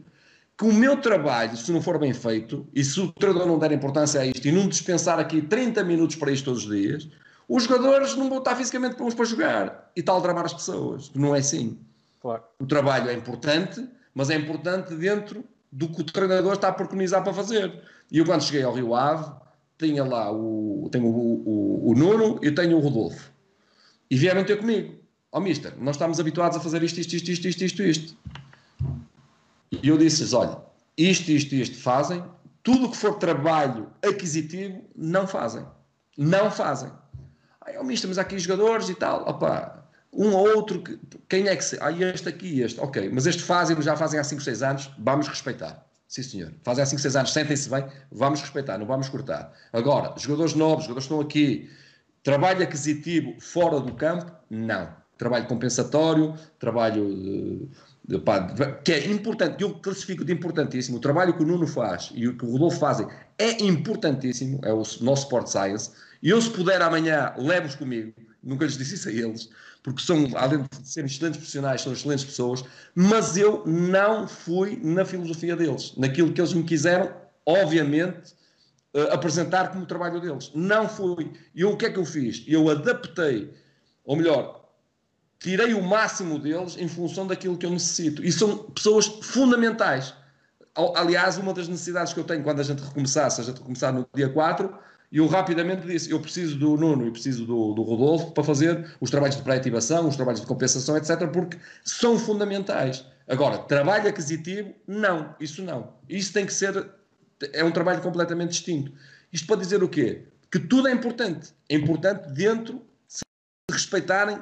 B: que o meu trabalho, se não for bem feito, e se o treinador não der importância a isto e não dispensar aqui 30 minutos para isto todos os dias, os jogadores não vão estar fisicamente prontos para jogar e tal tramar as pessoas. Não é assim. Claro. O trabalho é importante, mas é importante dentro do que o treinador está a preconizar para fazer. E eu, quando cheguei ao Rio Ave, tinha lá o, tenho o, o, o Nuno e tenho o Rodolfo. E vieram ter comigo. Ó oh, mister, nós estamos habituados a fazer isto, isto, isto, isto, isto, isto, isto. E eu disse-lhes, olha, isto, isto, isto fazem, tudo que for trabalho aquisitivo, não fazem. Não fazem. Ó oh, mister, mas há aqui jogadores e tal, opá, um ou outro, quem é que se... Ah, este aqui, este, ok, mas este fazem, já fazem há 5, 6 anos, vamos respeitar. Sim, senhor. Fazem há 5, 6 anos, sentem-se bem, vamos respeitar, não vamos cortar. Agora, jogadores novos, jogadores que estão aqui, trabalho aquisitivo fora do campo, não. Trabalho compensatório, trabalho de, de, pá, que é importante, que eu classifico de importantíssimo. O trabalho que o Nuno faz e o que o Rodolfo fazem é importantíssimo, é o nosso Sport Science. E eu, se puder amanhã, levo-os comigo, nunca lhes disse isso a eles, porque são, além de serem excelentes profissionais, são excelentes pessoas, mas eu não fui na filosofia deles, naquilo que eles me quiseram, obviamente, uh, apresentar como trabalho deles. Não fui. E o que é que eu fiz? Eu adaptei, ou melhor, tirei o máximo deles em função daquilo que eu necessito. E são pessoas fundamentais. Aliás, uma das necessidades que eu tenho quando a gente recomeçar, se a gente recomeçar no dia 4, e eu rapidamente disse: eu preciso do Nuno e preciso do, do Rodolfo para fazer os trabalhos de pré-ativação, os trabalhos de compensação, etc., porque são fundamentais. Agora, trabalho aquisitivo, não, isso não. Isso tem que ser, é um trabalho completamente distinto. Isto para dizer o quê? Que tudo é importante. É importante dentro de respeitarem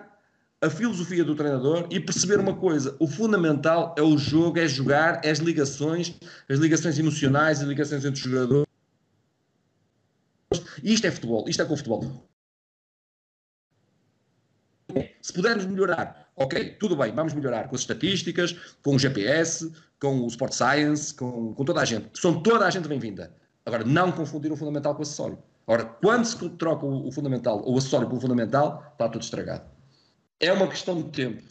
B: a filosofia do treinador e perceber uma coisa: o fundamental é o jogo, é jogar, é as ligações, as ligações emocionais, as ligações entre os jogadores isto é futebol, isto é com futebol. Se pudermos melhorar, ok, tudo bem, vamos melhorar com as estatísticas, com o GPS, com o Sport Science, com, com toda a gente. São toda a gente bem-vinda. Agora, não confundir o fundamental com o acessório. Agora, quando se troca o, fundamental, o acessório pelo fundamental, está tudo estragado. É uma questão de tempo.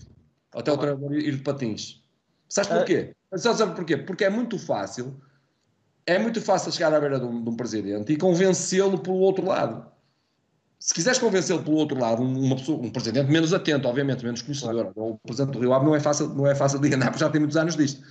B: Até o treinador ir de patins. Sabes porquê? Sabes porquê? Porque é muito fácil é muito fácil chegar à beira de um, de um presidente e convencê-lo pelo outro lado. Se quiseres convencê-lo pelo outro lado, uma pessoa, um presidente menos atento, obviamente, menos conhecedor, claro. o presidente do Rio Ave não é fácil, não é fácil de enganar, porque já tem muitos anos disto.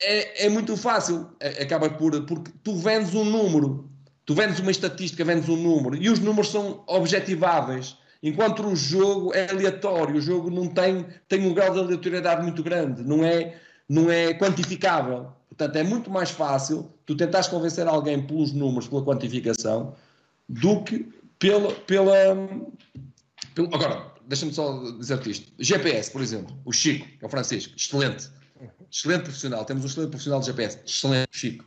B: É, é muito fácil, é, acaba por, porque tu vendes um número, tu vendes uma estatística, vendes um número, e os números são objetiváveis. Enquanto o jogo é aleatório, o jogo não tem, tem um grau de aleatoriedade muito grande, não é, não é quantificável. Portanto, é muito mais fácil tu tentares convencer alguém pelos números, pela quantificação, do que pela. pela, pela agora, deixa-me só dizer-te isto. GPS, por exemplo, o Chico, que é o Francisco, excelente. Excelente profissional. Temos um excelente profissional de GPS. Excelente, Chico.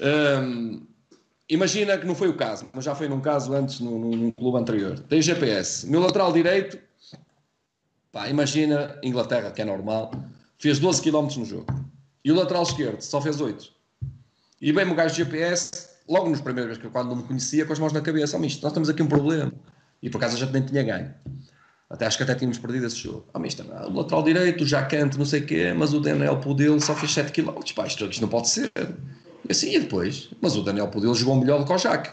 B: Hum, imagina que não foi o caso, mas já foi num caso antes, num, num clube anterior. Tem GPS. Meu lateral direito, pá, imagina Inglaterra, que é normal, fez 12 km no jogo e o lateral esquerdo só fez 8. E bem o gajo de GPS, logo nos primeiros quando não me conhecia, com as mãos na cabeça, oh, misto, nós temos aqui um problema. E por acaso a gente nem tinha ganho. Até acho que até tínhamos perdido esse jogo. Oh, misto, o lateral direito, o Jacante, não sei o quê, mas o Daniel Pudil só fez 7 km. Pá, isto, isto não pode ser. E assim, e depois? Mas o Daniel Pudil jogou melhor do que o Jaque.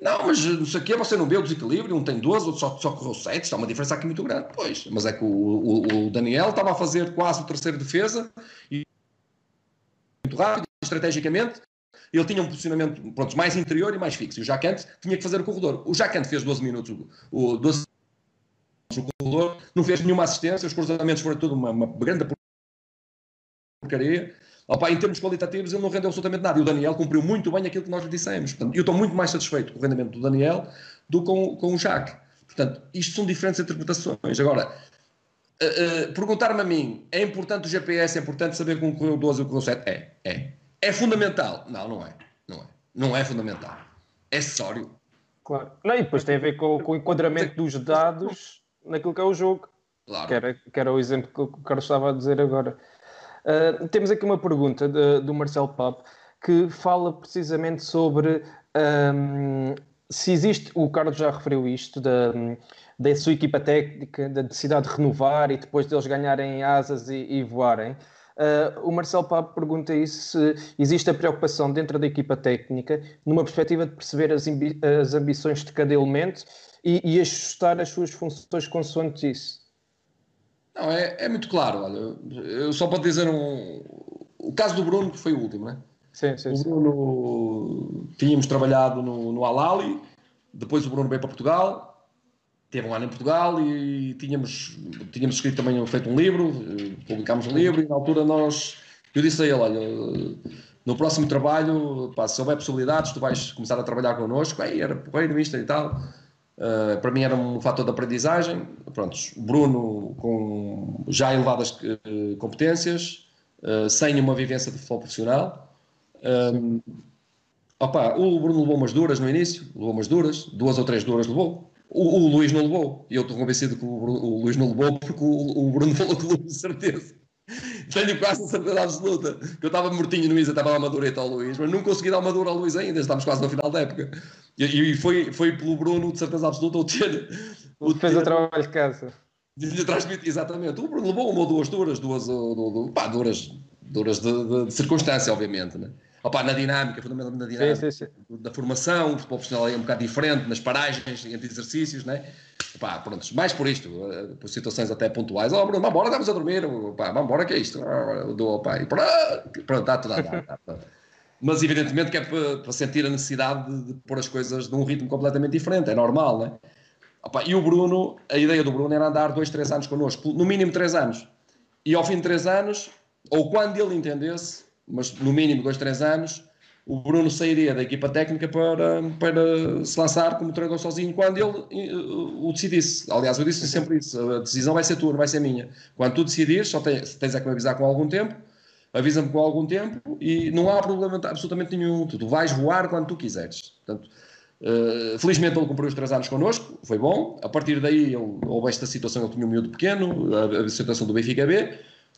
B: Não, mas não sei o quê, você não vê o desequilíbrio, um tem 12, outro só, só correu 7, está uma diferença aqui muito grande. Pois, mas é que o, o, o Daniel estava a fazer quase o terceiro defesa e muito rápido, estrategicamente, ele tinha um posicionamento pronto, mais interior e mais fixo. E o Jacante tinha que fazer o corredor. O Jacante fez 12 minutos, o 12 no corredor, não fez nenhuma assistência, os cruzamentos foram tudo uma, uma grande porcaria. Opa, em termos qualitativos, ele não rendeu absolutamente nada. E o Daniel cumpriu muito bem aquilo que nós lhe dissemos. Portanto, eu estou muito mais satisfeito com o rendimento do Daniel do que com, com o Jacques. Portanto, isto são diferentes interpretações. Agora, uh, uh, perguntar-me a mim, é importante o GPS, é importante saber como correu o 12 ou correu o 7? É, é. É fundamental? Não, não é. Não é. Não é fundamental. É acessório.
A: Claro. Não, e depois tem a ver com, com o enquadramento dos dados naquilo que é o jogo. Claro. Que era, que era o exemplo que o Carlos estava a dizer agora. Uh, temos aqui uma pergunta do Marcelo Papo que fala precisamente sobre um, se existe, o Carlos já referiu isto, da, da sua equipa técnica, da necessidade de renovar e depois deles ganharem asas e, e voarem. Uh, o Marcelo Papo pergunta isso se existe a preocupação dentro da equipa técnica, numa perspectiva de perceber as, as ambições de cada elemento e, e ajustar as suas funções consoante isso.
B: Não, é, é muito claro. Olha, eu só para dizer um. O caso do Bruno, que foi o último, né?
A: Sim, sim,
B: o Bruno, tínhamos trabalhado no, no Alali, depois o Bruno veio para Portugal, teve um ano em Portugal e tínhamos, tínhamos escrito também, feito um livro, publicámos um livro e na altura nós, eu disse a ele, olha, no próximo trabalho, pá, se houver possibilidades, tu vais começar a trabalhar connosco, aí era porreiro, isto e tal, Uh, para mim era um fator de aprendizagem. Prontos, Bruno com já elevadas uh, competências, uh, sem uma vivência de futebol profissional. Um, opa, o Bruno levou umas duras no início, levou umas duras, duas ou três duras levou. O, o Luís não levou, e eu estou convencido que o, o Luís não levou porque o, o Bruno falou Luís, de certeza. Tenho quase a certeza absoluta que eu estava mortinho no Isa, estava a uma dureta ao Luís, mas não consegui dar uma dura ao Luís ainda, estamos quase no final da época. E, e foi, foi pelo Bruno, de certeza absoluta, o ter.
A: O fez ter, o trabalho de casa.
B: De transmitir, exatamente. O Bruno levou uma ou duas duras, duas, duas, pá, duras, duras de, de, de circunstância, obviamente, né? Opa, na dinâmica, fundamentalmente na dinâmica sim, sim, sim. da formação, o futebol profissional é um bocado diferente, nas paragens, entre exercícios, né? Pá, pronto, mais por isto, eh, por situações até pontuais. Oh, Bruno, vamos embora, estamos a dormir, pá, vamos embora, que é isto? Do, pá, e pronto, está tudo a dar. Mas evidentemente que é para, para, sentir a necessidade de, de pôr as coisas num ritmo completamente diferente, é normal, né? Opa, e o Bruno, a ideia do Bruno era andar dois, três anos connosco, no mínimo três anos. E ao fim de três anos, ou quando ele entendesse, mas no mínimo dois, três anos, o Bruno sairia da equipa técnica para, para se lançar como treinador sozinho quando ele uh, o decidisse. Aliás, eu disse sempre isso: a decisão vai ser tua, não vai ser minha. Quando tu decidires, só tens, tens é que me avisar com algum tempo, avisa-me com algum tempo e não há problema absolutamente nenhum. Tu, tu vais voar quando tu quiseres. Portanto, uh, felizmente ele cumpriu os três anos connosco, foi bom. A partir daí, ele, houve esta situação: ele tinha um miúdo pequeno, a, a situação do Benfica B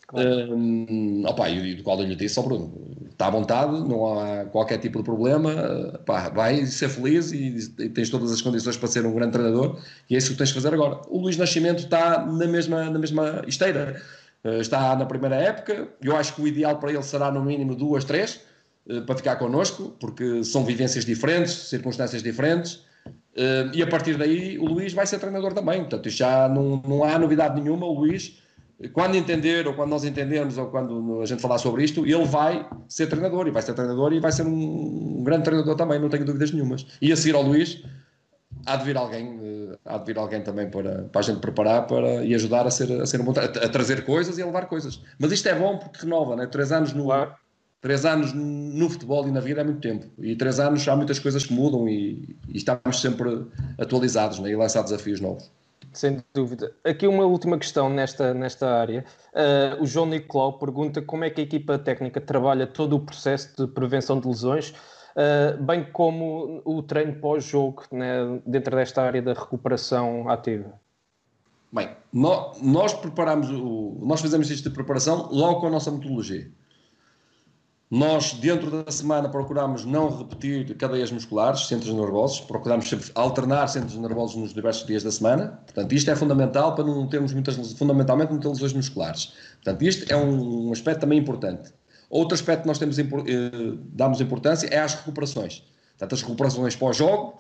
B: Claro. Um, opa, e do qual eu lhe disse ao Bruno: está à vontade, não há qualquer tipo de problema, vai ser feliz e, e, tens todas as condições para ser um grande treinador, e é isso que tens de fazer agora. O Luís Nascimento está na mesma, na mesma esteira, uh, está na primeira época. Eu acho que o ideal para ele será no mínimo duas, três, uh, para ficar connosco, porque são vivências diferentes, circunstâncias diferentes. Uh, e a partir daí, o Luís vai ser treinador também. Portanto, já não, não há novidade nenhuma. O Luís quando entender, ou quando nós entendermos, ou quando a gente falar sobre isto, ele vai ser treinador, e vai ser treinador, e vai ser um, um grande treinador também, não tenho dúvidas nenhumas. E a seguir ao Luís, há de vir alguém, eh, há de vir alguém também para, para a gente preparar para, e ajudar a ser, a ser um a, trazer coisas e a levar coisas. Mas isto é bom porque renova, né? Três anos no, claro. três anos no futebol e na vida é muito tempo. E três anos há muitas coisas que mudam e, e estamos sempre atualizados né? e lançar desafios novos.
A: Sem dúvida. Aqui uma última questão nesta, nesta área. Uh, o João Nicolau pergunta como é que a equipa técnica trabalha todo o processo de prevenção de lesões, uh, bem como o treino pós-jogo né, dentro desta área da recuperação ativa.
B: Bem, nós, nós preparamos o, nós fazemos isto de preparação logo com a nossa metodologia. Nós, dentro da semana, procuramos não repetir cadeias musculares, centros nervosos, procuramos alternar centros nervosos nos diversos dias da semana. Portanto, isto é fundamental para não termos muitas, fundamentalmente, não ter lesões musculares. Portanto, isto é um, um aspecto também importante. Outro aspecto que nós temos, eh, damos importância é às recuperações. Portanto, as recuperações pós-jogo,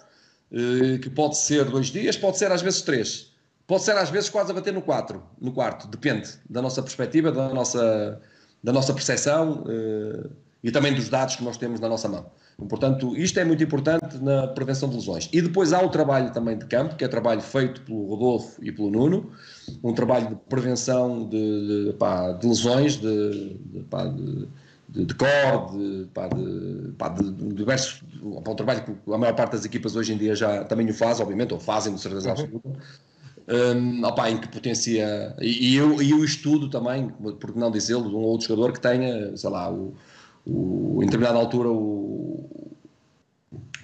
B: eh, que pode ser dois dias, pode ser às vezes três. Pode ser às vezes quase a bater no, quatro, no quarto, depende da nossa perspectiva, da nossa da nossa percepção uh, e também dos dados que nós temos na nossa mão. Portanto, isto é muito importante na prevenção de lesões. E depois há o trabalho também de campo, que é trabalho feito pelo Rodolfo e pelo Nuno, um trabalho de prevenção de, de, pá, de lesões, de, de, pá, de de, de core, de, pá, de, pá, de, de diversos. um trabalho que a maior parte das equipas hoje em dia já também o faz, obviamente, ou fazem de certeza uhum. absoluta, um, opa, em que potencia. E, e, eu, e eu estudo também, por não dizê-lo, de um outro jogador que tenha, sei lá, o, o, em determinada altura o,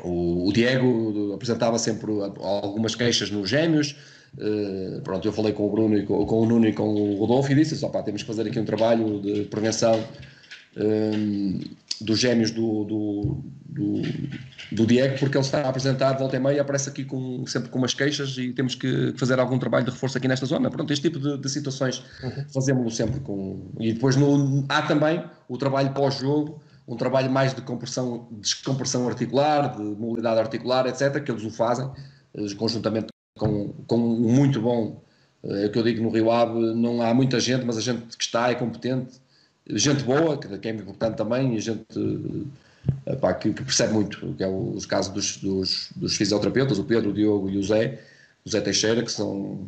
B: o, Diego apresentava sempre algumas queixas nos gêmeos. Uh, pronto, eu falei com o Bruno e com, o Nuno e com o Rodolfo e disse: opa, temos que fazer aqui um trabalho de prevenção um, dos gêmeos do, do, do, Diego, porque ele está a apresentar volta e meia, aparece aqui com, sempre com umas queixas e temos que fazer algum trabalho de reforço aqui nesta zona. Pronto, este tipo de, de situações uhum. fazemos-lo sempre com. E depois no, há também o trabalho pós-jogo, um trabalho mais de compressão, descompressão articular, de mobilidade articular, etc., que eles o fazem eh, conjuntamente com, com um muito bom. É o que eu digo no Rio Ave, não há muita gente, mas a gente que está é competente gente boa, que é importante também, e gente epá, que, que, percebe muito, que é os casos dos, dos, dos, fisioterapeutas, o Pedro, o Diogo e o Zé, o Zé Teixeira, que são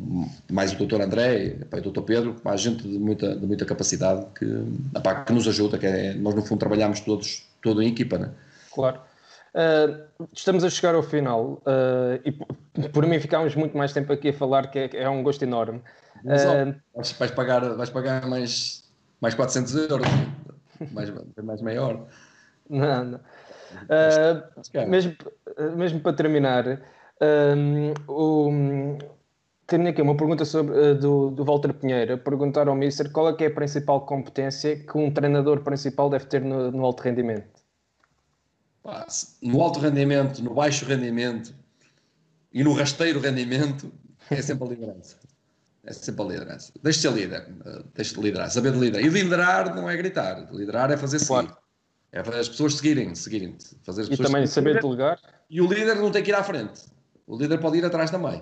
B: mais o doutor André epá, e o doutor Pedro, epá, gente de muita, de muita capacidade que, epá, que nos ajuda, que é, nós no fundo trabalhamos todos, todo em equipa, né?
A: Claro. Uh, estamos a chegar ao final uh, e por mim ficámos muito mais tempo aqui a falar que é, é um gosto enorme.
B: Uh, vais, pagar, vais pagar mais mais 400 euros. mais, mais maior.
A: Não, não. Uh, mesmo, mesmo para terminar, um, tenho aqui uma pergunta sobre, uh, do, do Walter Pinheiro. Perguntar ao Mister qual é, que é a principal competência que um treinador principal deve ter no, no alto rendimento?
B: No alto rendimento, no baixo rendimento e no rasteiro rendimento é sempre a liderança. É sempre a liderança. Deixe de ser líder. Deixe de liderar. Saber de liderar. E liderar não é gritar. Liderar é fazer seguir. Claro. É fazer as pessoas seguirem, seguirem fazer as
A: E também saber delegar.
B: E o líder não tem que ir à frente. O líder pode ir atrás também.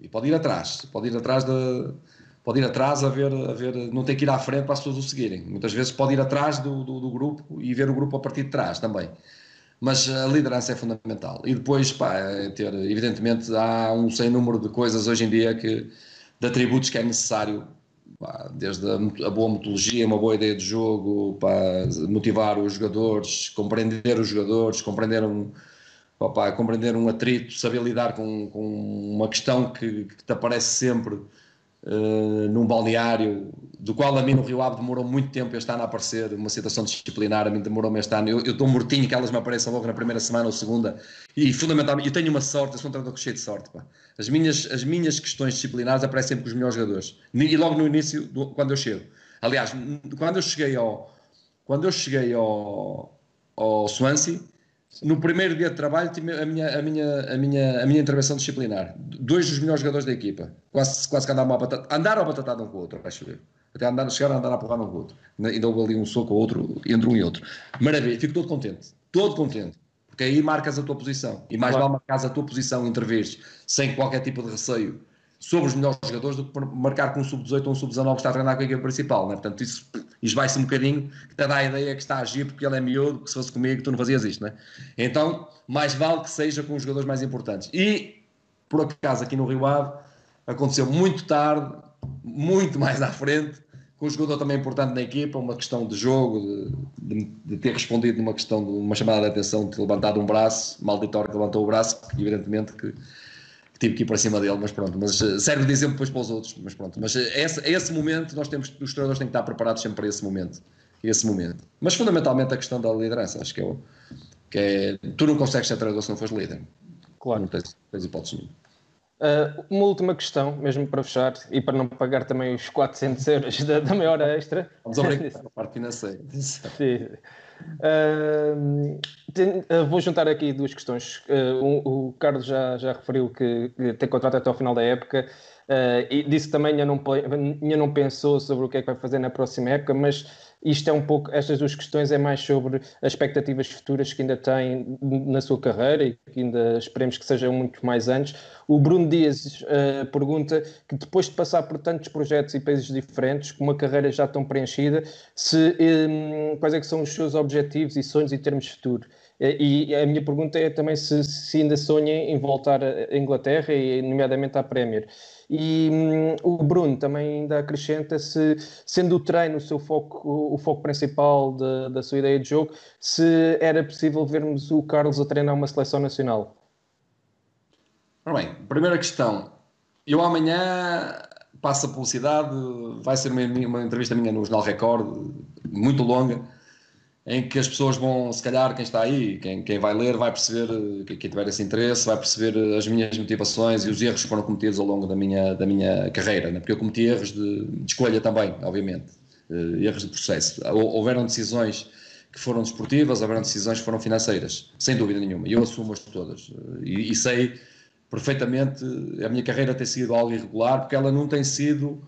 B: E pode ir atrás. Pode ir atrás de. Pode ir atrás a ver, a ver, não tem que ir à frente para as pessoas o seguirem. Muitas vezes pode ir atrás do, do, do grupo e ver o grupo a partir de trás também. Mas a liderança é fundamental. E depois, pá, é ter, evidentemente, há um sem número de coisas hoje em dia que, de atributos que é necessário Pá, desde a, boa metodologia, uma boa ideia de jogo, pá, motivar os jogadores, compreender os jogadores, compreender um, opa, compreender um atrito, saber lidar com, com uma questão que, que te aparece sempre uh, num balneário, do qual a mim no Rio Ave demorou muito tempo este ano a aparecer, uma situação disciplinar, a mim demorou-me este ano, eu estou mortinho que elas me apareçam logo na primeira semana ou segunda, e fundamentalmente, eu tenho uma sorte, eu sou um treinador cheio de sorte, pá. As, minhas, as minhas questões disciplinares aparecem sempre com os melhores jogadores, e logo no início, do, quando eu chego. Aliás, quando eu cheguei ao, quando eu cheguei ao, ao Swansea, no primeiro dia de trabalho tive a minha, a minha, a minha, a minha intervenção disciplinar. Dois dos melhores jogadores da equipa. Quase, quase que andaram a batata, andaram a batatada um com o outro, acho eu. Até andar, chegaram a andar a porrada um com o outro. Ainda houve ali um soco ou outro entre um e outro. Maravilha, fico todo contente. Todo contente. Porque aí marcas a tua posição. E mais claro. vale marcar a tua posição e intervires sem qualquer tipo de receio sobre os melhores jogadores do que marcar com um sub-18 ou um sub-19 que está a treinar com a equipa principal. Né? Portanto, isso esvai-se um bocadinho, que te dá a ideia que está a agir porque ele é miúdo, que se fosse comigo tu não fazias isto. Né? Então, mais vale que seja com os jogadores mais importantes. E, por acaso, aqui no Rio Ave, aconteceu muito tarde, muito mais à frente, com um jogador também importante na equipa, uma questão de jogo, de, de, ter respondido numa questão de uma chamada de atenção, de ter levantado um braço, malditório que levantou o braço, evidentemente que tive que ir para cima dele, mas pronto, mas eh, serve de exemplo depois para os outros, mas pronto, mas eh, esse, esse momento nós temos, os treinadores têm que estar preparados sempre para esse momento, esse momento. Mas fundamentalmente a questão da liderança, acho que é, que é tu não consegues ser treinador se não fores líder. Claro. Não tens, tens hipótese nenhuma.
A: Uh, uma última questão, mesmo para fechar e para não pagar também os 400 euros da, da meia hora extra.
B: Vamos obrigar a parte financeira.
A: Sim. Uh, uh, vou juntar aqui duas questões. o Carlos já, já referiu que tem contrato até ao final da época e disse que também ainda não, ainda não pensou sobre o que é que vai fazer na próxima época, mas isto é um pouco, estas duas questões é mais sobre as expectativas futuras que ainda tem na sua carreira e que ainda esperemos que sejam muito mais antes. O Bruno Dias uh, pergunta que depois de passar por tantos projetos e países diferentes, com uma carreira já tão preenchida, se, um, quais é que são os seus objetivos e sonhos em termos futuro? E a minha pergunta é também se, se ainda sonha em voltar à Inglaterra e nomeadamente à Premier. E hum, o Bruno também ainda acrescenta se, sendo o treino o seu foco, o foco principal de, da sua ideia de jogo, se era possível vermos o Carlos a treinar uma seleção nacional.
B: Ora bem, primeira questão. Eu amanhã passo a publicidade, vai ser uma, uma entrevista minha no Jornal Record, muito longa em que as pessoas vão, se calhar, quem está aí, quem, quem vai ler, vai perceber, quem tiver esse interesse, vai perceber as minhas motivações e os erros que foram cometidos ao longo da minha, da minha carreira, né? porque eu cometi erros de, de escolha também, obviamente, uh, erros de processo. Houveram decisões que foram desportivas, houveram decisões que foram financeiras, sem dúvida nenhuma, e eu assumo-as todas. E, e sei perfeitamente a minha carreira ter sido algo irregular, porque ela não tem sido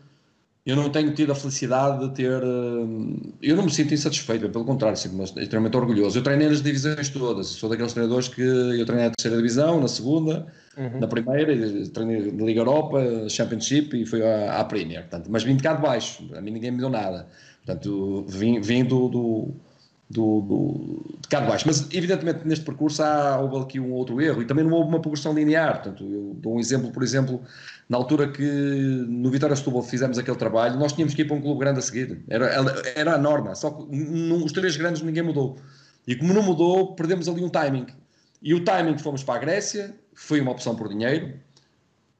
B: eu não tenho tido a felicidade de ter. Eh, eu não me sinto insatisfeito, pelo contrário, sinto-me extremamente orgulhoso. Eu treinei nas divisões todas, sou daqueles treinadores que eu treinei na terceira divisão, na segunda, uhum. na primeira, treinei na Liga Europa, Championship e fui à, à Premier. Portanto, mas vim de cá de baixo, a mim ninguém me deu nada. Portanto, vim, vim do, do do, do, de cá de baixo. Mas, evidentemente, neste percurso há, houve aqui um outro erro e também não houve uma progressão linear. Portanto, eu dou um exemplo, por exemplo, na altura que no Vitória Setúbal fizemos aquele trabalho, nós tínhamos que ir para um clube grande a seguir. Era, era a norma, só que os três grandes ninguém mudou. E como não mudou, perdemos ali um timing. E o timing que fomos para a Grécia foi uma opção por dinheiro,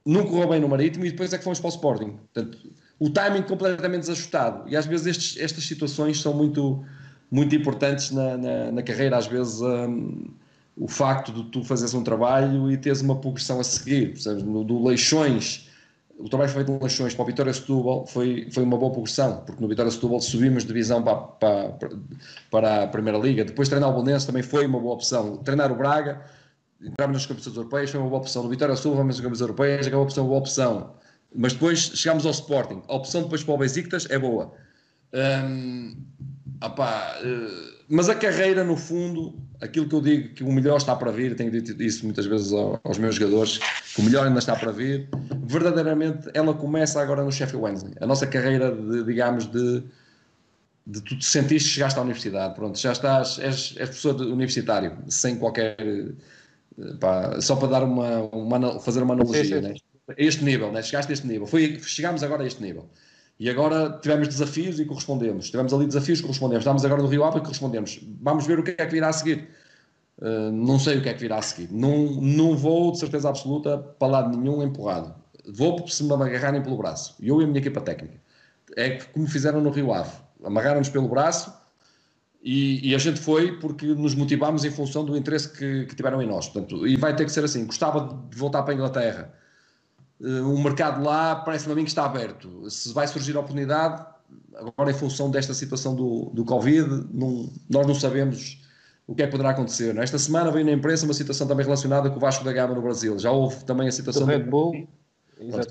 B: não correu bem no Marítimo e depois é que fomos para o Sporting. Portanto, o timing completamente desajustado. E às vezes estes, estas situações são muito muito importantes na, na, na carreira, às vezes um, o facto de tu fazeres um trabalho e teres uma progressão a seguir, seja, no, do Leixões, o trabalho feito no Leixões para o Vitória Setúbal foi, foi uma boa progressão, porque no Vitória Setúbal subimos de divisão para, para, para a Primeira Liga, depois treinar o Bolonense também foi uma boa opção, treinar o Braga, entramos nas competições europeias, foi uma boa opção, no Vitória Setúbal vamos nas competições europeias, acabou por ser uma boa opção, mas depois chegamos ao Sporting, a opção depois para o Besiktas é boa. Hum, opá, uh, mas a carreira, no fundo, aquilo que eu digo que o melhor está para vir, tenho dito isso muitas vezes aos meus jogadores, que o melhor ainda está para vir, verdadeiramente ela começa agora no Sheffield Wednesday. A nossa carreira, de, digamos, de, de tu te sentiste que chegaste à universidade, pronto, já estás, és, és professor universitário, sem qualquer. Pá, só para dar uma, uma, fazer uma analogia, sim, sim. Né? este nível, né? chegaste a este nível, Foi, chegámos agora a este nível. E agora tivemos desafios e correspondemos. Tivemos ali desafios correspondemos. Estamos agora no Rio Ave e correspondemos. Vamos ver o que é que virá a seguir. Uh, não sei o que é que virá a seguir. Não, não vou, de certeza absoluta, para lado nenhum empurrado. Vou se me agarrarem pelo braço. Eu e a minha equipa técnica. É como fizeram no Rio Ave. Amarraram-nos pelo braço e, e, a gente foi porque nos motivámos em função do interesse que, que tiveram em nós. Portanto, e vai ter que ser assim. Gostava de voltar para a Inglaterra o mercado lá parece-me a mim que está aberto. Se vai surgir a oportunidade, agora em função desta situação do, do Covid, não, nós não sabemos o que é que poderá acontecer. Esta semana veio na imprensa uma situação também relacionada com o Vasco da Gama no Brasil. Já houve também a situação
A: do Red Bull,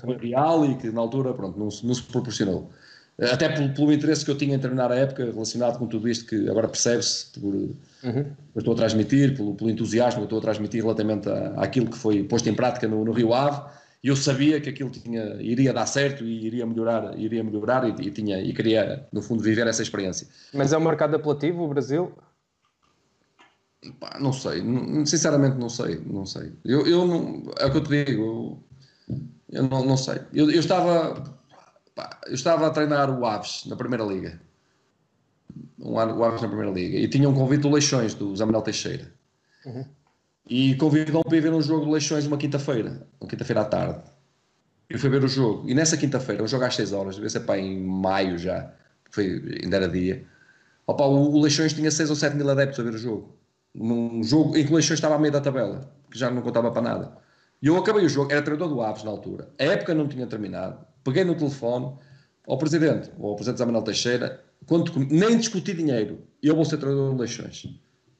B: com o Real e que na altura pronto, não, não se proporcionou. Até pelo, pelo, interesse que eu tinha em terminar a época relacionado com tudo isto que agora percebe-se por, uhum. eu estou a transmitir, pelo, pelo entusiasmo que eu estou a transmitir relativamente à, àquilo que foi posto em prática no, no Rio Ave e eu sabia que aquilo tinha, iria dar certo e iria melhorar, iria melhorar e, e, tinha, e queria, no fundo, viver essa experiência.
A: Mas é um mercado apelativo o Brasil?
B: Pá, não sei, sinceramente não sei, não sei. Eu, eu não, é o que eu te digo, eu, eu não, não sei. Eu, eu estava, pá, eu estava a treinar o Aves na Primeira Liga, um, o Aves na Primeira Liga, e tinha um convite do Leixões, do Zé Manuel Teixeira. Uhum e convidou-me para ir ver um jogo de Leixões uma quinta-feira, uma quinta-feira à tarde. Eu fui ver o jogo, e nessa quinta-feira, o jogo às 6 horas, devia ser para em maio já, foi, ainda era dia. Opa, o, o Leixões tinha 6 ou 7 mil adeptos a ver o jogo. Num jogo em que o Leixões estava a meio da tabela, que já não contava para nada. E eu acabei o jogo, era treinador do Aves na altura. A época não tinha terminado. Peguei no telefone ao presidente, ao presidente Zé Manuel Teixeira, quando, nem discuti dinheiro, eu vou ser treinador do Leixões.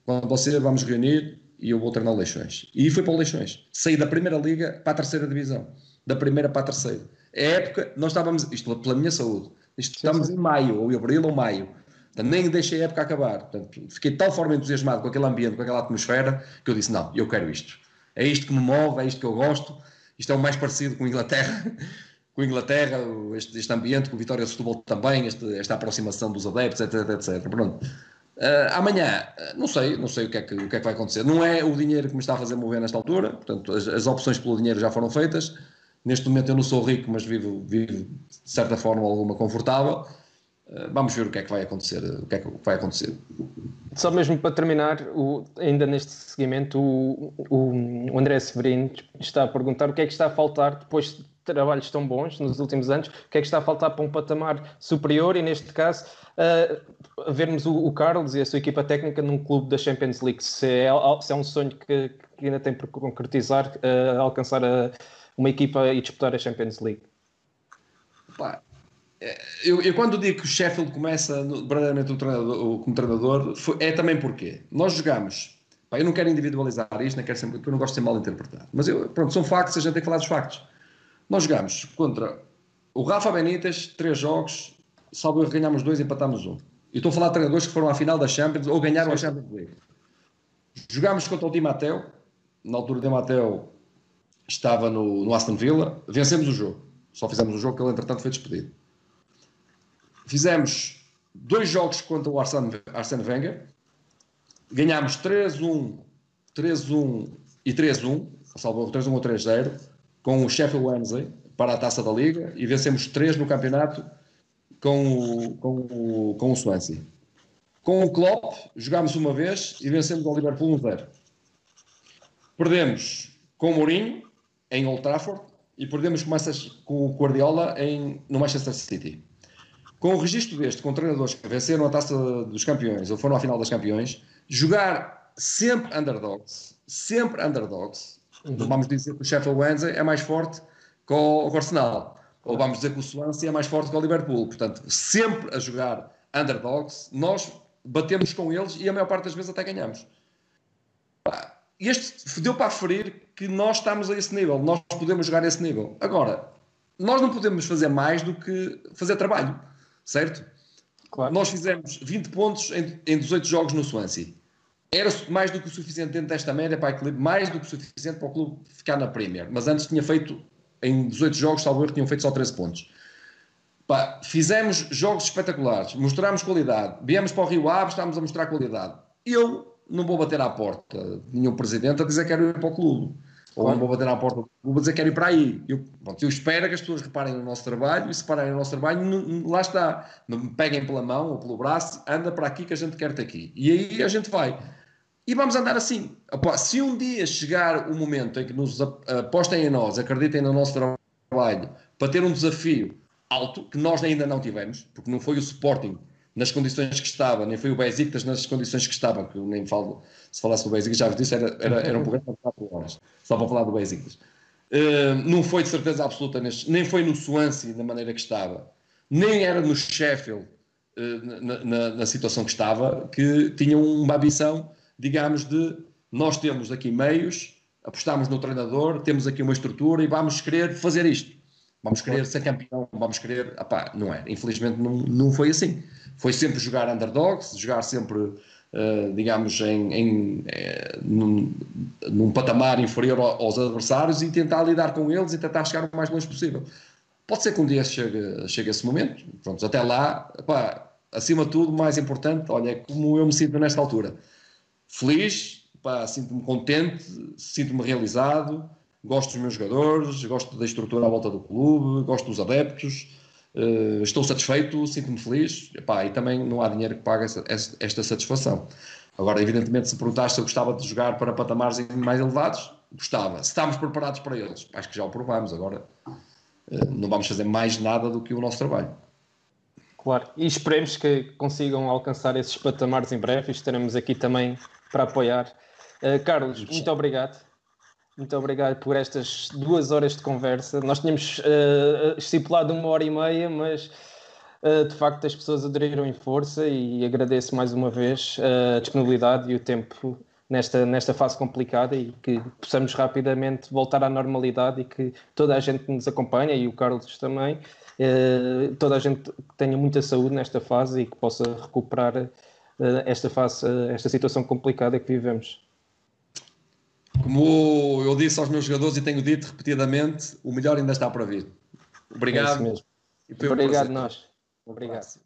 B: Quando você vamos reunir, e eu vou treinar Leixões. E fui para o Leixões. Saí da primeira liga para a terceira divisão. Da primeira para a terceira. A época, nós estávamos, isto pela minha saúde, isto, estávamos em maio, ou abril ou maio. Portanto, nem deixei a época acabar. Portanto, fiquei de tal forma entusiasmado com aquele ambiente, com aquela atmosfera, que eu disse: não, eu quero isto. É isto que me move, é isto que eu gosto. Isto é o mais parecido com a Inglaterra. com a Inglaterra, este, este ambiente, com o Vitória Setúbal também, este, esta aproximação dos adeptos, etc, etc. Pronto. Uh, amanhã, uh, não sei, não sei o que, é que, o que é que vai acontecer. Não é o dinheiro que me está a fazer mover nesta altura, portanto, as, as opções pelo dinheiro já foram feitas. Neste momento eu não sou rico, mas vivo, vivo de certa forma alguma confortável. Uh, vamos ver o que é que vai acontecer. O que é que vai acontecer.
A: Só mesmo para terminar, o, ainda neste seguimento, o, o, André Severino está a perguntar o que é que está a faltar depois de trabalhos tão bons nos últimos anos, o que é que está a faltar para um patamar superior e, neste caso, uh, vermos o, o, Carlos e a sua equipa técnica num clube da Champions League, se é, se é um sonho que, que, ainda tem por concretizar, uh, alcançar a, uma equipa e disputar a Champions League.
B: Pá, é, eu, eu, quando digo que o Sheffield começa verdadeiramente treinador, como treinador, foi, é também porque nós jogamos. Pá, eu não quero individualizar isto, nem quero porque eu não gosto de ser mal interpretado. Mas eu, pronto, são factos, a gente tem que falar dos factos. Nós jogamos contra o Rafa Benítez, três jogos, salvo erro, ganhámos dois, empatámos um. E estou a falar de treinadores que foram à final da Champions ou ganharam Sim. a Champions League. Jogámos contra o Di Matteo, na altura o Di Matteo estava no, no Aston Villa, vencemos o jogo. Só fizemos o jogo que ele, entretanto, foi despedido. Fizemos dois jogos contra o Arsene, Arsene Wenger, ganhámos 3-1, 3-1 e 3-1, salvo 3-1 ou 3-0 com o Sheffield Wednesday para a taça da Liga e vencemos três no campeonato com o, com o, com o Swansea. Com o Klopp, jogámos uma vez e vencemos o Liverpool 1-0. Perdemos com o Mourinho em Old Trafford e perdemos com, com o Guardiola em, no Manchester City. com o registro deste, com treinadores que venceram a taça dos campeões ou foram à final das campeões, jogar sempre underdogs, sempre underdogs. Uhum. Vamos dizer que o Sheffield Wednesday é mais forte que o Arsenal. Ou vamos dizer que o Swansea é mais forte que o Liverpool. Portanto, sempre a jogar underdogs, nós batemos com eles e a maior parte das vezes até ganhamos. Este deu para aferir que nós estamos a esse nível, nós podemos jogar a esse nível. Agora, nós não podemos fazer mais do que fazer trabalho certo? Claro. Nós fizemos 20 pontos em, em 18 jogos no Swansea. Era mais do que o suficiente dentro desta média para equilíbrio, mais do que o suficiente para o clube ficar na Premier. Mas antes tinha feito, em 18 jogos, salvo erro, tinham feito só 13 pontos. Pá, fizemos jogos espetaculares, mostramos qualidade, viemos para o Rio Ave, estávamos a mostrar qualidade. Eu não vou bater à porta de nenhum presidente a dizer que quero ir para o clube. Ou não vou bater à porta vou dizer que quero ir para aí. Eu, pronto, eu espero que as pessoas reparem no nosso trabalho e se reparem no nosso trabalho, lá está. Me peguem pela mão ou pelo braço, anda para aqui que a gente quer ter aqui. E aí a gente vai. E vamos andar assim. Se um dia chegar o momento em que nos apostem em nós, acreditem no nosso trabalho, para ter um desafio alto, que nós ainda não tivemos, porque não foi o Sporting nas condições que estava, nem foi o Besiktas nas condições que estavam, que eu nem falo, se falasse do Besiktas, já vos disse, era, era, era um programa de 4 horas, só para falar do Besiktas. Uh, não foi de certeza absoluta, neste, nem foi no Swansea da maneira que estava, nem era no Sheffield uh, na, na, na, situação que estava, que tinham uma ambição, digamos, de nós temos aqui meios, apostamos no treinador, temos aqui uma estrutura e vamos querer fazer isto. Vamos querer ser campeão, vamos querer. Apá, não é. Infelizmente não, não foi assim foi sempre jogar underdogs, jogar sempre, uh, digamos, em, em uh, num, num, patamar inferior aos adversários e tentar lidar com eles e tentar chegar o mais longe possível. Pode ser que um dia chegue, chegue esse momento, pronto, até lá, pá, acima de tudo, mais importante, olha, é como eu me sinto nesta altura. Feliz, sinto-me contente, sinto-me realizado, gosto dos meus jogadores, gosto da estrutura à volta do clube, gosto dos adeptos, Uh, estou satisfeito, sinto-me feliz epá, e também não há dinheiro que pague essa, esta satisfação. Agora, evidentemente, se perguntaste se eu gostava de jogar para patamares mais elevados, gostava. Se estamos preparados para eles, acho que já o provamos. Agora, uh, não vamos fazer mais nada do que o nosso trabalho.
A: Claro, e esperemos que consigam alcançar esses patamares em breve estaremos aqui também para apoiar. Uh, Carlos, muito obrigado. Muito obrigado por estas duas horas de conversa. Nós tínhamos uh, estipulado uma hora e meia, mas uh, de facto as pessoas aderiram em força e agradeço mais uma vez a disponibilidade e o tempo nesta, nesta fase complicada e que possamos rapidamente voltar à normalidade e que toda a gente que nos acompanha e o Carlos também, toda a gente tenha muita saúde nesta fase e que possa recuperar esta fase, esta situação complicada que vivemos.
B: Como eu disse aos meus jogadores e tenho dito repetidamente, o melhor ainda está para vir. Obrigado.
A: É Obrigado, nós. Obrigado.